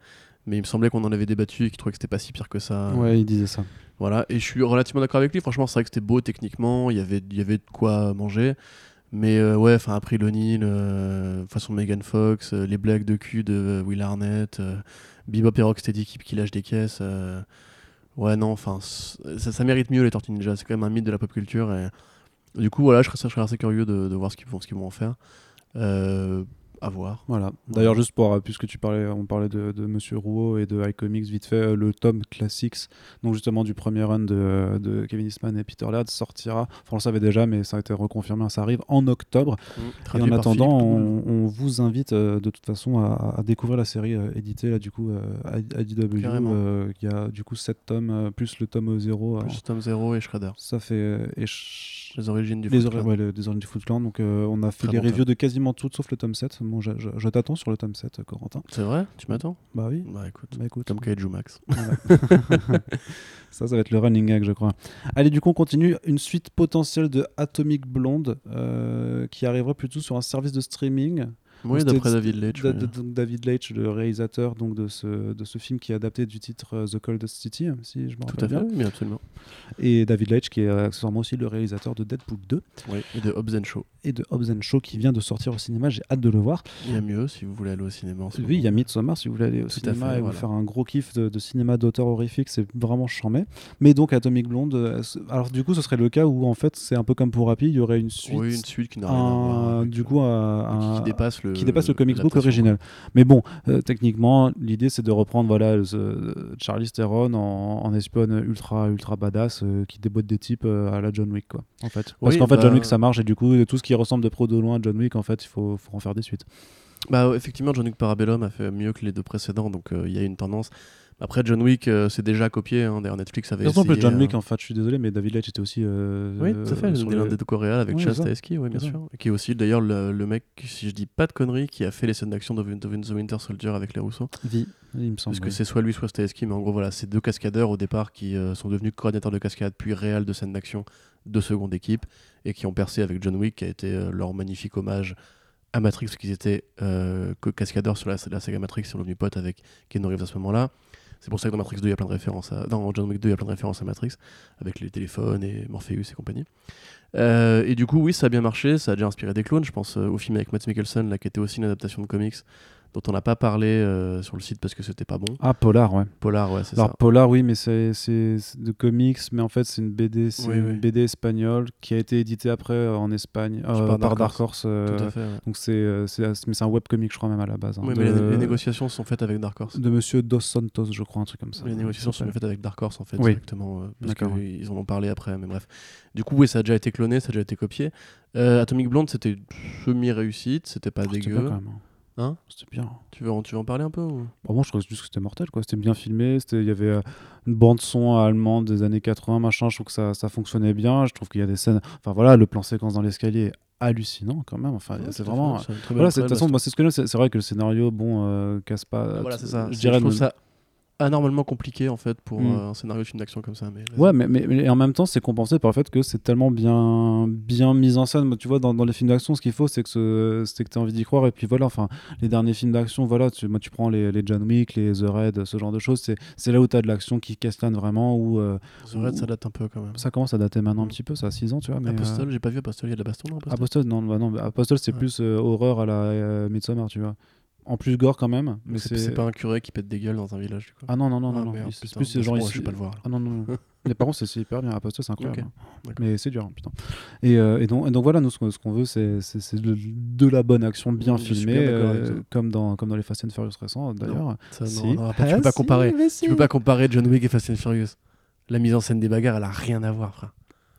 Mais il me semblait qu'on en avait débattu et qu'il trouvait que c'était pas si pire que ça. Ouais, il disait ça. Voilà, et je suis relativement d'accord avec lui. Franchement, c'est vrai que c'était beau techniquement, il y avait, il y avait de quoi manger. Mais euh, ouais, enfin après euh, façon Megan Fox, euh, les blagues de cul de Will Arnett, Bebop et Rocksteady qui, qui lâchent des caisses. euh, ouais, non, enfin, ça, mérite mieux les Tortues. C'est quand même un mythe de la pop culture. Et du coup, voilà, je serais, je assez curieux de, voir ce qu'ils vont, vont en faire. Euh, à voir. Voilà. D'ailleurs, juste pour, euh, puisque tu parlais, on parlait de, de Monsieur Rouault et de iComics, vite fait, euh, le tome Classics, donc justement du premier run de, de Kevin Eastman et Peter Laird, sortira. Enfin, on le savait déjà, mais ça a été reconfirmé, ça arrive en octobre. Et Traduit en attendant, on, on vous invite euh, de toute façon à, à découvrir la série euh, éditée là du coup à euh, Il y a du coup 7 tomes plus le tome 0. alors, Plus Tom Zero et Shredder. ça fait et ch- Les origines du les Foot ori- Clan. ouais, origines du Foot Clan. Donc euh, on a fait Très les bon reviews de quasiment toutes sauf le tome 7. Bon, je, je- je t'attends sur le tome 7, euh, Corentin. C'est vrai? Tu m'attends? Bah oui. Bah écoute, Bah écoute. comme Kaiju Max. Ça, ça va être le running gag, je crois. Allez, du coup, on continue. Une suite potentielle de Atomic Blonde euh, qui arrivera plutôt sur un service de streaming. Oui, d'après David Leitch. Da- David Leitch, le réalisateur donc, de, ce, de ce film qui est adapté du titre euh, The Coldest City, si je me Tout rappelle à fait, bien. oui, mais absolument. Et David Leitch qui est accessoirement aussi le réalisateur de Deadpool 2 Oui, et de Hobbs and Shaw. et de Hobbs and Shaw qui vient de sortir au cinéma. J'ai hâte de le voir. Il y a mieux si vous voulez aller au cinéma. en ce Oui, il y a. Midsommar si vous voulez aller au Tout cinéma fait, et voilà. vous faire un gros kiff de, de cinéma d'auteur horrifique, c'est vraiment charmé. Mais donc Atomic Blonde, euh, alors du coup ce serait le cas où en fait c'est un peu comme pour Happy, il y aurait une suite, Oui, une suite qui n'a rien à voir. du euh, coup un- qui, dépasse le, qui dépasse le comic book original. Mais bon, euh, techniquement, l'idée c'est de reprendre voilà ce- Charlie Theron en, en espionne ultra ultra badass euh, qui déboîte des types euh, à la John Wick quoi. En fait, parce Oui, qu'en fait bah- John Wick ça marche et du coup tout ce qui ressemble de pro de loin à John Wick en fait il faut, faut en faire des suites. Bah, effectivement, Jean-Luc Parabellum a fait mieux que les deux précédents, donc euh, il y a une tendance. Après, John Wick, euh, c'est déjà copié. Hein. D'ailleurs, Netflix avait essayé, John euh, Wick, en fait, je suis désolé, mais David Leitch était aussi. euh, Oui, tout à fait, euh, l'un sur des deux coréens avec Oui. Stahelski, oui, bien sûr. Qui est aussi d'ailleurs le, le mec, si je dis pas de conneries, qui a fait les scènes d'action de, de The Winter Soldier avec les Rousseau. Vie, il me semble. Parce que oui. c'est soit lui, soit Stahelski, mais en gros, voilà, c'est deux cascadeurs au départ qui euh, sont devenus coordinateurs de cascade, puis réels de scènes d'action de seconde équipe, et qui ont percé avec John Wick, qui a été leur magnifique hommage à Matrix, parce qu'ils étaient cascadeurs sur la, la saga Matrix, ils sont devenus potes avec Keanu Reeves à ce moment-là. C'est pour ça que dans Matrix 2, il y a plein de références à... Dans John Wick 2, il y a plein de références à Matrix, avec les téléphones et Morpheus et compagnie. Euh, et du coup, oui, ça a bien marché, ça a déjà inspiré des clones. Je pense euh, au film avec Matt Mikkelsen, là, qui était aussi une adaptation de comics, dont on n'a pas parlé euh, sur le site parce que c'était pas bon. Ah, Polar, ouais. Polar, ouais, c'est Alors ça. Polar, oui, mais c'est de comics, mais en fait c'est une BD, c'est Oui, une oui. BD espagnole qui a été éditée après euh, en Espagne euh, Par Dark Dark Horse. euh, Tout à fait. ouais. donc c'est c'est mais c'est un webcomic, je crois même à la base. hein, Oui, de, mais les, les négociations sont faites avec Dark Horse. de Monsieur Dos Santos, je crois, un truc comme ça. Les négociations sont faites avec Dark Horse en fait Oui. directement euh, parce qu'ils en ont parlé après mais bref. Du coup oui ça a déjà été cloné, ça a déjà été copié. Atomic Blonde c'était semi réussite, c'était pas Oh, dégueu. Hein. C'était bien. Tu veux en, tu veux en parler un peu ou... Bon, moi, je trouvais juste que c'était mortel, quoi. C'était bien filmé. C'était, il y avait euh, une bande son allemande des années 80, machin. Je trouve que ça, ça fonctionnait bien. Je trouve qu'il y a des scènes. Enfin voilà, le plan séquence dans l'escalier est hallucinant quand même. Enfin, Ouais, c'est vraiment. Voilà, c'est- de toute prod, façon, bah, moi, c'est ce que c'est vrai que le scénario, bon, euh, casse pas. voilà c'est ça. Je dirais. trouve ça anormalement compliqué en fait pour Mm. euh, un scénario de film d'action comme ça mais. Ouais, mais, mais, mais en même temps, c'est compensé par le fait que c'est tellement bien, bien mis en scène. Moi, Tu vois, dans, dans les films d'action, ce qu'il faut, c'est que ce- c'est que tu as envie d'y croire. Et puis voilà, enfin, les derniers films d'action, voilà, tu, moi, tu prends les, les John Wick, les The Raid, ce genre de choses. C'est c'est là où tu as de l'action qui castellane vraiment. Où euh, The Raid, ça date un peu quand même. ça commence à dater maintenant un Mm. petit peu, ça a 6 ans, tu vois. Mais, Apostle, euh, j'ai pas vu Apostle, il y a de la baston dans Apostle. Apostle, non, bah non, mais Apostle, c'est Ouais. plus euh, horreur à la Midsommar, tu vois. En plus gore quand même. Mais c'est pas un curé qui pète des gueules dans un village du coup. Ah non, non, non, non. Ah, non. C'est plus genre je ici- vais pas le voir. Ah non, non, non. Mais par contre, c'est hyper bien. Apostle, c'est incroyable. Ok, hein. Mais c'est dur, hein, putain. Et, euh, et, donc, et donc voilà, nous, ce qu'on veut, c'est de, de la bonne action bien filmée, euh, comme, dans, comme dans les Fast and Furious récents, d'ailleurs. Si. après, tu Ah, peux pas si, comparer. Tu si. peux pas comparer John Wick et Fast and Furious. La mise en scène des bagarres, elle a rien à voir, frère.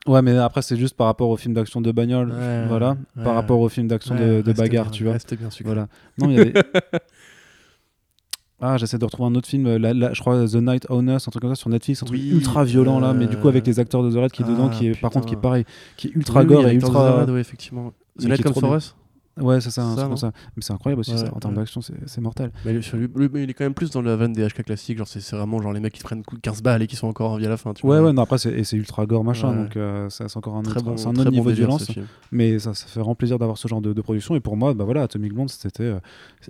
Ouais, mais après, c'est juste par rapport au film d'action de bagnole, Ouais, voilà, ouais. par rapport au film d'action de, de bagarre, tu vois. C'était bien sucré. Voilà. Non, il y avait. Ah, j'essaie de retrouver un autre film, euh, je crois The Night Owners, un truc comme ça sur Netflix, un truc Oui, ultra violent là, mais du coup euh, avec les acteurs de The Red qui est dedans, ah, qui est par contre qui est pareil, qui est ultra Oui, oui, gore et ultra. Zerad, ouais, effectivement. The est Comes for. Us. Ouais, c'est ça, un Ça, ça. Mais c'est incroyable aussi, Ouais, ça. En termes ouais. d'action, c'est mortel. Mais, lui- lui- mais il est quand même plus dans la veine des HK classiques. Genre, c'est vraiment genre les mecs qui se prennent coup de 15 balles et qui sont encore en vie à la fin. Tu Ouais, vois. ouais, non, après, c'est et c'est ultra gore, machin, Ouais. donc euh, c'est encore un Très autre, bon, c'est un très autre bon niveau de violence. Mais ça, ça fait vraiment plaisir d'avoir ce genre de, de production. Et pour moi, bah voilà, Atomic Blonde, c'était euh,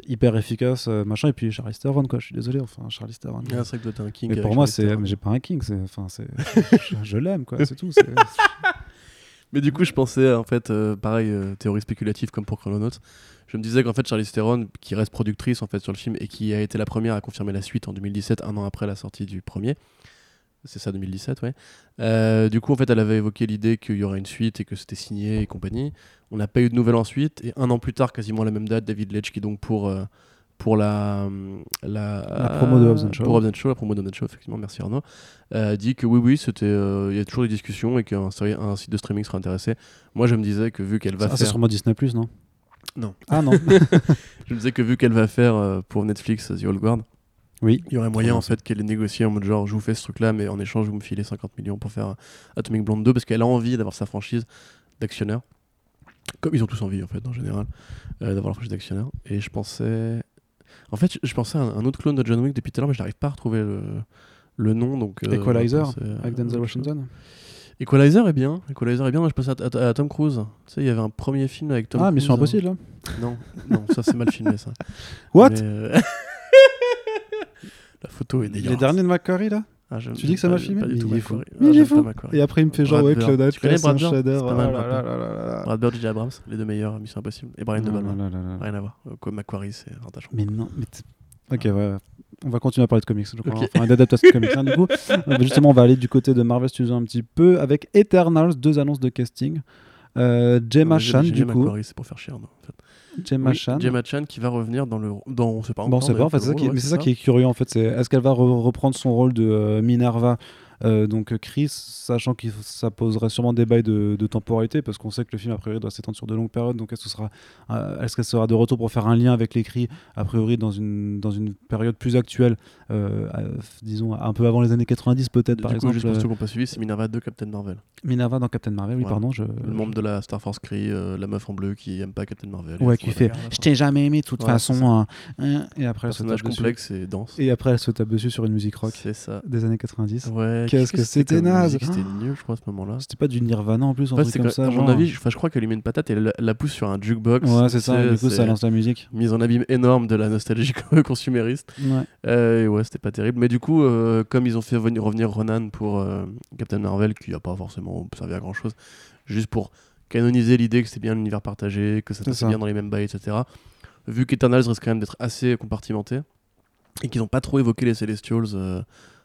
hyper efficace, euh, machin. Et puis Charlie Theron, quoi. Je suis désolé, enfin, Charlie Theron. Ah, c'est que toi, t'es un king. mais pour moi, c'est. J'ai pas un king. Enfin, je je l'aime, quoi, c'est tout. Mais du coup, je pensais, en fait, euh, pareil, euh, théorie spéculative comme pour Chrononauts. Je me disais qu'en fait, Charlize Theron, qui reste productrice en fait sur le film et qui a été la première à confirmer la suite en 2017, un an après la sortie du premier. C'est ça, 2017, ouais. Euh, du coup, en fait, elle avait évoqué l'idée qu'il y aurait une suite et que c'était signé et compagnie. On n'a pas eu de nouvelles ensuite. Et un an plus tard, quasiment à la même date, David Leitch, qui donc pour, euh, pour la, la, La promo de Hobbs Shaw. Pour Hobbs Shaw, la promo de Hobbs Shaw, effectivement, merci Arnaud, euh, dit que oui, oui, c'était, euh, il y a toujours des discussions et qu'un un site de streaming serait intéressé. Moi, je me disais que vu qu'elle va Ah, c'est faire. sûrement Disney, non? Non. Ah non Je me disais que vu qu'elle va faire euh, pour Netflix The Old Guard, Oui. il y aurait moyen en fait qu'elle ait négocié en mode genre je vous fais ce truc là mais en échange vous me filez 50 millions pour faire euh, Atomic Blonde 2 parce qu'elle a envie d'avoir sa franchise d'actionnaire. Comme ils ont tous envie en fait en général d'avoir leur franchise d'actionnaire. Et je pensais... En fait je, pensais à un, autre clone de John Wick depuis tout à l'heure mais je n'arrive pas à retrouver le, le nom. Donc, euh, Equalizer, Avec Denzel Washington Equalizer est bien. Equalizer est bien. Moi je pensais à, à- à Tom Cruise. Tu sais il y avait un premier film avec Tom Ah, Cruise. Mission hein. Impossible, là Non, non, ça c'est mal filmé ça. What? Euh, La photo est dégueulasse. Les derniers de Macquarie, là? Ah, Tu dis que ça m'a filmé pas du tout Il est fou. Macquarie. Mais Ah, il est fou. Et après, il me fait genre, Brad ouais, Bird. Claudette, Tu connais c'est Brad un Bird pas mal, Oh Brad Bird, J.J. Abrams, les deux meilleurs Mission Impossible. Et Brian De Palma. Rien à voir. Euh, Macquarie, c'est un tâche. Mais non, mais Ok, ouais. On va continuer à parler de comics, je crois. Ok. Enfin, d'adaptation de comics. hein, du coup, Euh, justement, on va aller du côté de Marvel Studios un petit peu avec Eternals, deux annonces de casting. Euh, Gemma Chan, du coup. Macquarie, c'est pour faire chier. non, en fait. Gemma Oui, Chan. Gemma Chan qui va revenir dans le. Dans, on sait pas Bon, on sait pas, en fait, c'est ça, qui, mais c'est ça qui est curieux, en fait. C'est est-ce qu'elle va re- reprendre son rôle de euh, Minerva Euh, donc Chris, sachant que ça poserait sûrement des bails de, de temporalité, parce qu'on sait que le film a priori doit s'étendre sur de longues périodes, donc est-ce que sera, euh, est-ce qu'elle sera de retour pour faire un lien avec l'écrit a priori dans une dans une période plus actuelle, euh, disons un peu avant les années 90 peut-être par coup, exemple. juste pour ceux euh, qui n'ont pas suivi, c'est Minerva de Captain Marvel. Minerva dans Captain Marvel, oui pardon, je. Le membre de la Star Force Cree, la meuf en bleu qui aime pas Captain Marvel. Ouais, qui fait Je t'ai jamais aimé de toute Ouais, façon. hein. Et après, Personnage dessus. complexe et dense. Et après, elle se tape dessus sur une musique rock C'est ça. des années 90. Ouais, Qu'est-ce que c'était naze. C'était nul, je crois, à ce moment-là. C'était pas du Nirvana en plus, En fait, comme ça. à mon avis, je, crois qu'elle lui met une patate et elle la- pousse sur un jukebox. Ouais, c'est ça. Du coup, ça lance la musique. Mise en abîme énorme de la nostalgie consumériste. Ouais. Euh, et ouais, c'était pas terrible. Mais du coup, euh, comme ils ont fait venir- revenir Ronan pour euh, Captain Marvel, qui a pas forcément servi à grand chose, juste pour canoniser l'idée que c'était bien l'univers partagé, que ça C'est passait bien dans les mêmes bails, etc. Vu qu'Eternals risque quand même d'être assez compartimenté et qu'ils n'ont pas trop évoqué les Celestials, euh,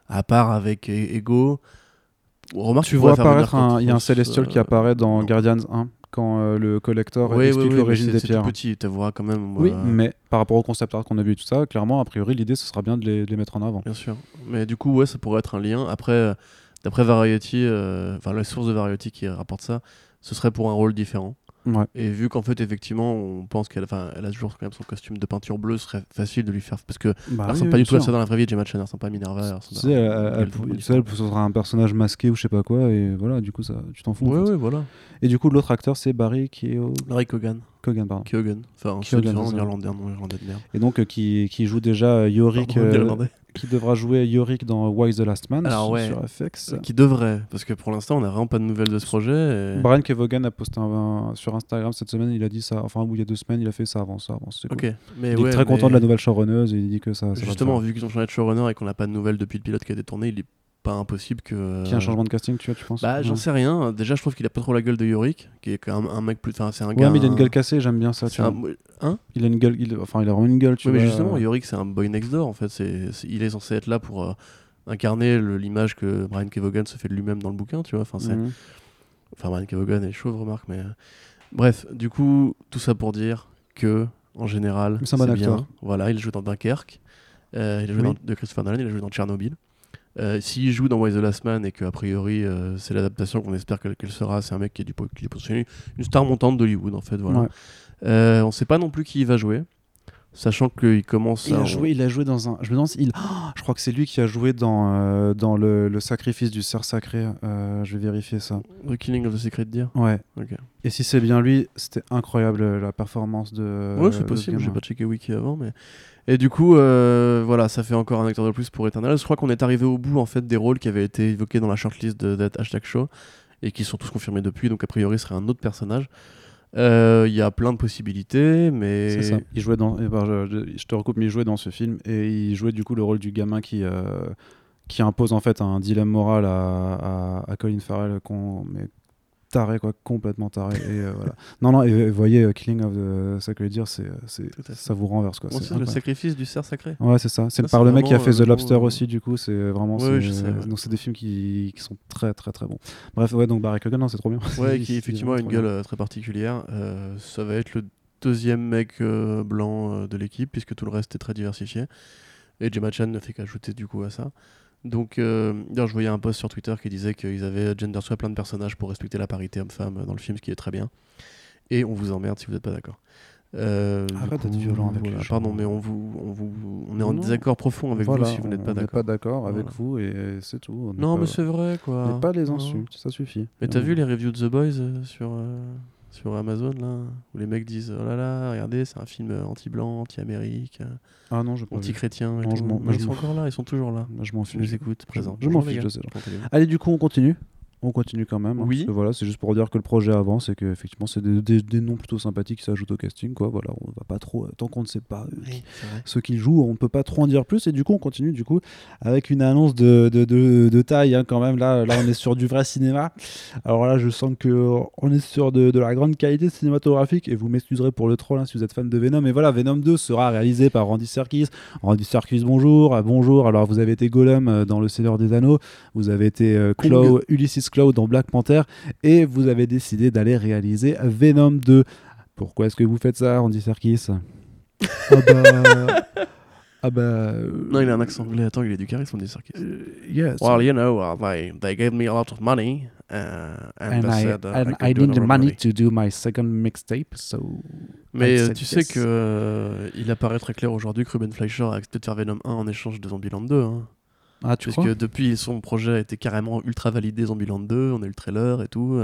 à part avec E- Ego. Remarque, Tu vois apparaître un. Il y a un Celestial qui euh, apparaît dans non. Guardians 1 quand euh, le collector Oui, explique oui, oui, l'origine des pierres. tout petit, tu vois quand même. Oui, euh, mais par rapport au concept art qu'on a vu et tout ça, clairement, a priori, l'idée, ce sera bien de les, de les mettre en avant. Bien sûr. Mais du coup, ouais, ça pourrait être un lien. Après, euh, d'après Variety, enfin la source de Variety qui rapporte ça, ce serait pour un rôle différent. Ouais. Et vu qu'en fait, effectivement, on pense qu'elle elle a toujours quand même son costume de peinture bleue, ce serait facile de lui faire. Parce que Bah, elle ressemble oui, pas du tout à ça dans la vraie vie, Gemma Chan, elle ressemble pas à Minerva. Tu sais, elle, sera un personnage masqué ou je sais pas quoi, et voilà, du coup, ça, tu t'en fous. en Ouais, fait. ouais, voilà. Et du coup, l'autre acteur, c'est Barry Keoghan, Larry Kogan. Cogan, pardon. Keoghan. Enfin, en irlandais, nom irlandais de merde. Et donc, euh, qui, qui joue déjà euh, Yorick, euh. Qui devra jouer Yorick dans Why the Last Man Alors, sur- ouais. sur FX. Qui devrait, parce que pour l'instant, on n'a vraiment pas de nouvelles de ce projet. et- Brian Kevogan a posté un, un- sur Instagram cette semaine, il a dit ça, enfin, il y a deux semaines, il a fait ça avant ça. Avant, cool. Mais Il ouais, est très content de la nouvelle showrunneuse et il dit que ça, ça Justement, vu qu'ils ont changé de showrunner et qu'on n'a pas de nouvelles depuis le pilote qui a été tourné, il est pas impossible que. Qu'il y ait un changement de casting, tu vois, tu penses Bah, j'en Ouais. sais rien. Déjà, je trouve qu'il a pas trop la gueule de Yorick, qui est quand même un mec plus. Enfin, c'est un Ouais, gars. mais il a une gueule cassée, j'aime bien ça. tu un. vois. Hein? Il a une gueule, il- enfin, il a vraiment une gueule, tu Ouais, mais vois. justement, Yorick, c'est un boy next door en fait. C'est, il est censé être là pour euh, incarner l'image que Brian Kevogan se fait de lui-même dans le bouquin, tu vois. Enfin, c'est... Mhm. enfin Brian Kevogan est chauve, remarque, mais. euh, Bref, du coup, tout ça pour dire que, en général, Mais c'est un bon bien. acteur. Voilà, il joue dans Dunkerque, euh, il a joué Oui. dans, de Christopher Nolan, il a joué dans Tchernobyl. Euh, S'il joue dans Why the Last Man et qu'a priori euh, c'est l'adaptation qu'on espère qu'elle sera, c'est un mec qui est, du, qui est une star montante d'Hollywood en fait. Voilà. Ouais. Euh, on sait pas non plus qui il va jouer, sachant qu'il commence Il à. a, joué, il a joué dans un. Je me demande s'il. Oh, je crois que c'est lui qui a joué dans, dans le, le sacrifice du cerf sacré. Je vais vérifier ça. The Killing of the Secret Deer. Ouais. Ok. Et si c'est bien lui, c'était incroyable la performance de. ouais, c'est possible, j'ai pas checké Wiki avant, mais. Et du coup, euh, voilà, ça fait encore un acteur de plus pour Eternal. Je crois qu'on est arrivé au bout en fait des rôles qui avaient été évoqués dans la shortlist de, de hashtag show et qui sont tous confirmés depuis. Donc a priori, ce serait un autre personnage. Euh, Il y a plein de possibilités, mais ça. Il jouait dans. eh ben, je, te recoupe, mais il jouait dans ce film et il jouait du coup le rôle du gamin qui. euh, qui impose en fait un dilemme moral à, à, à Colin Farrell qu'on mais taré quoi complètement taré et euh, voilà non non et, et voyez euh, Killing of the Sacred Deer c'est fait. ça vous renverse quoi c'est le sacrifice du cerf sacré. Ouais, c'est ça. C'est par le mec qui a fait euh, The Lobster aussi, du coup, c'est vraiment. Ouais, sais, ouais. Donc, c'est des films qui, qui sont très, très, très bons. Bref, ouais, donc Barry Keoghan, non, c'est trop bien. Ouais, qui effectivement a une gueule euh, très particulière. Euh, ça va être le deuxième mec euh, blanc euh, de l'équipe, puisque tout le reste est très diversifié. Et Gemma Chan ne fait qu'ajouter du coup à ça. Donc, euh, je voyais un post sur Twitter qui disait qu'ils avaient gender swap plein de personnages pour respecter la parité homme-femme dans le film, ce qui est très bien. Et on vous emmerde si vous n'êtes pas d'accord. Euh, Arrête d'être coup, violent avec les gens. Pardon, mais on, vous, on, vous, on est en Non. désaccord profond avec Voilà, vous si vous n'êtes pas on n'est d'accord. pas d'accord avec Voilà. vous et c'est tout. On Non, pas- mais c'est vrai quoi. Mais pas les Non. insultes, ça suffit. Mais t'as vu les reviews de The Boys euh, sur, euh, sur Amazon là Où les mecs disent Oh là là, regardez, c'est un film anti-blanc, anti-amérique, Ah non, je anti-chrétien. Non, je Mais ils sont encore là, ils sont toujours là. Je m'en fiche. nous écoutes, présent. je m'en fiche de allez-vous? Allez, du coup, on continue. On continue quand même. hein, Oui. parce que voilà, c'est juste pour dire que le projet avance et que effectivement, c'est des, des- des noms plutôt sympathiques qui s'ajoutent au casting. Quoi. Voilà, on va pas trop. Tant qu'on ne sait pas euh, Oui, c'est vrai. ceux qui jouent, on ne peut pas trop en dire plus. Et du coup, on continue du coup avec une annonce de, de, de- de taille hein, quand même. Là, là, on est sur du vrai cinéma. Alors là, je sens que euh, on est sur de, de la grande qualité cinématographique. Et vous m'excuserez pour le troll hein, si vous êtes fan de Venom. Et voilà, Venom 2 sera réalisé par Randy Serkis. Randy Serkis, bonjour. Ah, bonjour. Alors, vous avez été Gollum euh, dans Le Seigneur des Anneaux. Vous avez été euh, Claw, Ulysses Claw dans Black Panther. Et vous avez décidé d'aller réaliser Venom 2. Pourquoi est-ce que vous faites ça, Randy Serkis? Ah bah, Ah bah. euh, Non, il a un accent anglais. Attends, il est du charisme, Andy Serkis. euh, yes. Well, you know, uh, they, they gave me a lot of money. Uh, and and they I, said, uh, and I, I could do need the another money to do my second mixtape, so. Mais euh, tu sais que euh, il apparaît très clair aujourd'hui que Ruben Fleischer a accepté de faire Venom 1 en échange de Zombieland 2. Hein. Ah, tu Puisque crois depuis, son projet a été carrément ultra validé Zombieland 2, on a eu le trailer et tout.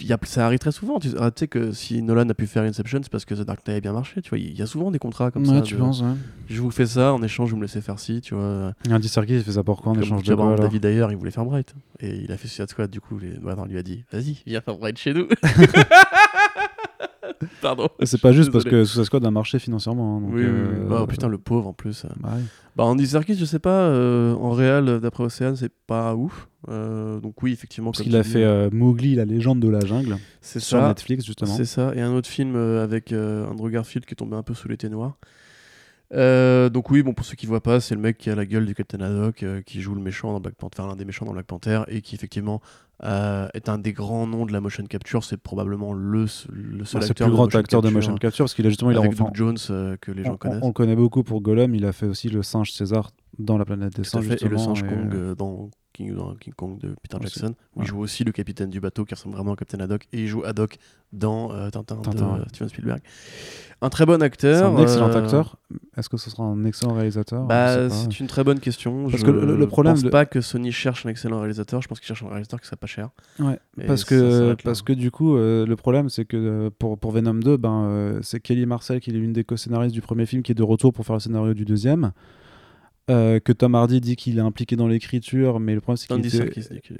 Il y a, ça arrive très souvent. Tu, ah, tu sais que si Nolan a pu faire Inception, c'est parce que The Dark Knight a bien marché. Tu vois, il y a souvent des contrats comme Ouais, ça. tu de- penses, ouais. Je vous fais ça, en échange, vous me laissez faire ci, tu vois. Andy Serkis, il fait ça pourquoi en Comme échange de quoi David Ayer, il voulait faire Bright. Et il a fait Suicide Squad, du coup, les... bah, non, on lui a dit Vas-y, viens faire Bright chez nous. Pardon. C'est pas juste parce que Suicide Squad a marché financièrement. hein, donc, Oui, oui, oui. euh, Oh putain, le pauvre en plus. bah ouais. Bah, Andy Serkis, je sais pas, euh, en réel, d'après Océane, c'est pas ouf. Euh, donc, oui, effectivement. Parce qu'il a dis, fait euh, Mowgli, la légende de la jungle, c'est sur ça. Netflix justement. C'est ça. Et un autre film avec Andrew Garfield qui est tombé un peu sous l'été noir. Euh, donc oui, bon pour ceux qui voient pas, c'est le mec qui a la gueule du Captain Haddock, euh, qui joue le méchant dans Black Panther, enfin, l'un des méchants dans Black Panther, et qui effectivement euh, est un des grands noms de la motion capture. C'est probablement le, le seul c'est le acteur plus de grand motion acteur de capture, motion capture parce qu'il a justement il a avec enfin, Doug Jones que les gens on, connaissent. on connaît beaucoup pour Gollum, il a fait aussi le singe César dans la planète des singes et le singe et, Kong dans, King, dans King Kong de Peter. Jackson, où il joue aussi le capitaine du bateau qui ressemble vraiment au Captain Haddock, et il joue Haddock dans euh, Tintin, de Steven Spielberg. Un très bon c'est acteur. un excellent euh, acteur. Est-ce que ce sera un excellent réalisateur? Bah, Je c'est une très bonne question. Parce je que le- problème pense de- pas que Sony cherche un excellent réalisateur. Je pense qu'il cherche un réalisateur qui sera pas cher. Ouais, parce que parce que du coup euh, le problème c'est que pour, pour Venom 2 ben c'est Kelly Marcel qui est l'une des co-scénaristes du premier film qui est de retour pour faire le scénario du deuxième Euh, que Tom Hardy dit qu'il est impliqué dans l'écriture mais le problème c'est qu'il était- dit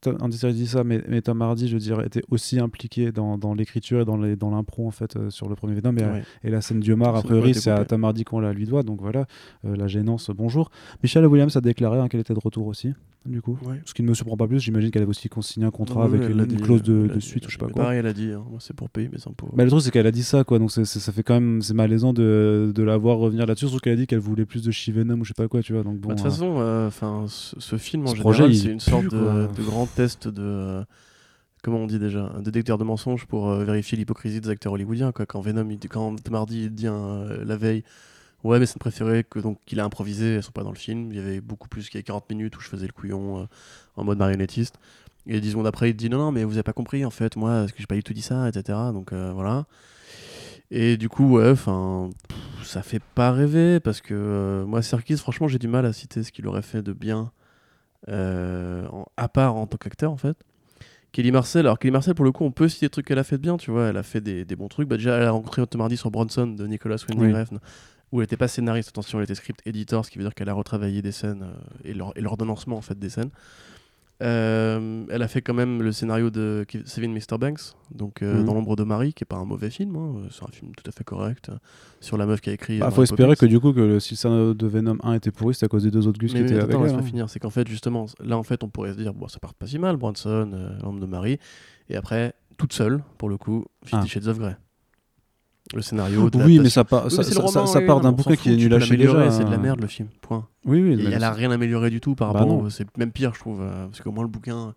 Tom- Andy Serkis dit ça mais, mais Tom Hardy je dirais était aussi impliqué dans, dans l'écriture et dans les- dans l'impro en fait euh, sur le premier Venom et, Ouais. et la scène d'Iomar a priori c'est à. Tom Hardy qu'on la lui doit donc voilà euh, la gênance bonjour Michelle Williams a déclaré hein, qu'elle était de retour aussi du coup Ouais. ce qui ne me surprend pas plus j'imagine qu'elle avait aussi consigné un contrat avec elle une, l'a une dit, clause de, dit. suite ou je sais pas Mais quoi Pareil, elle a dit. hein, c'est pour payer mes impôts. bah, le truc, c'est qu'elle a dit ça, quoi. Donc, ça fait quand même. C'est malaisant de, de la voir revenir là-dessus. Surtout qu'elle a dit qu'elle voulait plus de She-Venom ou je sais pas quoi, tu vois. Donc, bon. Bah, De toute euh, façon, euh, ce, ce film en Ce général, c'est une sorte de, grand test de. euh, comment on dit déjà Un détecteur de mensonges pour euh, vérifier l'hypocrisie des acteurs hollywoodiens. Quoi. Quand Venom, il quand Tom Hardy il dit la veille. Ouais, mais c'est préféré que donc qu'il a improvisé, elles sont pas dans le film. Il y avait beaucoup plus qu'il y a 40 minutes où je faisais le couillon euh, en mode marionnettiste. Et 10 secondes après, il dit non, non, mais vous avez pas compris en fait, moi, parce que j'ai pas du tout dit ça, etc. Donc euh, voilà. Et du coup, ouais, enfin, ça fait pas rêver parce que euh, moi, Serkis, franchement, j'ai du mal à citer ce qu'il aurait fait de bien, en- à part en tant qu'acteur en fait. Kelly Marcel, alors Kelly Marcel, pour le coup, on peut citer des trucs qu'elle a fait de bien, tu vois, elle a fait des, des bons trucs. Bah, déjà, elle a rencontré Tom Hardy sur Bronson de Nicolas Winding Oui. Où elle était pas scénariste, attention, elle était script editor, ce qui veut dire qu'elle a retravaillé des scènes euh, et l'ordonnancement en fait des scènes. Euh, elle a fait quand même le scénario de Saving Mr. Banks, donc euh, Mhm. Dans l'ombre de Marie, qui est pas un mauvais film, hein, c'est un film tout à fait correct, sur la meuf qui a écrit. bah, euh, faut espérer que du coup, que le, si le scénario de Venom 1 était pourri, c'est à cause des deux autres gus qui mais étaient attends, avec laisse-moi hein. finir. C'est qu'en fait, justement, là, en fait, on pourrait se dire, bon, ça part pas si mal, Bronson, euh, l'ombre de Marie, et après, toute seule, pour le coup, Fifty Ah. Shades of Grey. Le scénario. de Oui, mais ça part, Oui, ça, roman, oui, part non, d'un s'en qui est nul à chier déjà. C'est de la hein. merde, le film. Point. Oui, oui. Et mais elle a rien amélioré du tout par Bah rapport. non. C'est même pire, je trouve, euh, parce qu'au moins le bouquin.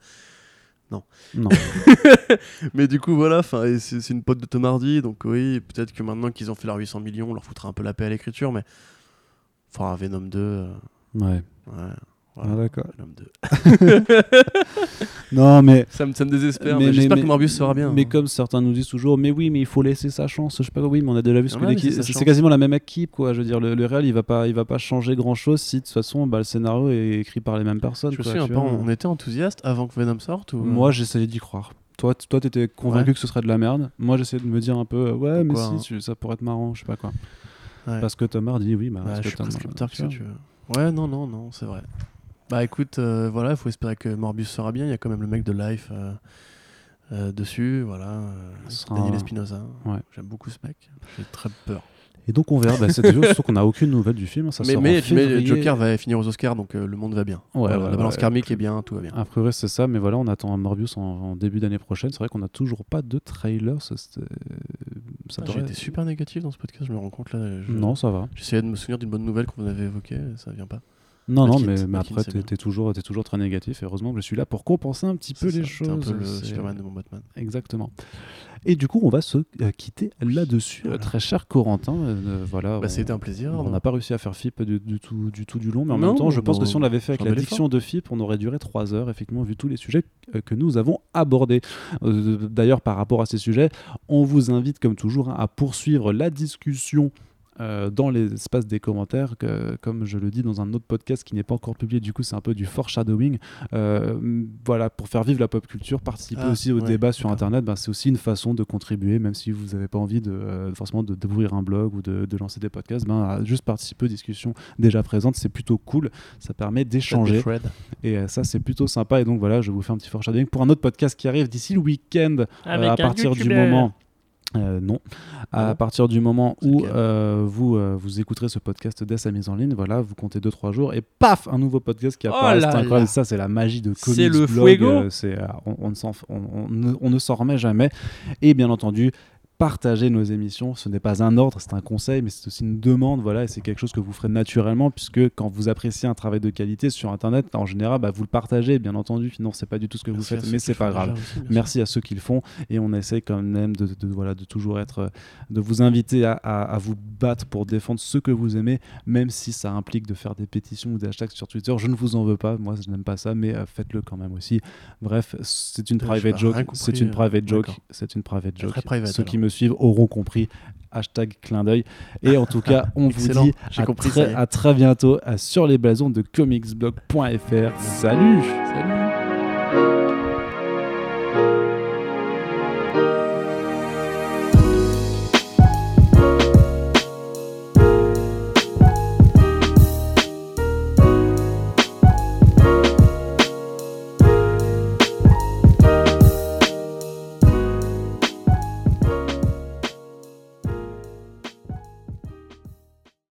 Non. Mais du coup, voilà, c'est une pote de Tom Hardy, donc oui, peut-être que maintenant qu'ils ont fait leurs 800 millions, on leur foutra un peu la paix à l'écriture, mais. Enfin, Venom 2. euh, Ouais. ouais. Ah, voilà, d'accord. Venom 2. Non, mais. Ça me, ça me désespère, mais- mais, j'espère que Morbius sera bien. Mais hein. comme certains nous disent toujours, mais oui, mais il faut laisser sa chance. Je sais pas, oui, mais on a déjà vu ce que l'équipe. C'est quasiment la même équipe, quoi. Je veux dire, le, le réel, il va pas, il va pas changer grand chose si de toute façon, bah, le scénario est écrit par les mêmes personnes. Je quoi, tu pas, vois. on était enthousiaste avant que Venom sorte ou... Moi, j'essayais d'y croire. Toi, toi, t'étais convaincu Ouais. que ce serait de la merde. Moi, j'essayais de me dire un peu, euh, ouais, mais si, hein? tu- ça pourrait être marrant, je sais pas quoi. Ouais. Parce que Tom Hardy, oui, bah, parce je que suis prescripteur, que vois. tu veux. Ouais, non, non, non, c'est vrai. Bah écoute, euh, voilà, il faut espérer que Morbius sera bien. Il y a quand même le mec de Life euh, euh, dessus, voilà. euh, sera Daniel Espinosa. Ouais. J'aime beaucoup ce mec. J'ai très peur. Et donc, on verra. bah, c'est surtout qu'on n'a aucune nouvelle du film. Ça mais en mais. Joker va finir aux Oscars, donc le monde va bien. Ouais, Voilà, ouais, la balance karmique est bien, tout va bien. A priori, c'est ça, mais voilà, on attend Morbius en, en début d'année prochaine. C'est vrai qu'on n'a toujours pas de trailer. Ça, ça Ah, J'ai été super négatif dans ce podcast, je me rends compte là. je- Non, ça va. J'essayais de me souvenir d'une bonne nouvelle qu'on avait évoquée, ça vient pas. Non, non, mais, après, t'es t'es toujours, très négatif. Et heureusement que je suis là pour compenser un petit peu les ça, choses. un peu le C'est- Superman de mon Batman. Exactement. Et du coup, on va se euh, quitter là-dessus, Voilà. euh, très cher Corentin. Euh, voilà, Bah, c'était un plaisir. On n'a pas réussi à faire FIP du, du tout, du tout du long, mais en Non, même temps, je pense que si on l'avait fait avec la diction de FIP, on aurait duré trois heures, effectivement, vu tous les sujets euh, que nous avons abordés. Euh, D'ailleurs, par rapport à ces sujets, on vous invite, comme toujours, à poursuivre la discussion. Euh, dans l'espace des commentaires, que, comme je le dis dans un autre podcast qui n'est pas encore publié, du coup c'est un peu du foreshadowing. Euh, voilà, pour faire vivre la pop culture, participer Ah, aussi au ouais, débat sur. Internet, ben, c'est aussi une façon de contribuer, même si vous n'avez pas envie de, euh, forcément de- d'ouvrir un blog ou de, de lancer des podcasts, ben, à juste participer aux discussions déjà présentes, c'est plutôt cool, ça permet d'échanger. Et euh, ça, c'est plutôt sympa. Et donc voilà, je vous fais un petit foreshadowing pour un autre podcast qui arrive d'ici le week-end euh, à partir du moment. Euh, non, à Non. partir du moment où euh, vous, euh, vous écouterez ce podcast dès sa mise en ligne, voilà, vous comptez 2-3 jours et paf, un nouveau podcast qui Oh apparaît. c'est incroyable. là. Ça, c'est la magie de C'est Comics le Blog, fuego. euh, c'est, euh, on, on ne s'en- on- on ne- on ne s'en remet jamais. Et bien entendu, partager nos émissions, ce n'est pas un ordre, c'est un conseil, mais c'est aussi une demande, voilà, et c'est quelque chose que vous ferez naturellement, puisque quand vous appréciez un travail de qualité sur Internet, en général, bah, vous le partagez, bien entendu. Non, c'est pas du tout ce que vous Merci faites, mais c'est pas grave. aussi. Merci à ceux qui le font et on essaie quand même de, de- voilà, de toujours être, euh, de vous inviter à, à- à vous battre pour défendre ce que vous aimez, même si ça implique de faire des pétitions ou des hashtags sur Twitter. Je ne vous en veux pas, moi je n'aime pas ça, mais euh, faites-le quand même aussi. Bref, c'est une Euh, private joke, compris, c'est une euh, private joke, c'est une private joke. Private, ceux qui me suivent auront compris. Hashtag clin d'œil. Et en tout cas, on vous dit à, compris, très, à très bientôt euh, sur les blasons de comicsblog.fr. Salut Salut